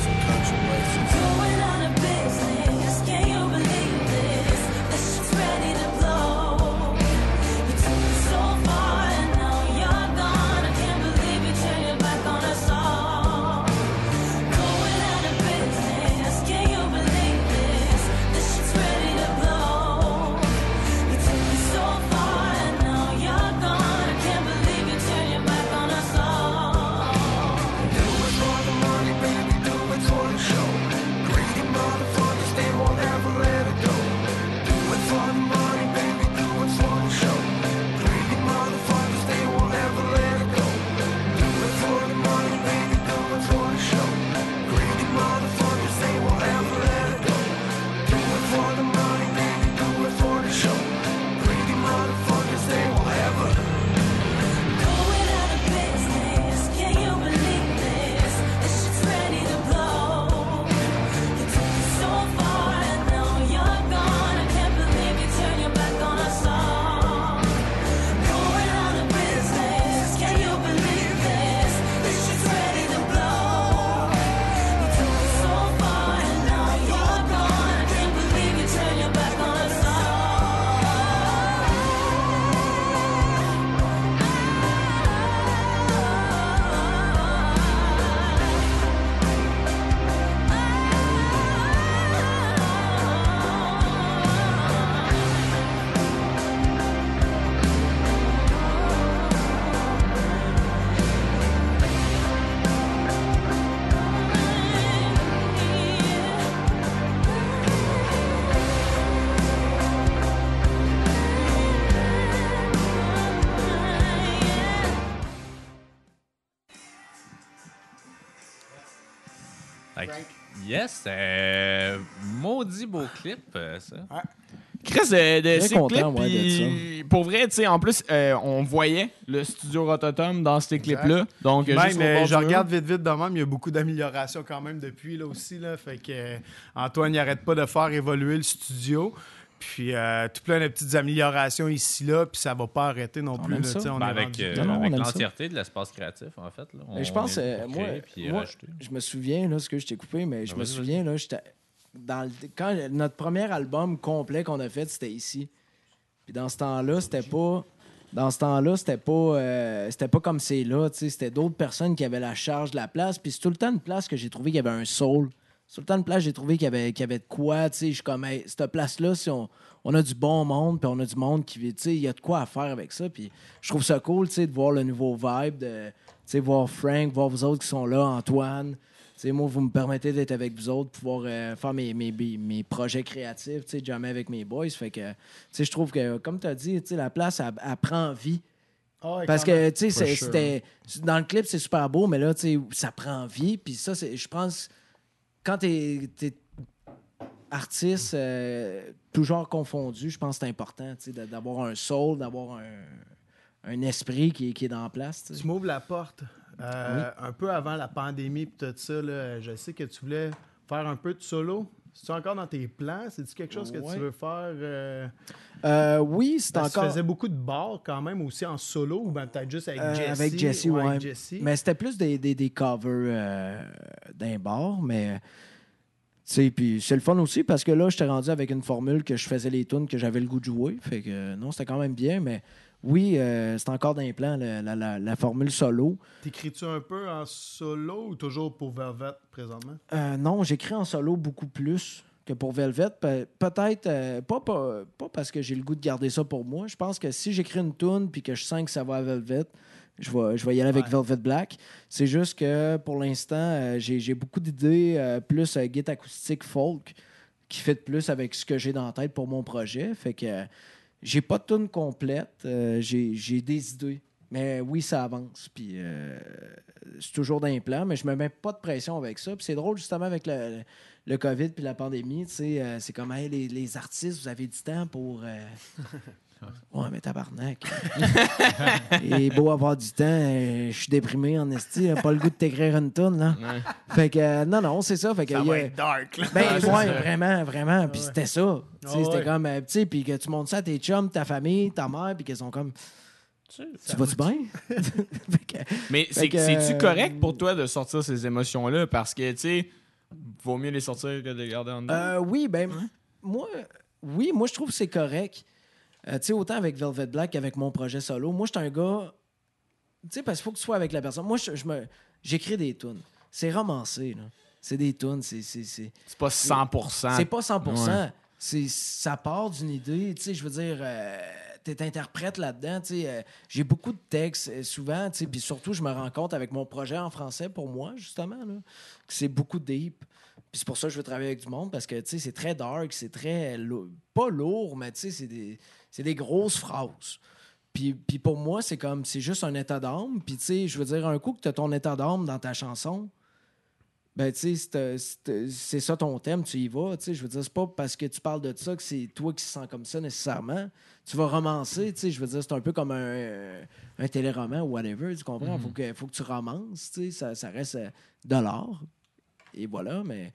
Yes, euh, maudit beau clip, euh, ça. Chris, euh, de ces content, clips, ouais, de puis pour vrai, tu sais, en plus, euh, on voyait le studio Rototom dans ces clips-là. Donc, Même, juste au euh, bord je du regarde vite, vite de même, il y a beaucoup d'améliorations quand même depuis là aussi. Là, fait que euh, Antoine, il arrête pas de faire évoluer le studio. Puis euh, tout plein de petites améliorations ici, là, puis ça va pas arrêter non On plus. là, on Ben, est avec euh, avec l'entièreté de l'espace créatif, en fait. Là, Mais je pense, euh, moi, je me souviens, là, ce que je t'ai coupé, mais je Ben, me vas-y, souviens, là. Dans le- quand notre premier album complet qu'on a fait, c'était ici. Puis dans ce temps-là, c'était pas. Dans ce temps-là, c'était pas, euh, c'était pas comme c'est là. tu sais. C'était d'autres personnes qui avaient la charge de la place. Puis c'est tout le temps une place que j'ai trouvé qu'il y avait un soul. Tout le temps une place j'ai trouvé qu'il y avait, qu'il y avait de quoi. tu sais. Je suis comme, hey, cette place-là, si on, on a du bon monde, puis on a du monde qui vit, tu sais, il y a de quoi à faire avec ça. Puis je trouve ça cool, tu sais, de voir le nouveau vibe, de tu sais, voir Frank, voir vous autres qui sont là, Antoine. Tu sais, moi, vous me permettez d'être avec vous autres, pouvoir euh, faire mes, mes, mes- mes projets créatifs, tu sais, jamais avec mes boys. Fait que, tu sais, je trouve que, comme tu as dit, tu sais, la place, elle, elle prend vie. Ah Parce que, tu sais, c'est- sure. c'était. Dans le clip, c'est super beau, mais là, tu sais, ça prend vie. Puis ça, c'est- je pense, quand t'es es artiste, euh, tout genre confondu, je pense que c'est important, tu d'avoir un soul, d'avoir un, un esprit qui, est- qui est dans la place. tu. Tu m'ouvres la porte. Euh, Un peu avant la pandémie et tout ça, là, je sais que tu voulais faire un peu de solo. C'est encore dans tes plans? C'est-tu quelque chose que Ouais. tu veux faire? euh, Euh, oui, c'est encore. Tu faisais beaucoup de bars quand même aussi en solo ou ben, peut-être juste avec Euh, Jesse? avec Jesse, ou ouais. Jesse? Mais c'était plus des, des, des covers d'un bar, mais. Tu sais, puis c'est le fun aussi parce que là, j'étais rendu avec une formule que je faisais les tunes que j'avais le goût de jouer. Fait que non, c'était quand même bien, mais oui, euh, c'est encore plans, le- la, la- la formule solo. T'écris-tu un peu en solo ou toujours pour Velvet présentement? Euh, non, j'écris en solo beaucoup plus que pour Velvet. Pe- Peut-être, euh, pas, pas, pas parce que j'ai le goût de garder ça pour moi. Je pense que si j'écris une tune puis que je sens que ça va à Velvet, je vais, je vais y aller avec Ouais. Velvet Black. C'est juste que pour l'instant, j'ai beaucoup d'idées plus guitare acoustique folk qui fait plus avec ce que j'ai dans la tête pour mon projet. Fait que j'ai pas de tune complète. euh, j'ai des idées. Mais oui, ça avance. Puis euh, c'est toujours dans les mais je me mets pas de pression avec ça. Puis c'est drôle, justement, avec le, COVID puis la pandémie. Euh, c'est comme, hey, les, les artistes, vous avez du temps pour. euh, Ouais, mais tabarnak. Et beau avoir du temps, euh, je suis déprimé en esti, là, pas le goût de t'écrire une tonne, là. Fait que, euh, non, non, c'est ça. Fait que, Ça il y va a- être dark, là. ben, Ouais, c'est ouais, ça. vraiment, vraiment. Puis c'était ça. C'était ouais. comme, euh, tu sais, puis que tu montres ça à tes chums, ta famille, ta mère, puis qu'elles sont comme, tu vas-tu bien? Fait que- Mais c'est-tu euh, correct pour toi de sortir ces émotions-là? Parce que, tu sais, vaut mieux les sortir que de les garder en dedans. Euh, oui, ben, moi, oui, moi, je trouve que c'est correct. Euh, tu sais, autant avec Velvet Black qu'avec mon projet solo. Moi, je suis un gars. Tu sais, parce qu'il faut que tu sois avec la personne. Moi, je, me, j'écris des tunes. C'est romancé, là. C'est des tunes. C'est, c'est, pas 100%. c'est pas 100 Ouais. c'est, Ça part d'une idée. Tu sais, je veux dire, euh, t'es interprète là-dedans. Tu sais, euh, j'ai beaucoup de textes euh, souvent. Tu sais, puis surtout, je me rends compte avec mon projet en français pour moi, justement, là, que c'est beaucoup deep. Puis c'est pour ça que je veux travailler avec du monde parce que tu sais, c'est très dark, c'est très. lou- Pas lourd, mais tu sais, c'est des, c'est des grosses phrases. Puis, puis pour moi, c'est comme. C'est juste un état d'âme. Puis tu sais, je veux dire, un coup que tu as ton état d'âme dans ta chanson, ben tu sais, c'est- ça ton thème, tu y vas. Tu sais, je veux dire, c'est pas parce que tu parles de ça que c'est toi qui se sens comme ça nécessairement. Tu vas romancer, tu sais, je veux dire, c'est un peu comme un, un téléroman ou whatever, tu comprends? Faut, que, faut que tu romances, tu sais, ça, ça reste euh, de l'art. Et voilà, mais.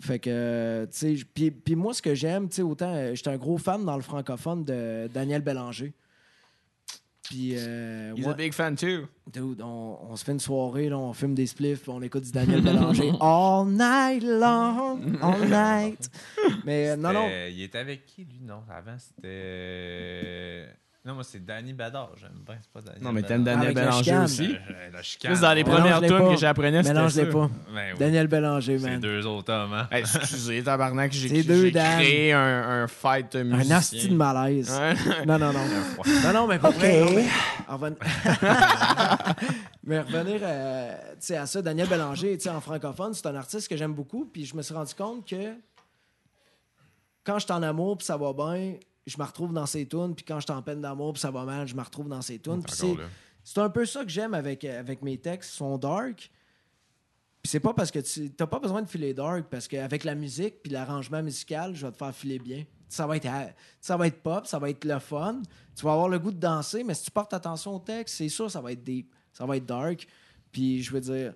Fait que, euh, tu sais, puis, puis moi, ce que j'aime, tu sais, autant, euh, j'étais un gros fan dans le francophone de Daniel Bélanger. Puis, euh, He's ouais, a big fan too. dude, on, on se fait une soirée, là, on fume des spliffs, puis on écoute du Daniel Bélanger all night long, all night. Mais euh, non, non, Il était avec qui, lui? Non, avant, c'était... Non, moi, c'est Danny Badard. J'aime bien, c'est pas Danny Non, mais t'aimes Daniel Avec la Bélanger chicane. aussi? Euh, La chicane. Plus dans les premières les tunes pas. que j'apprenais, c'était mélange-les ça. pas. Ben oui. Daniel Bélanger, C'est man. deux autres hommes, hein? Hey, excusez, tabarnak, j'ai, C'est deux j'ai créé un, un fight Un musicien. asti de malaise. Ouais. Non, non, non. Non, non, mais pour vrai, non, mais en reven- mais revenir euh, tu sais, à ça, Daniel Bélanger, tu sais, en francophone, c'est un artiste que j'aime beaucoup. Puis je me suis rendu compte que quand je suis en amour puis ça va bien, je me retrouve dans ses tunes. Puis quand je suis en peine d'amour puis ça va mal, je me retrouve dans ses tunes. C'est, un peu ça que j'aime avec, avec mes textes. Ils sont dark. Puis c'est pas parce que tu n'as pas besoin de filer dark, parce qu'avec la musique puis l'arrangement musical, je vais te faire filer bien. Ça va, être, euh, ça va être pop, ça va être le fun. Tu vas avoir le goût de danser, mais si tu portes attention au texte, c'est sûr, ça va être deep, ça va être dark. Puis je veux dire,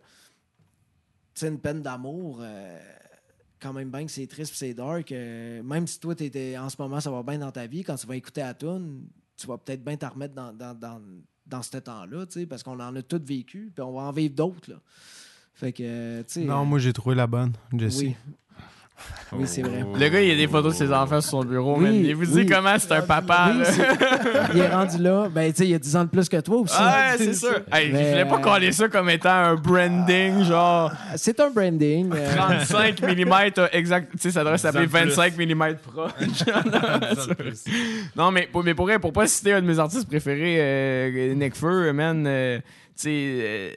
tu une peine d'amour, euh, quand même bien que c'est triste c'est dark. euh, même si toi, t'étais- en ce moment, ça va bien dans ta vie, quand tu vas écouter la tune, tu vas peut-être bien t'en remettre dans, dans, dans, dans ce temps-là, parce qu'on en a tous vécu, puis on va en vivre d'autres, là. Fait que, euh. Non, euh, moi j'ai trouvé la bonne, Jesse. Oui. Oui, c'est vrai. Le gars, il a des photos de ses enfants sur son bureau, Oui, man. Il vous dit oui. comment c'est un papa, Oui, là. c'est- il est rendu là. Ben, tu sais, il a 10 ans de plus que toi aussi. Ah ouais, c'est sûr. Hey, Mais, je voulais pas euh, coller ça comme étant un branding, genre C'est un branding. euh, 35 mm exact. Tu sais, ça devrait s'appeler 25 mm pro. non, mais pour, mais pour, vrai, pour pas citer un de mes artistes préférés, euh, Nick Fur, man, euh, sais, euh,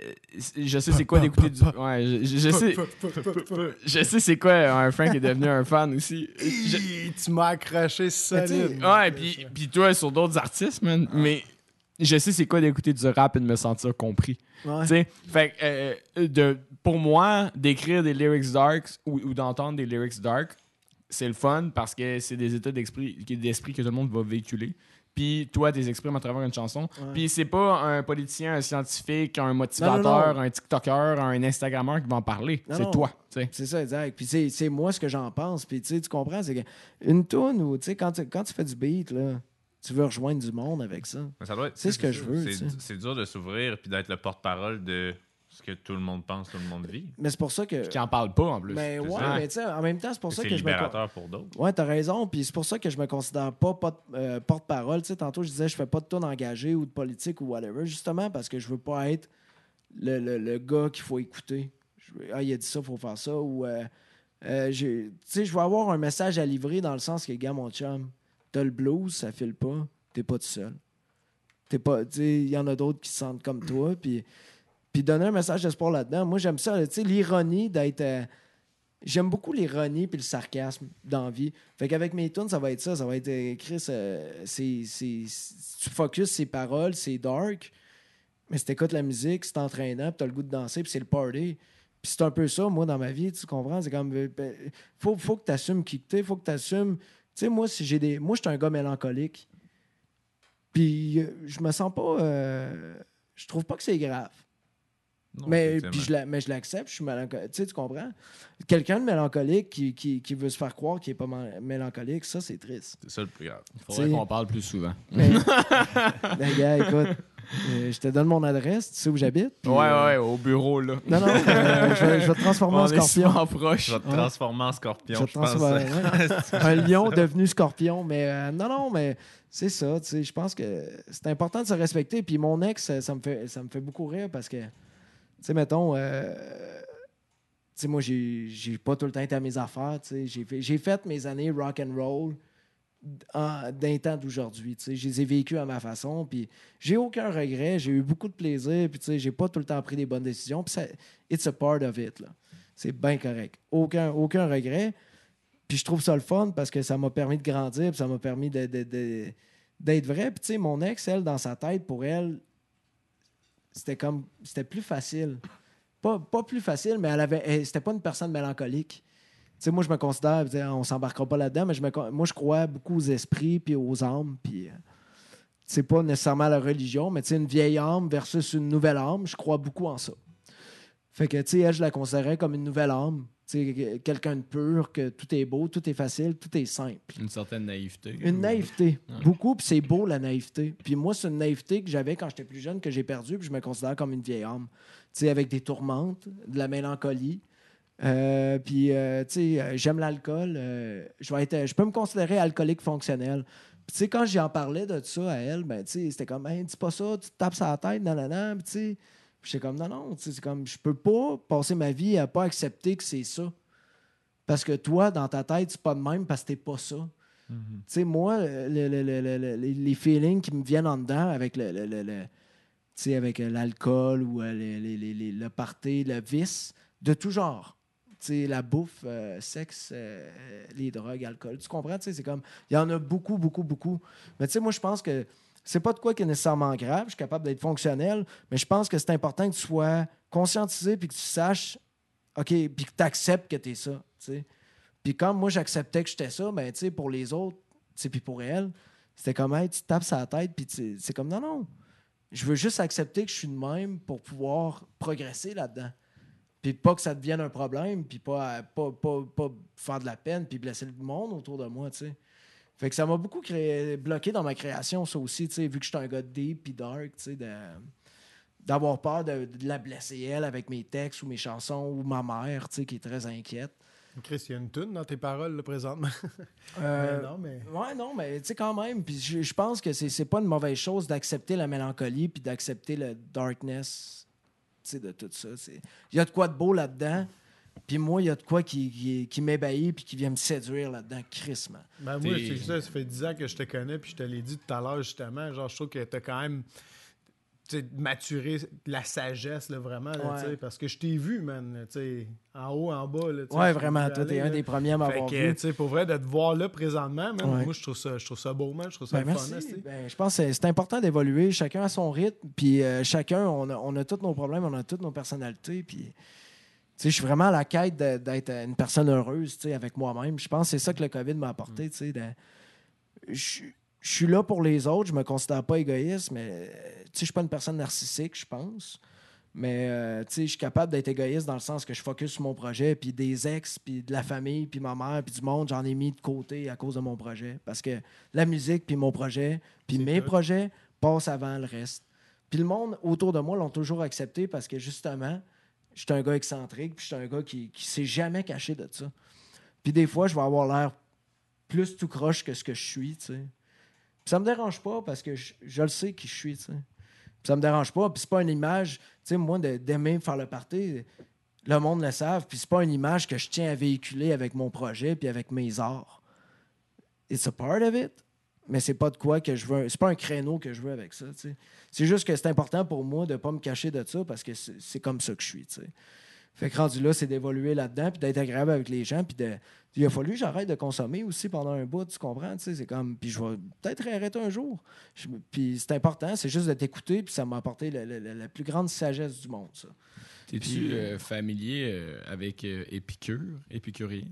je sais c'est quoi d'écouter du. Ouais, je, sais. Je sais c'est quoi un qui est devenu un fan aussi. Je- Tu m'as accroché solide. Ouais, puis puis toi sur d'autres artistes, man. Mais je sais c'est quoi d'écouter du rap et de me sentir compris. ouais. Tu sais, fait que, euh, de, pour moi, d'écrire des lyrics dark ou, ou d'entendre des lyrics dark, c'est le fun parce que c'est des états d'esprit, d'esprit que tout le monde va véhiculer. Puis toi, tu les exprimes à travers une chanson. Puis c'est pas un politicien, un scientifique, un motivateur, non. un TikToker, un Instagrammeur qui va en parler. Non, c'est non. toi. C'est ça, exact. Puis c'est- c'est moi ce que j'en pense. Puis tu sais, tu comprends, c'est qu'une tu sais, quand, tu- quand tu fais du beat, là, tu veux rejoindre du monde avec ça. Mais ça doit être- C'est ce que je veux. C'est dur de s'ouvrir puis d'être le porte-parole de Ce que tout le monde pense, tout le monde vit. Mais c'est pour ça que. Qui en parle pas en plus. Mais ouais, ça. mais tu sais, en même temps, c'est pour ça que je me. libérateur pour d'autres. Ouais, t'as raison. Puis c'est pour ça que je me considère pas, pas euh, porte-parole. Tu sais, tantôt, je disais, je fais pas de ton engagé ou de politique ou whatever, justement parce que je veux pas être le, le- le gars qu'il faut écouter. Je veux- ah, il a dit ça, il faut faire ça. Ou, euh, euh, tu sais, je veux avoir un message à livrer dans le sens que, gars, mon chum, t'as le blues, ça file pas, t'es pas tout seul. T'es pas, tu sais, il y en a d'autres qui se sentent comme toi. Puis, puis donner un message d'espoir là-dedans. Moi, j'aime ça, tu sais, l'ironie d'être. euh, J'aime beaucoup l'ironie puis le sarcasme dans vie. Fait qu'avec mes tunes, ça va être ça. Ça va être, euh, Chris, euh, c'est, c'est- tu focuses ses paroles, c'est dark, mais si t'écoutes la musique, c'est entraînant, puis t'as le goût de danser, puis c'est le party. Puis c'est un peu ça, moi, dans ma vie, tu comprends? C'est comme, euh, ben, faut, faut que t'assumes qui que t'es, faut que t'assumes... Tu sais, moi, si j'ai des... Moi, je suis un gars mélancolique. Puis je me sens pas... Je trouve pas que c'est grave. Non, Mais, puis je la- mais je l'accepte, je suis mélancolique. Tu sais, tu comprends? Quelqu'un de mélancolique qui, qui, qui veut se faire croire qu'il est pas mélancolique, ça, c'est triste. C'est ça le plus grave. Faudrait T'sais- qu'on parle plus souvent. Mais, gars, écoute, euh, je te donne mon adresse, tu sais où j'habite. puis, Ouais, euh, ouais, au bureau, là. Non, non, euh, je, vais, je vais te transformer en On est scorpion. souvent proche. Je vais te Ouais. transformer en Je scorpion, vais je te pense. transformer- ouais. un lion devenu scorpion. Mais euh, non, non, mais c'est ça. tu sais, Je pense que c'est important de se respecter. Puis mon ex, ça, me, fait, ça me fait beaucoup rire parce que, sais, mettons, euh, tu sais, moi, j'ai pas tout le temps été à mes affaires. J'ai fait, mes années rock and roll d'un temps d'aujourd'hui. Je les ai vécues à ma façon. Puis j'ai aucun regret. J'ai eu beaucoup de plaisir. Puis j'ai pas tout le temps pris des bonnes décisions. Puis it's a part of it. C'est bien correct. Aucun, aucun regret. Puis je trouve ça le fun parce que ça m'a permis de grandir, puis ça m'a permis d'être vrai. Puis tu sais, mon ex, elle, dans sa tête, pour elle, c'était comme c'était plus facile. Pas, pas plus facile, mais elle avait. c'était pas une personne mélancolique. Moi, je me considère, on s'embarquera pas là-dedans, mais je me, moi, je crois beaucoup aux esprits puis aux âmes. Puis, euh, c'est pas nécessairement la religion, mais une vieille âme versus une nouvelle âme, je crois beaucoup en ça. Fait que, tu sais, je la considérais comme une nouvelle âme. Quelqu'un de pur, que tout est beau, tout est facile, tout est simple. Une certaine naïveté. Une naïveté. Ouais. Beaucoup, puis c'est beau, la naïveté. Puis moi, c'est une naïveté que j'avais quand j'étais plus jeune, que j'ai perdue, puis je me considère comme une vieille âme. Tu sais, avec des tourmentes, de la mélancolie. Euh, puis, euh, tu sais, euh, j'aime l'alcool. euh, je vais être, je peux me considérer alcoolique fonctionnel. Puis, tu sais, quand j'en parlais de ça à elle, ben, tu sais, c'était comme, hey, dis pas ça, tu te tapes la tête, nanana. Puis, tu sais, j'étais comme, non, non, c'est comme, je peux pas passer ma vie à pas accepter que c'est ça. Parce que toi, dans ta tête, c'est pas de même parce que t'es pas ça. Tu sais, moi, le- le- le- le- le- les, feelings qui me viennent en dedans avec le, le- le- le- tu sais, avec euh, l'alcool ou euh, les- les- les- les- le party, le vice, de tout genre. La bouffe, euh, sexe, euh, les drogues, alcool. Tu comprends? C'est comme. Il y en a beaucoup, beaucoup, beaucoup. Mais tu sais, moi, je pense que c'est pas de quoi qui est nécessairement grave. Je suis capable d'être fonctionnel, mais je pense que c'est important que tu sois conscientisé puis que tu saches, OK, puis que tu acceptes que tu es ça. Puis comme moi, j'acceptais que j'étais ça, ben, pour les autres, puis pour elle, c'était comme, hey, tu tapes sa tête, puis c'est comme, non, non. Je veux juste accepter que je suis de même pour pouvoir progresser là-dedans. Puis pas que ça devienne un problème, puis pas, pas, pas, pas faire de la peine, puis blesser le monde autour de moi, tu sais. Fait que ça m'a beaucoup créé, bloqué dans ma création, ça aussi, tu sais, vu que je suis un gars deep puis dark, tu sais, de- d'avoir peur de, de la blesser elle avec mes textes ou mes chansons ou ma mère, tu sais, qui est très inquiète. Chris, il y a une toune dans tes paroles, là, présentement. Euh, Mais non, mais. Ouais, non, mais tu sais, quand même. Puis je, je pense que c'est pas une mauvaise chose d'accepter la mélancolie puis d'accepter le darkness, tu sais, de tout ça. Il y a de quoi de beau là-dedans. Puis moi, il y a de quoi qui, qui, qui m'ébahit puis qui vient me séduire là-dedans, crissement. Ben, moi, c'est ça, ça fait 10 ans que je te connais, puis je te l'ai dit tout à l'heure, justement. Genre, je trouve que t'as quand même maturé la sagesse, là, vraiment, là, Ouais. parce que je t'ai vu, man, en haut, en bas. Là, Ouais, vraiment. Toi, t'es un des premiers à m'avoir vu. pour vrai, de te voir là présentement, man, Ouais. moi, je trouve, ça, je trouve ça beau, man. Je trouve ça Ben, fun. Ben, je pense que c'est- important d'évoluer. Chacun a son rythme. Puis euh, chacun, on a, on a tous nos problèmes, on a toutes nos personnalités. Puis, je suis vraiment à la quête d'être une personne heureuse avec moi-même. Je pense que c'est ça que le COVID m'a apporté. Je suis là pour les autres. Je me considère pas égoïste, mais je suis pas une personne narcissique, je pense. Mais euh, je suis capable d'être égoïste dans le sens que je focus sur mon projet, puis des ex, puis de la famille, puis ma mère, puis du monde, j'en ai mis de côté à cause de mon projet. Parce que la musique, puis mon projet, puis mes projets passent avant le reste. Puis le monde autour de moi l'ont toujours accepté parce que justement, j'étais un gars excentrique, puis j'étais un gars qui, qui s'est jamais caché de ça. Puis des fois, je vais avoir l'air plus tout croche que ce que je suis, tu sais. Puis ça me dérange pas parce que je, je le sais qui je suis, tu sais. Puis ça me dérange pas. Puis c'est pas une image, tu sais, moi, d'aimer faire le party, le monde le savent. Puis c'est pas une image que je tiens à véhiculer avec mon projet puis avec mes arts. It's a part of it, mais c'est pas de quoi que je veux. C'est pas un créneau que je veux avec ça. C'est juste que c'est important pour moi de pas me cacher de ça parce que c'est c'est comme ça que je suis, tu sais. Fait que rendu là, c'est d'évoluer là-dedans, puis d'être agréable avec les gens, puis de... Il a fallu que j'arrête de consommer aussi pendant un bout, tu comprends? C'est comme... Puis je vais peut-être arrêter un jour. Je- Puis c'est important, c'est juste de t'écouter, puis ça m'a apporté la, la- la- la plus grande sagesse du monde, ça. T'es-tu Puis- euh, familier euh, avec euh, Épicure, épicurien?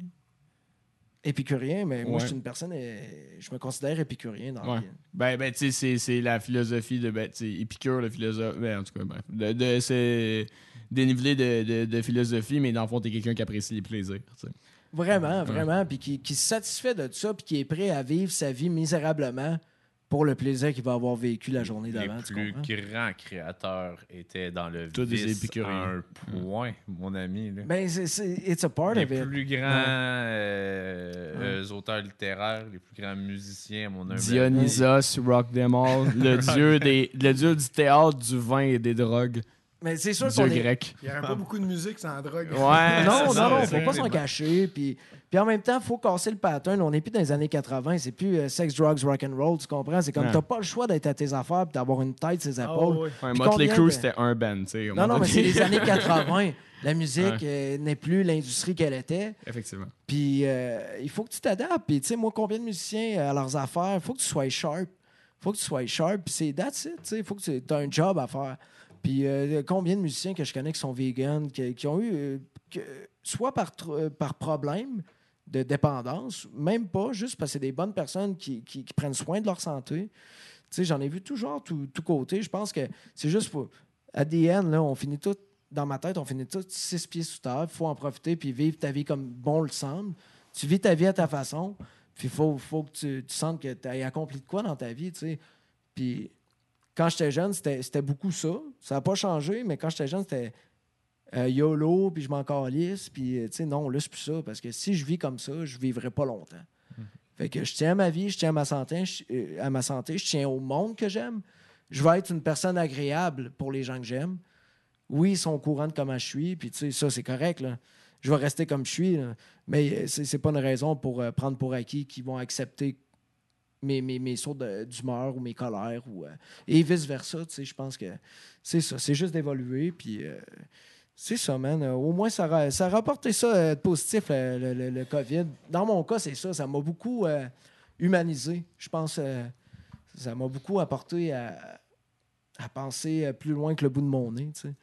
Épicurien, mais moi, Ouais. je suis une personne... euh, Je me considère épicurien dans Ouais. Ben, ben tu sais, c'est- c'est la philosophie de. Ben, Épicure, le philosophe. Ben, en tout cas, bref. De, de, c'est dénivelé de, de, de philosophie, mais dans le fond, t'es quelqu'un qui apprécie les plaisirs. Vraiment, vraiment. Puis qui, qui se satisfait de ça, puis qui est prêt à vivre sa vie misérablement pour le plaisir qu'il va avoir vécu la journée Les d'avant. tu plus grands créateurs étaient dans le Tous des vice épicuriens. à un point, mon ami. là. Ben, c'est, it's a part les of it. plus grands euh, euh, auteurs littéraires, les plus grands musiciens, à mon humble Dionysos, Rock them all, le, dieu des, le dieu du théâtre, du vin et des drogues. Mais c'est sûr qu'on est... grec. Il n'y aurait pas beaucoup de musique sans drogue. Ouais, Non, non, ça, non, c'est faut pas s'en cacher. Puis, puis en même temps, faut casser le pattern. On n'est plus dans les années 80. C'est plus euh, sex, drugs, rock and roll. Tu comprends? C'est comme Ouais. t'as pas le choix d'être à tes affaires et d'avoir une tête ses Ah, épaules. ouais. Ouais, Puis Motley Crue, c'était un band, tu sais. Non, non, mais c'est les années 80. La musique Ouais. euh, n'est plus l'industrie qu'elle était. Effectivement. Puis euh, il faut que tu t'adaptes. Puis tu sais, moi, combien de musiciens à leurs affaires, il faut que tu sois sharp. Il faut que tu sois sharp. Puis c'est that's it. Il faut que tu aies un job à faire. Puis euh, combien de musiciens que je connais qui sont vegan, qui, ont eu, euh, que- soit par, euh, par problème de dépendance, même pas, juste parce que c'est des bonnes personnes qui, qui- prennent soin de leur santé. Tu sais, j'en ai vu toujours tout, tout côté. Je pense que c'est juste pour. End, là, on finit tout. Dans ma tête, on finit tout six pieds sous terre. Il faut en profiter puis vivre ta vie comme bon le semble. Tu vis ta vie à ta façon. Puis il faut, faut que tu, tu sentes que tu as accompli de quoi dans ta vie, tu sais. Puis quand j'étais jeune, c'était beaucoup ça. Ça n'a pas changé, mais quand j'étais jeune, c'était euh, YOLO, puis je m'en calisse. Puis, euh, tu sais, non, là, c'est plus ça. Parce que si je vis comme ça, je vivrai pas longtemps. Fait que je tiens à ma vie, je tiens à ma santé, je, euh, à ma santé, je tiens au monde que j'aime. Je vais être une personne agréable pour les gens que j'aime. Oui, ils sont au courant de comment je suis, puis tu sais, ça, c'est correct, là. Je vais rester comme je suis, là. mais euh, c'est c'est pas une raison pour euh, prendre pour acquis qu'ils vont accepter mes, mes, mes sauts d'humeur ou mes colères, ou, euh, et vice-versa, tu sais, je pense que c'est ça, c'est juste d'évoluer, puis euh, c'est ça, man. Euh, Au moins, ça, ra- ça a rapporté ça de positif, le, le- COVID. Dans mon cas, c'est ça, ça m'a beaucoup euh, humanisé. Je pense ça m'a beaucoup apporté à, à penser plus loin que le bout de mon nez, tu sais.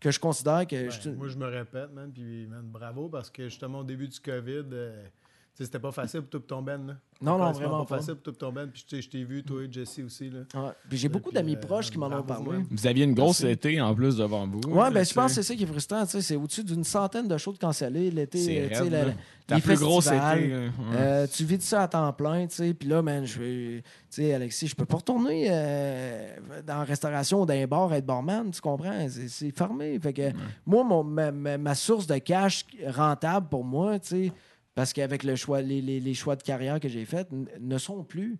Que je considère que... Ben, je- moi, je me répète, man, puis man, bravo, parce que justement, au début du COVID, c'était pas facile pour tout ton ben, là. Non, non, C'était vraiment pas pas. facile pour tout ton ben, puis tu sais, je t'ai vu, toi et Jesse aussi, là. Ouais. Puis j'ai beaucoup Puis, d'amis euh, proches qui m'en ont parlé. Vous aviez une grosse Merci. été en plus devant vous. Ouais, ben je pense que c'est ça qui est frustrant. tu sais, C'est au-dessus d'une centaine de shows de cancellés l'été. C'est euh, tu sais, raide, la- la- plus grosse été. Euh, tu vis de ça à temps plein, tu sais. Puis là, man, je vais. Tu sais, Alexis, je peux pas retourner euh, dans la restauration ou dans un bar être barman, tu comprends? C'est- C'est fermé. Fait que moi, mon- ma- ma source de cash rentable pour moi, tu sais, parce qu'avec le choix, les, les- choix de carrière que j'ai faits, ne sont plus.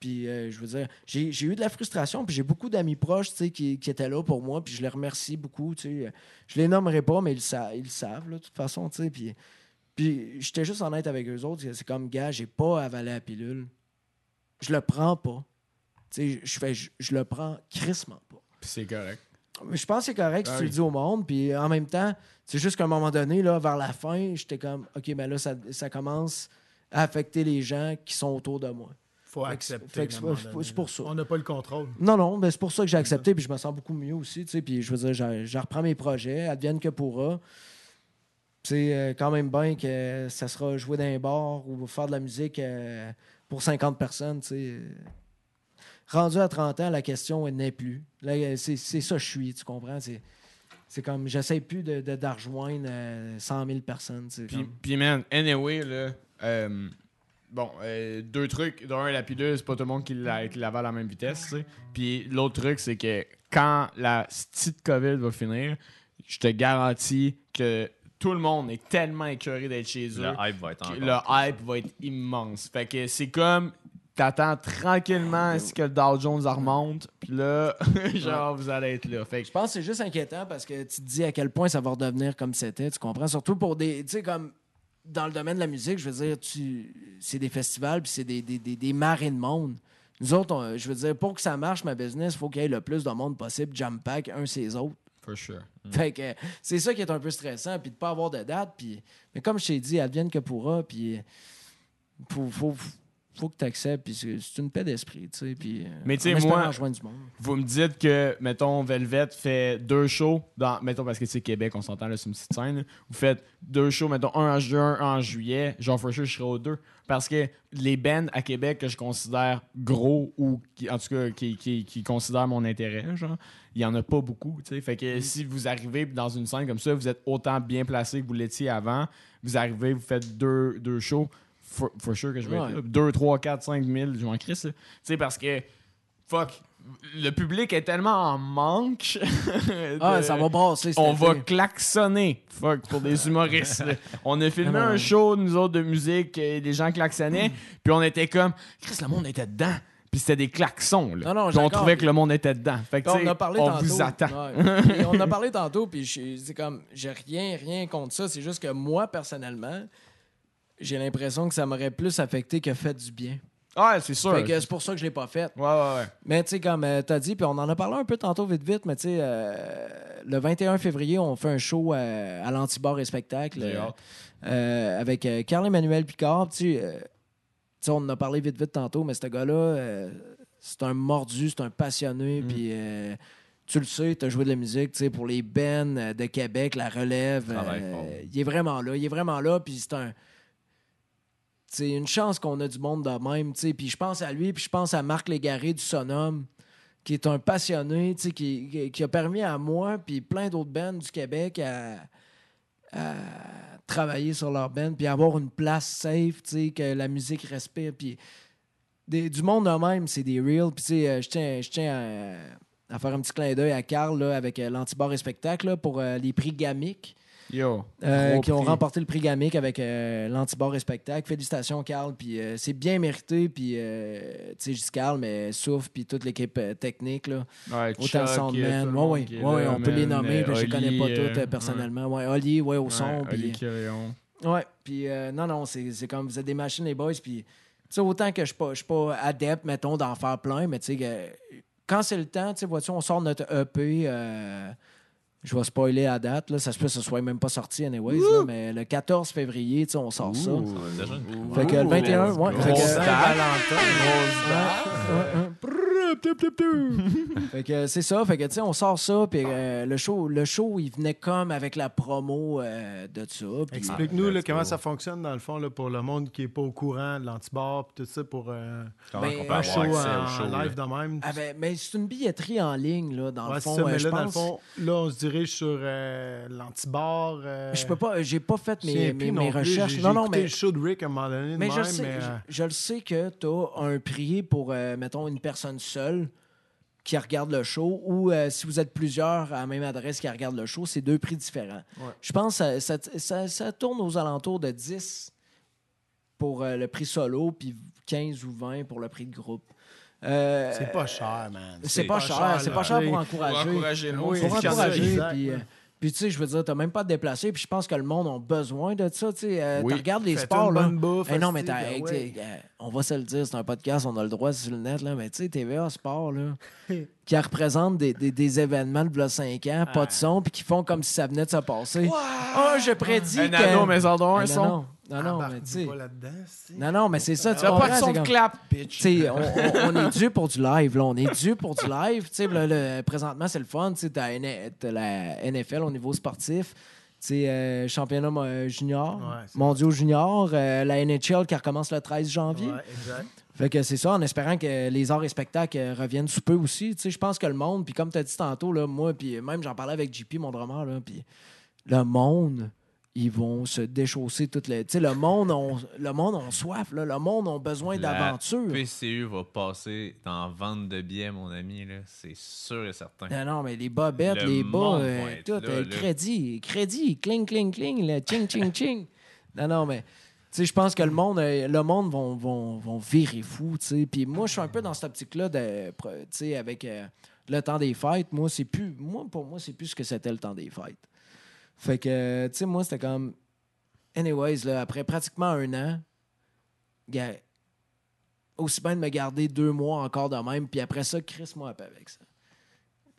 Puis, euh, je veux dire, j'ai eu de la frustration, puis j'ai beaucoup d'amis proches, tu sais, qui, qui étaient là pour moi, puis je les remercie beaucoup, tu sais. Je les nommerai pas, mais ils, sa- ils savent, de toute façon, tu sais. Puis, puis j'étais juste honnête avec eux autres. C'est comme, gars, j'ai pas avalé la pilule. Je le prends pas. Tu sais, je le prends crissement pas. C'est correct. Mais je pense que c'est correct si Ah tu le dis au monde. Puis en même temps, c'est juste qu'à un moment donné, là, vers la fin, j'étais comme, OK, mais là, ça, ça commence à affecter les gens qui sont autour de moi. Faut accepter. c'est- pour ça. On n'a pas le contrôle. Non, non, ben c'est pour ça que j'ai accepté, puis je me sens beaucoup mieux aussi, tu sais, puis je veux dire, je, je reprends mes projets, advienne que pourra. C'est euh, quand même bien que ça sera jouer dans un bar ou faire de la musique euh, pour 50 personnes, tu sais. Rendu à 30 ans, la question n'est plus. Là, euh, c'est c'est ça que je suis, tu comprends? C'est c'est comme, j'essaie plus de, de, de rejoindre euh, 100 000 personnes, tu sais, Puis, comme- puis, man, anyway, là, euh, bon, euh, deux trucs. D'un, la pilule, c'est pas tout le monde qui la- qui l'avale à la même vitesse. tu sais. Puis l'autre truc, c'est que quand la petite COVID va finir, je te garantis que tout le monde est tellement écœuré d'être chez eux. Le hype va être. Le hype va être immense. Fait que c'est comme. T'attends tranquillement est-ce que le Dow Jones remonte, puis là, genre, vous allez être là. Fait que Je pense que c'est juste inquiétant parce que tu te dis à quel point ça va redevenir comme c'était, tu comprends? Surtout pour des. Tu sais, comme dans le domaine de la musique, je veux dire, tu c'est des festivals puis c'est des, des, des, des marées de monde. Nous autres, on- je veux dire, pour que ça marche, ma business, il faut qu'il y ait le plus de monde possible, jam pack, un ces autres. For sure. Fait que c'est ça qui est un peu stressant, puis de pas avoir de date. Puis, mais comme je t'ai dit, advienne que pourra, puis faut, faut, faut que tu acceptes, puis c'est une paix d'esprit, tu sais. Puis, euh, Mais tu sais, moi- rejoindre du monde. Vous me dites que, mettons, Velvet fait deux shows, dans, mettons, parce que c'est Québec, on s'entend là, c'est une petite scène. Vous faites deux shows, mettons, un en juin, un en juillet. Genre, for sure, je serai aux deux. Parce que les bands à Québec que je considère gros ou, qui, en tout cas, qui, qui, qui considèrent mon intérêt, genre, il y en a pas beaucoup, tu sais. Fait que si vous arrivez dans une scène comme ça, vous êtes autant bien placé que vous l'étiez avant. Vous arrivez, vous faites deux, deux shows. For, for sure que je vais Ouais. être là. 2, 3, 4, 5 000, je m'en crisse. Tu sais, parce que, fuck, le public est tellement en manque. de- Ah, ça va brasser. On va klaxonner, fuck, pour des humoristes. on a filmé un show, nous autres, de musique, et des gens klaxonnaient, puis on était comme, Chris, le monde était dedans. Puis c'était des klaxons, là. Non, non, Puis on trouvait que le monde était dedans. Fait que, on a parlé on tantôt. vous attend. Ouais. On a parlé tantôt, puis c'est comme, j'ai rien, rien contre ça. C'est juste que moi, personnellement, j'ai l'impression que ça m'aurait plus affecté que fait du bien. Ouais, c'est sûr. Fait que c'est pour ça que je l'ai pas fait. Ouais, ouais, ouais. Mais tu sais, comme tu t'as dit, puis on en a parlé un peu tantôt vite vite, mais tu sais, euh, le 21 février, on fait un show euh, à l'Antibar et Spectacle euh, euh, avec euh, Carl-Emmanuel Picard. Tu sais, euh, on en a parlé vite vite tantôt, mais ce gars-là, euh, c'est un mordu, c'est un passionné, Mm. puis euh, tu le sais, tu as joué de la musique, tu sais, pour les euh, de Québec, la relève. Euh, il est vraiment là, il est vraiment là, puis c'est un c'est une chance qu'on a du monde de même. Puis je pense à lui, puis je pense à Marc Légaré du Sonum, qui est un passionné, qui, qui- a permis à moi, puis plein d'autres bands du Québec à, travailler sur leur band, puis avoir une place safe, que la musique respire, puis du monde de même, c'est des real. Puis euh, je tiens, je tiens à, à faire un petit clin d'œil à Carl, là, avec euh, l'Antibar et Spectacle, là, pour euh, les prix Gamic. Yo. Euh, qui ont prix. remporté le prix Gamic avec euh, l'Antibar et Spectacle. Félicitations, Carl. Puis euh, c'est bien mérité. Puis, euh, tu sais, je dis Carl, mais Souf, puis toute l'équipe technique. Là. Ouais, Autant le Soundman. Ouais, ouais, ouais, on peut les nommer. je les connais pas toutes personnellement. Ouais, Oli, ouais, au son. Oli. Ouais, puis non, non, c'est comme vous êtes des machines, les boys. Puis, tu sais, autant que je je suis pas adepte, mettons, d'en faire plein, mais tu sais, quand c'est le temps, tu sais, vois-tu, on sort notre EP. Je vais spoiler à date, là, ça se peut que ce soit même pas sorti, anyways, là, mais le 14 février, tu sais, on sort ça. Déjà une- Fait que le 21, ouais. Fait que, Fait que c'est ça, fait que tu sais, on sort ça, puis euh, le show, le show, il venait comme avec la promo euh, de ça. puis- Explique-nous Ah, comment ça fonctionne dans le fond là, pour le monde qui n'est pas au courant de l'antibar et tout ça pour euh, Ben, un show en show? là? live de même. Ah ben, mais c'est une billetterie en ligne, là, dans Ouais, le fond. ça, euh, mais je là, dans le pense- fond, là, on se dirige sur euh, l'antibar. euh, Je peux pas, j'ai pas fait mes, mes, recherches. Non, non, mais, le show de Rick à un moment donné. de mais je, le sais, que tu as un prix pour, mettons, une personne seule qui regarde le show ou euh, si vous êtes plusieurs à la même adresse qui regardent le show, c'est deux prix différents. Ouais. Je pense que ça, ça, ça- ça tourne aux alentours de 10 pour euh, le prix solo, puis 15 ou 20 pour le prix de groupe. Euh, c'est pas cher, man. C'est pas cher, c'est pas cher pour encourager. Pour encourager. Oui, pour encourager. Puis, euh, puis tu sais, je veux dire, t'as même pas à te déplacer. Puis je pense que le monde a besoin de ça. Tu sais, Euh, Oui. regardes les sports. Là. bouffe, Eh non, mais t'as- ben ouais. euh, on va se le dire, c'est un podcast, on a le droit sur le net. Là, mais tu sais, TVA Sport, là, qui représente des, des, des événements de v'là 5 ans, pas de son, puis qui font comme si ça venait de se passer. Oh, je prédis Un que... ano, mais Ah, un son. Non, non, mais tu sais... pas c'est- Non, non, mais c'est ça, tu T'as pas comprends, de son c'est de clap, bitch. on, on- on est dû pour du live, là. On est dû pour du live. Tu sais, le- le- présentement, c'est le fun. Tu sais, t'as la NFL au niveau sportif. Tu sais, euh, championnat euh, junior, Ouais, c'est mondiaux junior, euh, la NHL qui recommence le 13 janvier. Ouais, exact. Fait que c'est ça, en espérant que les arts et spectacles euh, reviennent sous peu aussi. Tu sais, je pense que le monde, puis comme tu as dit tantôt, là, moi, puis même j'en parlais avec JP, mon drummer, là, puis le monde, ils vont se déchausser toute les. Tu sais, le monde ont, le monde ont soif, là. le monde ont besoin La d'aventure. PCU va passer dans vente de billets, mon ami, là. C'est sûr et certain. Non, non, mais les bobettes, Le les bas, euh, tout, là, euh, là. crédit, crédit, cling, cling, cling, le ching, ching, ching. Non, non, mais, tu sais, je pense que le monde, euh, le monde vont, vont, vont virer fou, tu sais. Puis moi, je suis un peu dans cette optique-là, de, tu sais, avec euh, le temps des fêtes. Moi, c'est plus, moi, pour moi, c'est plus ce que c'était le temps des fêtes. Fait que, tu sais, moi, c'était comme, anyways, là, après pratiquement un an, gars, aussi bien de me garder deux mois encore de même, puis après ça, Chris, moi, avec ça.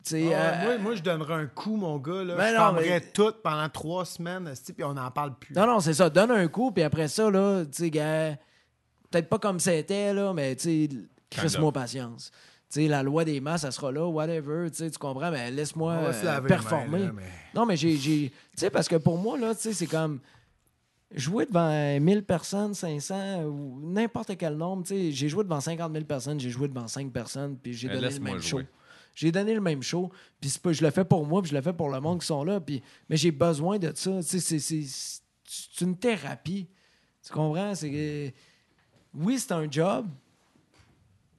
Tu sais, Ah, euh, moi, moi, je donnerais un coup, mon gars. Là. Ben je non, mais- tout pendant trois semaines, puis on n'en parle plus. Non, non, c'est ça. Donne un coup, puis après ça, là, tu sais, gars, peut-être pas comme c'était, là, mais tu sais, crisse-moi patience. Tu sais, la loi des masses, ça sera là, whatever, tu comprends, mais laisse-moi euh, performer. là, mais- Non, mais j'ai. j'ai- Tu sais, parce que pour moi, là, tu sais, c'est comme. Jouer devant 1000 personnes, 500 ou n'importe quel nombre, tu sais, j'ai joué devant 50 000 personnes, j'ai joué devant 5 personnes, puis j'ai Mais donné le même show. J'ai donné le même show, puis c'est pas- je le fais pour moi, puis je le fais pour le monde qui sont là, puis mais j'ai besoin de ça, tu sais, c'est- c'est c'est une thérapie. Tu comprends? C'est que- oui, c'est un job,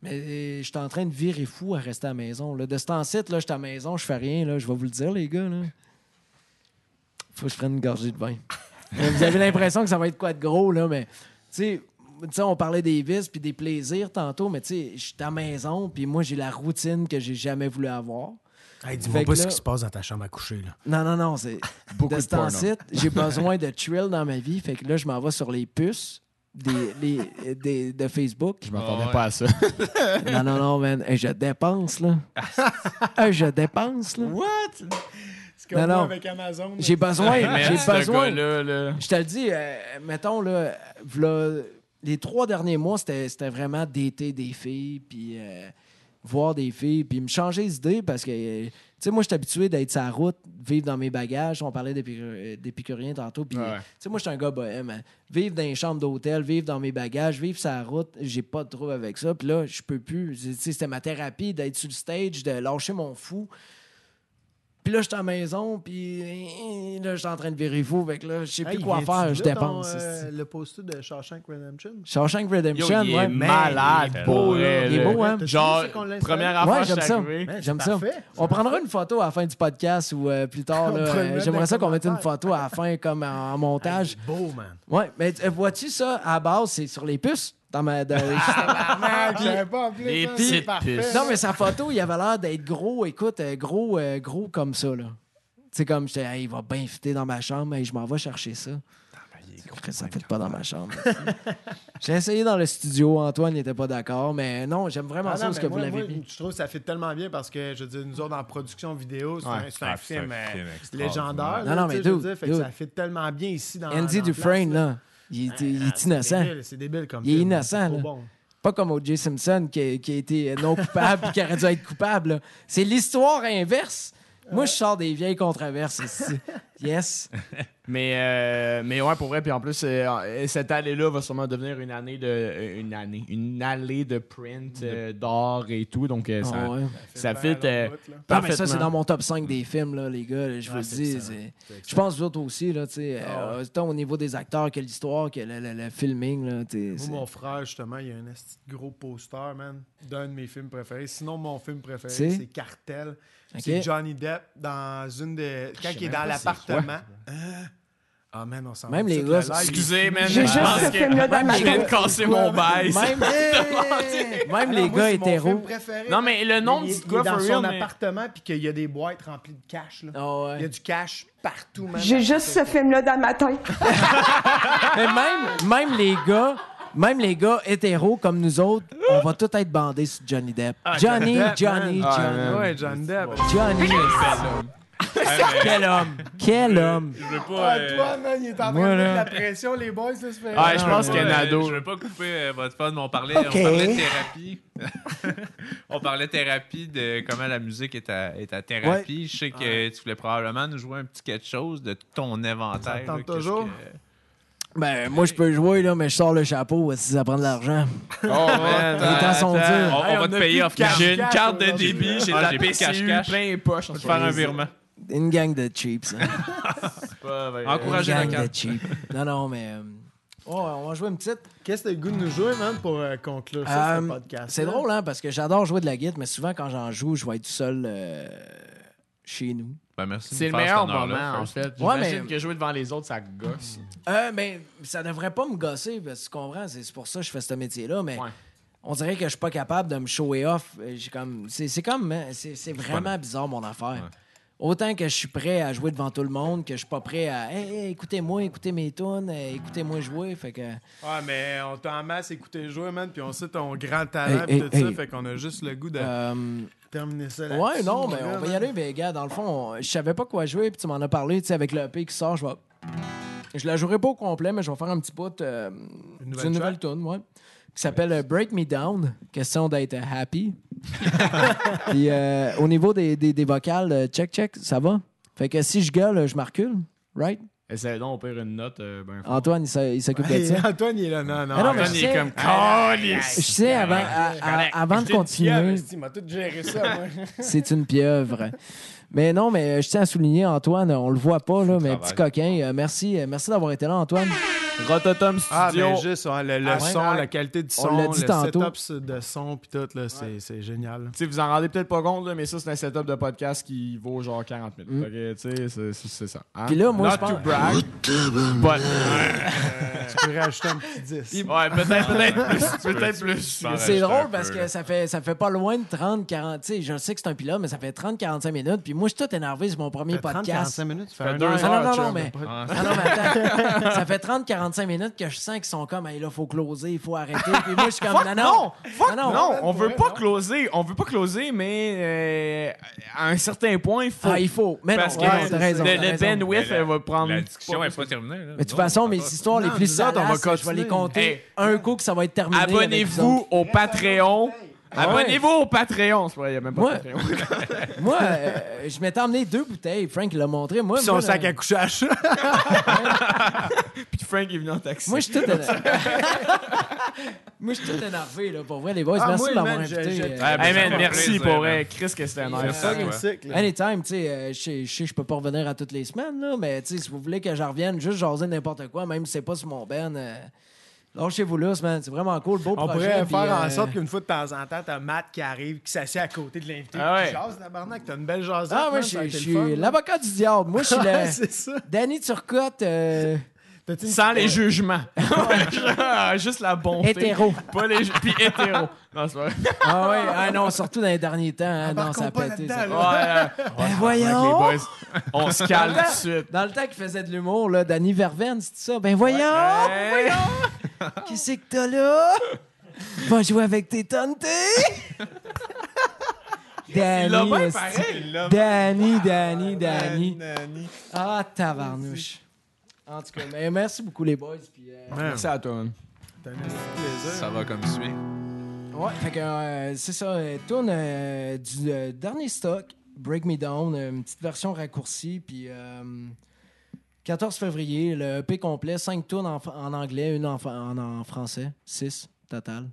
mais je suis en train de virer fou à rester à la maison. Là. De ce temps-ci, là, je suis à la maison, je fais rien, là, je vais vous le dire, les gars. Là. Faut que je prenne une gorgée de vin. Euh, vous avez l'impression que ça va être quoi de gros, là, mais tu sais, on parlait des vices puis des plaisirs tantôt, mais tu sais, je suis à la maison, puis moi, j'ai la routine que j'ai jamais voulu avoir. Hey, dis-moi pas ce qui se passe dans ta chambre à coucher. Là. Non, non, non, c'est. Beaucoup de de ce porno. temps-ci, j'ai besoin de thrill dans ma vie. Fait que là, je m'en vais sur les puces des, les- des- de Facebook. Je m'attendais ouais. pas à ça. Non, non, non, man. Je dépense, là. Je dépense, là. What? C'est Non, comme non. avec Amazon. J'ai besoin, Mais j'ai besoin. là. Je te le dis, euh, mettons, là, v'là- les trois derniers mois, c'était c'était vraiment d'été des filles, puis euh, voir des filles, puis me changer les idées parce que, euh, sais, moi, je suis habitué d'être sur la route, vivre dans mes bagages. On parlait d'épicu- euh, d'épicurien tantôt, puis, Ouais. tu sais, moi, je suis un gars bohème. hein. Vivre dans une chambre d'hôtel, vivre dans mes bagages, vivre sur la route, j'ai pas de trouble avec ça. Puis là, je peux plus. Tu sais, C'était ma thérapie d'être sur le stage, de lâcher mon fou. Puis là, je suis à la maison, puis euh, là, je suis en train de virer fou. Fait que là, je sais plus Hey, quoi faire, je dépense. euh, le poster de Shawshank Redemption? Shawshank Yo, Redemption, il est ouais. malade, il est beau, là. Il est beau, hein? T'as-tu Genre, première affaire, Ouais, j'aime ça. J'aime ça. On prendra une photo à la fin du podcast ou euh, plus tard. Euh, J'aimerais ça qu'on mette une photo à la fin comme en, en montage. Hey, beau, man. Ouais, mais euh, vois-tu ça, à la base, c'est sur les puces? Dans ma, dans- Tabarnak, je savais pas en plus. Les hein, petites c'est parfait. puces. non, mais sa photo, il avait l'air d'être gros, écoute, euh, gros, euh, gros comme ça, là. Tu sais, comme, j'étais, Hey, il va bien fitter dans ma chambre, et je m'en vais chercher ça. Chris, ça ne fait pas dans ma chambre. J'ai essayé dans le studio, Antoine n'était pas d'accord, mais non, j'aime vraiment Ah ça, non, ce que moi, vous l'avez mis. Je trouve que ça fait tellement bien parce que, je veux dire, nous autres, en production vidéo, c'est Ouais. un, c'est un Ah, c'est un film, euh, légendaire. Non, là, non, mais je dude, dire, fait que dude. ça fait tellement bien ici dans Andy dans Dufresne, place, là, il, est- il est Ah, c'est innocent. débile, C'est débile comme Il est innocent, bon. Pas comme O.J. Simpson qui, qui a été non coupable et qui aurait dû être coupable. C'est l'histoire inverse. Moi, je sors des vieilles controverses ici. Yes. Mais, euh, mais ouais, pour vrai, puis en plus, euh, cette allée-là va sûrement devenir une année de. euh, Une année. Une allée de print, euh, d'art et tout. Donc, euh, ça, Ah ouais. ça fit. euh. Non, mais ça, c'est parfaitement. dans mon top 5 des films, là, les gars. Je vous le dis. c'est- Je pense, vous autres aussi, là, tu sais, Ah euh, autant au niveau des acteurs que l'histoire, que le, le- le filming, là, tu sais, Moi, c'est- mon frère, justement, il y a un esti de gros poster, man, d'un de mes films préférés. Sinon, mon film préféré, C'est? c'est Cartel. Ok. C'est Johnny Depp dans une des. Quand il est dans l'appartement. Hein? Ah, man, on s'en Même va les gars. Excusez, man. J'ai je juste pense ce que- film-là dans ma Je viens de casser mon bail. Même, même les gars c'est mon hétéros. Non, mais le nom quoi, est dans for son appartement, puis qu'il y a des boîtes remplies de cash. Là. Ah Il y a du cash partout, man. J'ai juste ce film-là dans ma tête. Mais même, même les gars, même les gars hétéros comme nous autres, on va tous être bandés sur Johnny Depp. Johnny, Depp, Johnny, man. Johnny. man. Ouais, Johnny Depp. Johnny. Quel homme. Quel homme. Je veux pas. Ah, euh, toi, man, il est en train de mettre la pression, les boys, ça se fait. Ouais, je pense qu'il y a un ado. Je veux pas couper euh, votre fun, mais on parlait, on parlait de thérapie. on parlait de thérapie, de comment la musique est ta, est ta thérapie. Je sais que tu voulais probablement nous jouer un petit quelque chose de ton inventaire. Là, toujours? que- Ben, moi, je peux jouer, là, mais je sors le chapeau si ça prend de l'argent. Oh, man. Les temps sont durs. On, va te payer off J'ai une carte de débit, j'ai Ah, de la de PCU plein les poches. On va te faire un virement. Une gang de cheaps. hein. Encouragez Une la gang carte. de cheap. Non, non, mais. euh, oh, on va jouer une petite. Qu'est-ce que t'as le goût de nous jouer, man, pour euh, conclure ça, Euh, ce podcast? C'est drôle, hein, parce que j'adore jouer de la guitare, mais souvent quand j'en joue, je vais être tout seul euh, chez nous. Ben, merci C'est le meilleur moment, en fait. Ouais, J'imagine mais- que jouer devant les autres, ça gosse. Euh, mais ça devrait pas me gosser, parce que tu comprends, c'est c'est pour ça que je fais ce métier-là, mais Ouais. on dirait que je suis pas capable de me shower off. Euh, j'ai comme C'est c'est comme. hein, C'est c'est vraiment bizarre, mon affaire. Autant que je suis prêt à jouer devant tout le monde, que je suis pas prêt à Hey, hey, écoutez-moi, écoutez mes tunes, euh, écoutez-moi jouer. Fait que. Ouais, mais on t'a en masse écouté jouer, man, puis on sait ton grand talent, Hey, puis tout hey, ça, hey. fait qu'on a juste le goût de euh, terminer ça là Ouais, non, mais on va y aller, mais gars, dans le fond, on- je savais pas quoi jouer, puis tu m'en as parlé, tu sais, avec le EP qui sort, je vais. Je la jouerai pas au complet, mais je vais faire un petit bout euh, Une d'une nouvelle nouvelle tune, ouais. Qui s'appelle euh, Break Me Down. Question d'être euh, happy. Puis euh, au niveau des, des, des vocales, euh, check, check, ça va? Fait que si je gueule, je me recule, right? Essaye donc, au pire, une note. euh, ben. Antoine, il s'occupe de ça. Antoine, il est là, non, non. Ah non, Antoine, il est comme... Oh, Je sais, avant, à- à- avant de continuer, c'est une pieuvre. Mais non, mais je tiens à souligner, Antoine, on le voit pas, là, mais petit coquin, euh, merci, euh, merci d'avoir été là, Antoine. Rototom Ah, Studio. ben juste, ouais, le, le Ah, son, ouais. la qualité du On son, le tantôt. setup de son, puis tout, là, c'est c'est génial. Tu sais, vous en rendez peut-être pas compte, là, mais ça, c'est un setup de podcast qui vaut genre 40 000. Mm. Sais, c'est- c'est c'est ça. Hein? Puis là, moi, Not je pense- to brag. but- tu peux rajouter un petit 10. Ouais, peut-être peut-être plus. Peut-être plus. C'est drôle parce peu, que ça fait, ça fait pas loin de 30, 40. Tu sais, je sais que c'est un pilote, mais ça fait 30, 45 minutes. Puis moi, je suis tout énervé sur mon premier podcast. 30-45 minutes, fait un deux heure. Ah non, heures, non, chum. non, mais. Ah, Ah non, mais attends. ça fait 30, 45 minutes que je sens qu'ils sont comme, hey, là, faut closer, il faut arrêter. Puis moi, je suis comme, Fuck non, non! non. Fuck Non, non! non, on veut pas closer. On veut pas closer, mais euh, à un certain point, il faut. Ah, il faut. Mais non, Parce que ouais, raison. le, le bandwidth va prendre. La discussion n'est pas terminée. là. Mais de toute façon, mes histoires les plus salaces, je vais les compter un coup que ça va être terminé. Abonnez-vous au Patreon. Abonnez-vous au Patreon. C'est vrai, il n'y a même pas Ouais. de Patreon. Moi, euh, je m'étais emmené deux bouteilles. Frank l'a montré. Moi, Son moi, sac là- à couchage. Puis Frank est venu en taxi. Moi, je suis tout énervé. Moi, je suis tout énervé, là, pour vrai, les boys. Ah, Merci moi, de m'avoir man, je- invité. je- euh, Ah, ben, Hey man, merci plaisir, pour man. vrai. Chris, que c'était Merci nice. fucking sick, là. Anytime, tu sais, euh, je sais- je sais, je peux pas revenir à toutes les semaines, là, mais tu sais, si vous voulez que je revienne juste jaser n'importe quoi, même si c'est pas sur mon ben, euh, lâchez-vous là, man. C'est vraiment cool, beau On projet. pourrait puis, faire en euh, sorte qu'une fois de temps en temps, t'as Matt qui arrive, qui s'assied à côté de l'invité, Ah ouais. jase, tabarnak, t'as une belle jasette. Ah, moi, je suis- l'avocat du diable. Moi, je suis le... c'est ça. Danny Turcotte, euh, Sans les jugements. Juste la bonté. hétéro. Pas les ju- Puis hétéro. Non, c'est vrai. Ah ouais, ah non, surtout dans les derniers temps. hein, non, ça a Embarquons pas pété. là-dedans, ça. là. Ouais, Ben Avec les voyons! boys. On se calme tout de suite. Dans le temps qu'il faisait de l'humour, là, Danny Verven, c'est ça? Ben voyons! Ouais. Qu'est-ce que t'as là? Va jouer avec tes tantes? Danny, Il l'a bien pareil. Danny, Danny, Danny. Ah, tabarnouche. En tout cas, mais merci beaucoup, les boys. Puis, euh, Merci à toi, man. t'as un petit plaisir. Ça va comme suit. Ouais, fait que euh, c'est ça. Euh, tourne euh, du euh, dernier stock, Break Me Down, une petite version raccourcie. Puis euh, 14 février, le EP complet, 5 tours en, en anglais, une en, en, en français, 6 total.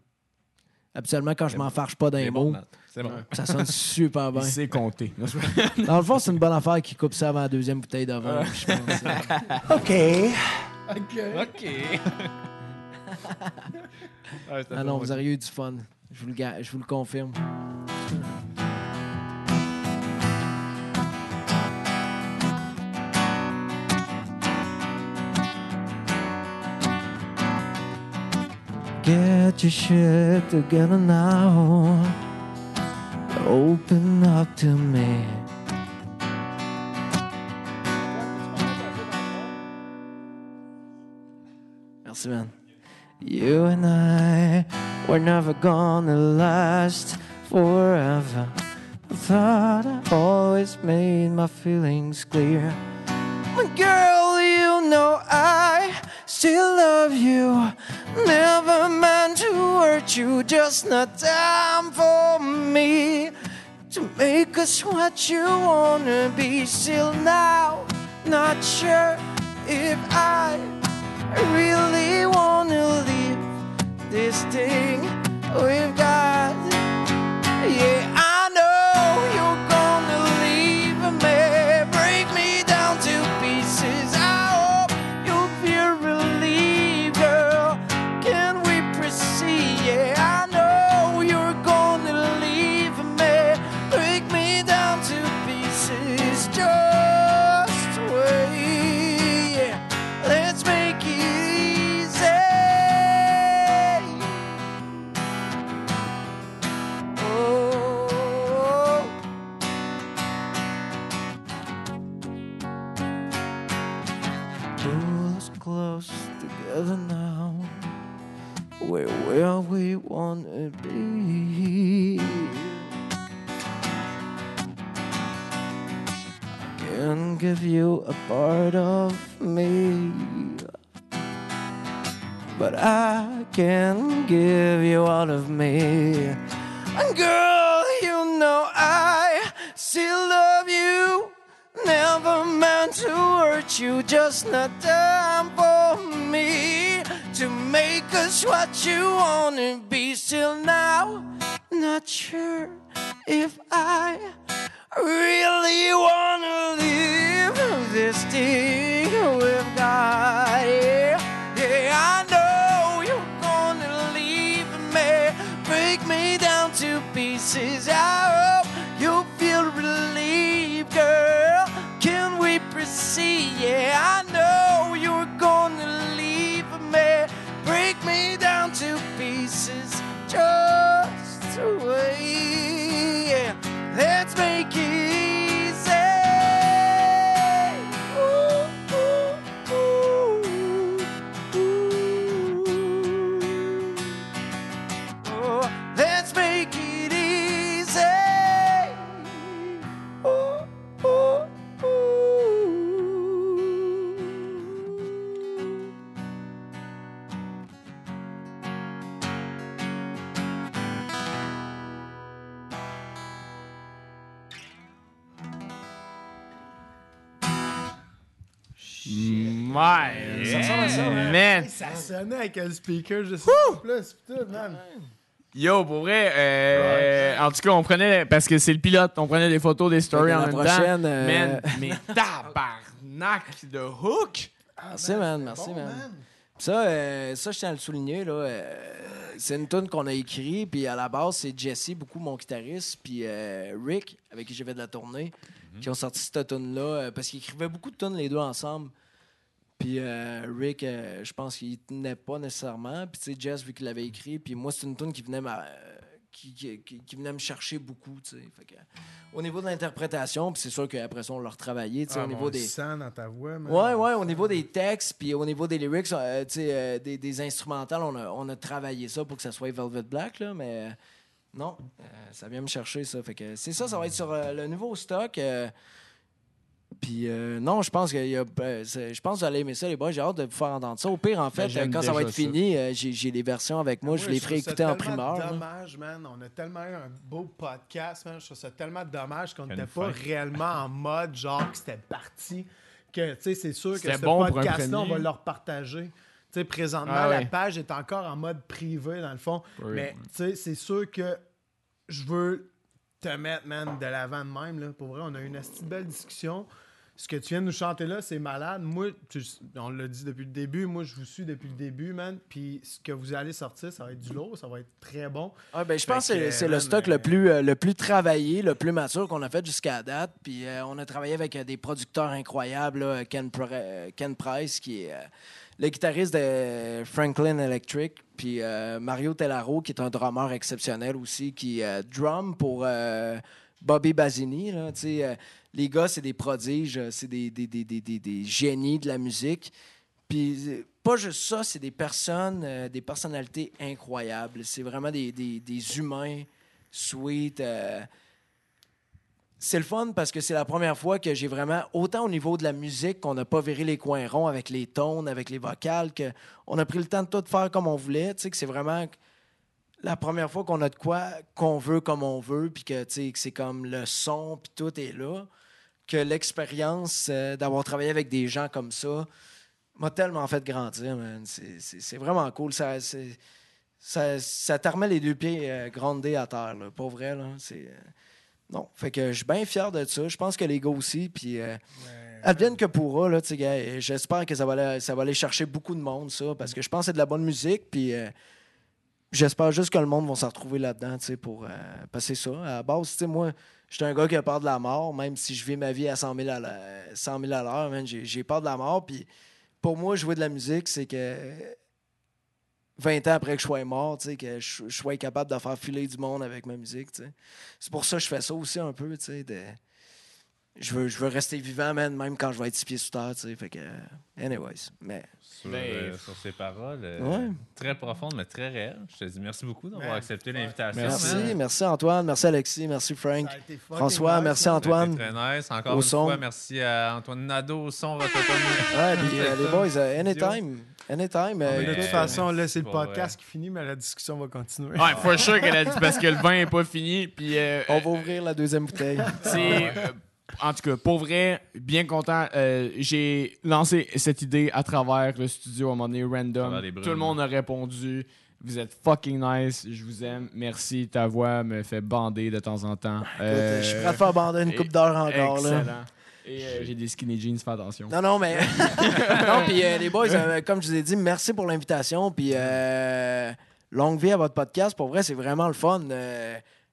Habituellement, quand je m'en farche pas d'un C'est mot, bon. C'est ça sonne super bien. Il sait compter. Dans le fond, c'est une bonne affaire qui coupe ça avant la deuxième bouteille de vin. je pense. OK. OK. Ah non, vous auriez eu du fun. Je vous le, je vous le confirme. Get your shit together now. Open up to me. Merci, man. You and I were never gonna last forever. I thought I always made my feelings clear. But girl, you know I still love you. Never meant to hurt you, just not time for me to make us what you wanna be. Still now, not sure if I really wanna leave this thing we've got. Yeah, I wanna be? I can give you a part of me, but I can give you all of me. And girl, you know I still you, just not time for me to make us what you wanna be. Still now, not sure if I really wanna live this thing with God. Yeah, yeah, I know you're gonna leave me, break me down to pieces. I proceed? Yeah, I know you're gonna leave me, break me down to pieces. Just wait. Yeah, let's make it Ouais. Ça ressemble à ça? Man. Ça sonnait avec un speaker, je sais pas plus. Putain, man. Yo, pour vrai, euh, en tout cas, on prenait, parce que c'est le pilote, on prenait des photos, des stories en même prochaine, temps. euh, Man, mais tabarnak de hook! Merci, man. Merci, man. Ça, euh, ça, je tiens à le souligner. Là, euh, c'est une tune qu'on a écrite. Puis à la base, c'est Jesse, beaucoup mon guitariste, puis euh, Rick, avec qui j'ai fait de la tournée, qui ont sorti cette tune-là. euh, parce qu'ils écrivaient beaucoup de tunes les deux ensemble. Puis euh, Rick, euh, je pense qu'il tenait pas nécessairement. Puis tu sais, Jess, vu qu'il l'avait écrit. Puis moi, c'est une tune qui venait m'a- euh, qui, qui- qui- qui venait me chercher beaucoup. tu sais. Au niveau de l'interprétation, puis c'est sûr qu'après ça, on l'a retravaillé. tu sais, Ah, au niveau des. sent dans ta voix. Ouais, ouais, au niveau des textes, puis au niveau des lyrics, euh, tu sais, des, des instrumentales, on a, on a travaillé ça pour que ça soit Velvet Black, là, mais non, ça vient me chercher, ça. Fait que c'est ça, ça va être sur le nouveau stock. Puis euh, non, je pense qu'il y a, euh, c'est- je pense que vous allez aimer ça, les boys. J'ai hâte de vous faire entendre ça. Au pire, en fait, Ben, euh, quand ça va être ça. fini, euh, j'ai les versions avec moi. je Moi, les ferai écouter en primeur. là. dommage, man. On a tellement eu un beau podcast, man. Je trouve ça tellement dommage qu'on n'était pas fin. réellement en mode genre que c'était parti. Que, tu sais, c'est sûr que ce bon podcast-là, on va le repartager. Tu sais, présentement, Ah la page est encore en mode privé, dans le fond. Oui. Mais, tu sais, c'est sûr que je veux te mettre, man, de l'avant de même, là. Pour vrai, on a eu une de belle discussion. Ce que tu viens de nous chanter là, c'est malade. Moi, tu- on l'a dit depuis le début, moi, je vous suis depuis le début, man. Puis ce que vous allez sortir, ça va être du lourd, ça va être très bon. Ah, ben, je Fait pense que c'est- le stock euh, le, plus, euh, le plus travaillé, le plus mature qu'on a fait jusqu'à date. Puis euh, on a travaillé avec des producteurs incroyables, là, Ken, Ken Price, qui est le guitariste de Franklin Electric, puis Mario Tellaro, qui est un drummer exceptionnel aussi, qui drum pour Bobby Basini. là. Les gars, c'est des prodiges, euh, c'est des, des, des, des, génies de la musique. Puis euh, pas juste ça, c'est des personnes, euh, des personnalités incroyables. C'est vraiment des, humains sweet. C'est le fun parce que c'est la première fois que j'ai vraiment, autant au niveau de la musique, qu'on n'a pas viré les coins ronds avec les tones, avec les vocales, qu'on a pris le temps de tout faire comme on voulait. Tu sais, que c'est vraiment la première fois qu'on a de quoi qu'on veut comme on veut, puis que, que c'est comme le son, puis tout est là. Que l'expérience euh, d'avoir travaillé avec des gens comme ça m'a tellement fait grandir, man. C'est- vraiment cool. Ça, ça, ça te remet les deux pieds euh, grandés à terre, là. Pour vrai, là. Euh, Non. Fait que je suis bien fier de ça. Je pense que les gars aussi. Puis, euh, advienne que pourra, là, J'espère que ça va, aller, ça va aller chercher beaucoup de monde, ça. Parce que je pense que c'est de la bonne musique. Puis, euh, j'espère juste que le monde va se retrouver là-dedans, tu sais, pour passer ça. À la base, tu moi, j'étais un gars qui a peur de la mort, même si je vis ma vie à 100 000 à l'heure, 100 000 à l'heure, man, j'ai peur de la mort. Puis, pour moi, jouer de la musique, c'est que 20 ans après que je sois mort, que je, je sois capable de faire filer du monde avec ma musique. C'est pour ça que je fais ça aussi un peu, de je veux, je veux rester vivant, man, même quand je vais être six pieds sous terre, tu sais. Fait que, euh, anyways. Mais, Sur, Ben, euh, sur ces paroles euh, Ouais. très profondes, mais très réelles. Je te dis merci beaucoup d'avoir accepté l'invitation. merci, man. merci Antoine, merci Alexis, merci Frank. François, nice, merci man. Antoine. Très nice. Encore Au une son. fois, merci à Antoine Nadeau au son. Ouais, puis euh, les boys, anytime. Anytime. euh, Mais de toute façon, là, c'est le podcast qui finit, mais la discussion va continuer. Ouais, for sure qu'elle a dit parce que le vin est pas fini. Puis euh, on va ouvrir la deuxième bouteille. c'est. En tout cas, pour vrai, bien content. Euh, j'ai lancé cette idée à travers le studio à un moment donné, random. Tout le monde a répondu. Vous êtes fucking nice. Je vous aime. Merci. Ta voix me fait bander de temps en temps. Écoute, je suis prêt à faire bander une coupe d'heure encore. Là. Excellent. Et euh, j'ai des skinny jeans, fais attention. Non, non, mais. non, puis euh, les boys, euh, comme je vous ai dit, merci pour l'invitation. Puis euh, longue vie à votre podcast. Pour vrai, c'est vraiment le fun.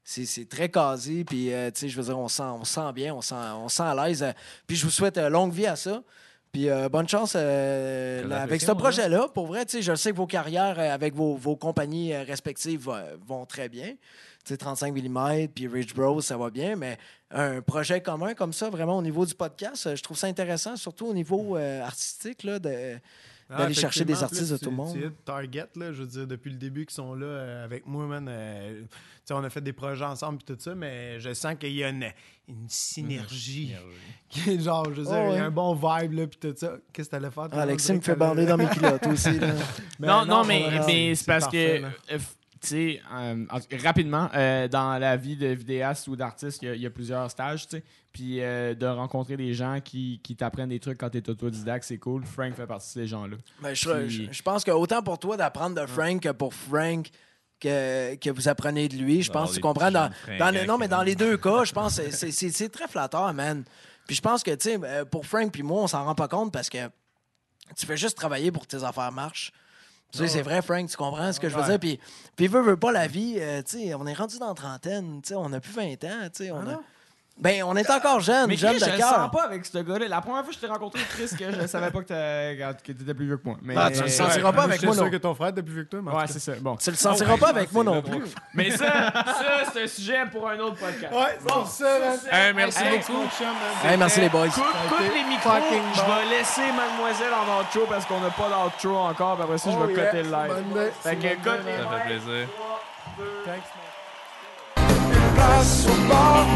C'est très casé. Puis, euh, tu sais, je veux dire, on sent, on sent bien, on sent, on sent à l'aise. Euh, Puis, je vous souhaite euh, longue vie à ça. Puis, bonne chance avec ce projet-là. Pour vrai, tu sais, je sais que vos carrières avec vos, vos compagnies respectives vont très bien. Tu sais, 35 mm, puis Rich Bros, ça va bien. Mais un projet commun comme ça, vraiment au niveau du podcast, je trouve ça intéressant, surtout au niveau artistique, là, de, Ah, d'aller chercher des artistes en de tout le monde. Target, là, je veux dire, depuis le début qu'ils sont là euh, avec moi, man. euh, tu sais, on a fait des projets ensemble et tout ça, mais je sens qu'il y a une, une synergie. qui est genre, je veux dire, Oh, il y a un bon vibe, là, puis tout ça. Qu'est-ce que t'allais faire? Ah, Alexis me fait bander dans mes culottes aussi. Là. Mais non, non, mais, mais c'est parce parfait, que, là. Tu sais, euh, rapidement, euh, dans la vie de vidéaste ou d'artiste, il y a- il y, a plusieurs stages, tu sais. Puis euh, de rencontrer des gens qui, qui t'apprennent des trucs quand t'es autodidacte, c'est cool. Frank fait partie de ces gens-là. Ben, je, Puis- je- je pense que autant pour toi d'apprendre de Frank que pour Frank que, que vous apprenez de lui, je pense que tu comprends. Dans, non, mais dans les deux cas, je pense que c'est- très flatteur, man. Puis je pense que, tu sais, pour Frank puis moi, on s'en rend pas compte parce que tu fais juste travailler pour que tes affaires marchent. Sais, c'est vrai, Frank, tu comprends ce que je veux Ouais. dire? Puis, puis veut, veut pas la vie, euh, tu sais, on est rendu dans la trentaine, tu sais, on a plus 20 ans, tu sais, on a... Ben, on est encore jeune, Mais jeune Chris, je de le sens cœur. pas avec ce gars-là. La première fois que je t'ai rencontré, Chris, que je savais pas que t'as- que t'étais plus vieux que moi. Mais, Ah, tu le Ouais. sentiras pas avec Je suis moi, sûr non. que ton frère est plus vieux que toi, mais en Ouais, tout c'est ça. Bon. Tu le sentiras pas avec moi non plus. Mais ça, ça c'est un sujet pour un autre podcast. cas. Ouais, c'est ça, man. Hey, merci Hey, beaucoup. mon chum, man. Hey, merci les boys. Coupe, coupe été les micros. fucking Je vais laisser mademoiselle en outro parce qu'on n'a pas d'outro encore. Puis après ça, je Oh, vais yeah. coter le live. Fait que cote les. Ça fait plaisir. Thanks, man. Place au bord,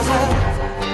mademoiselle.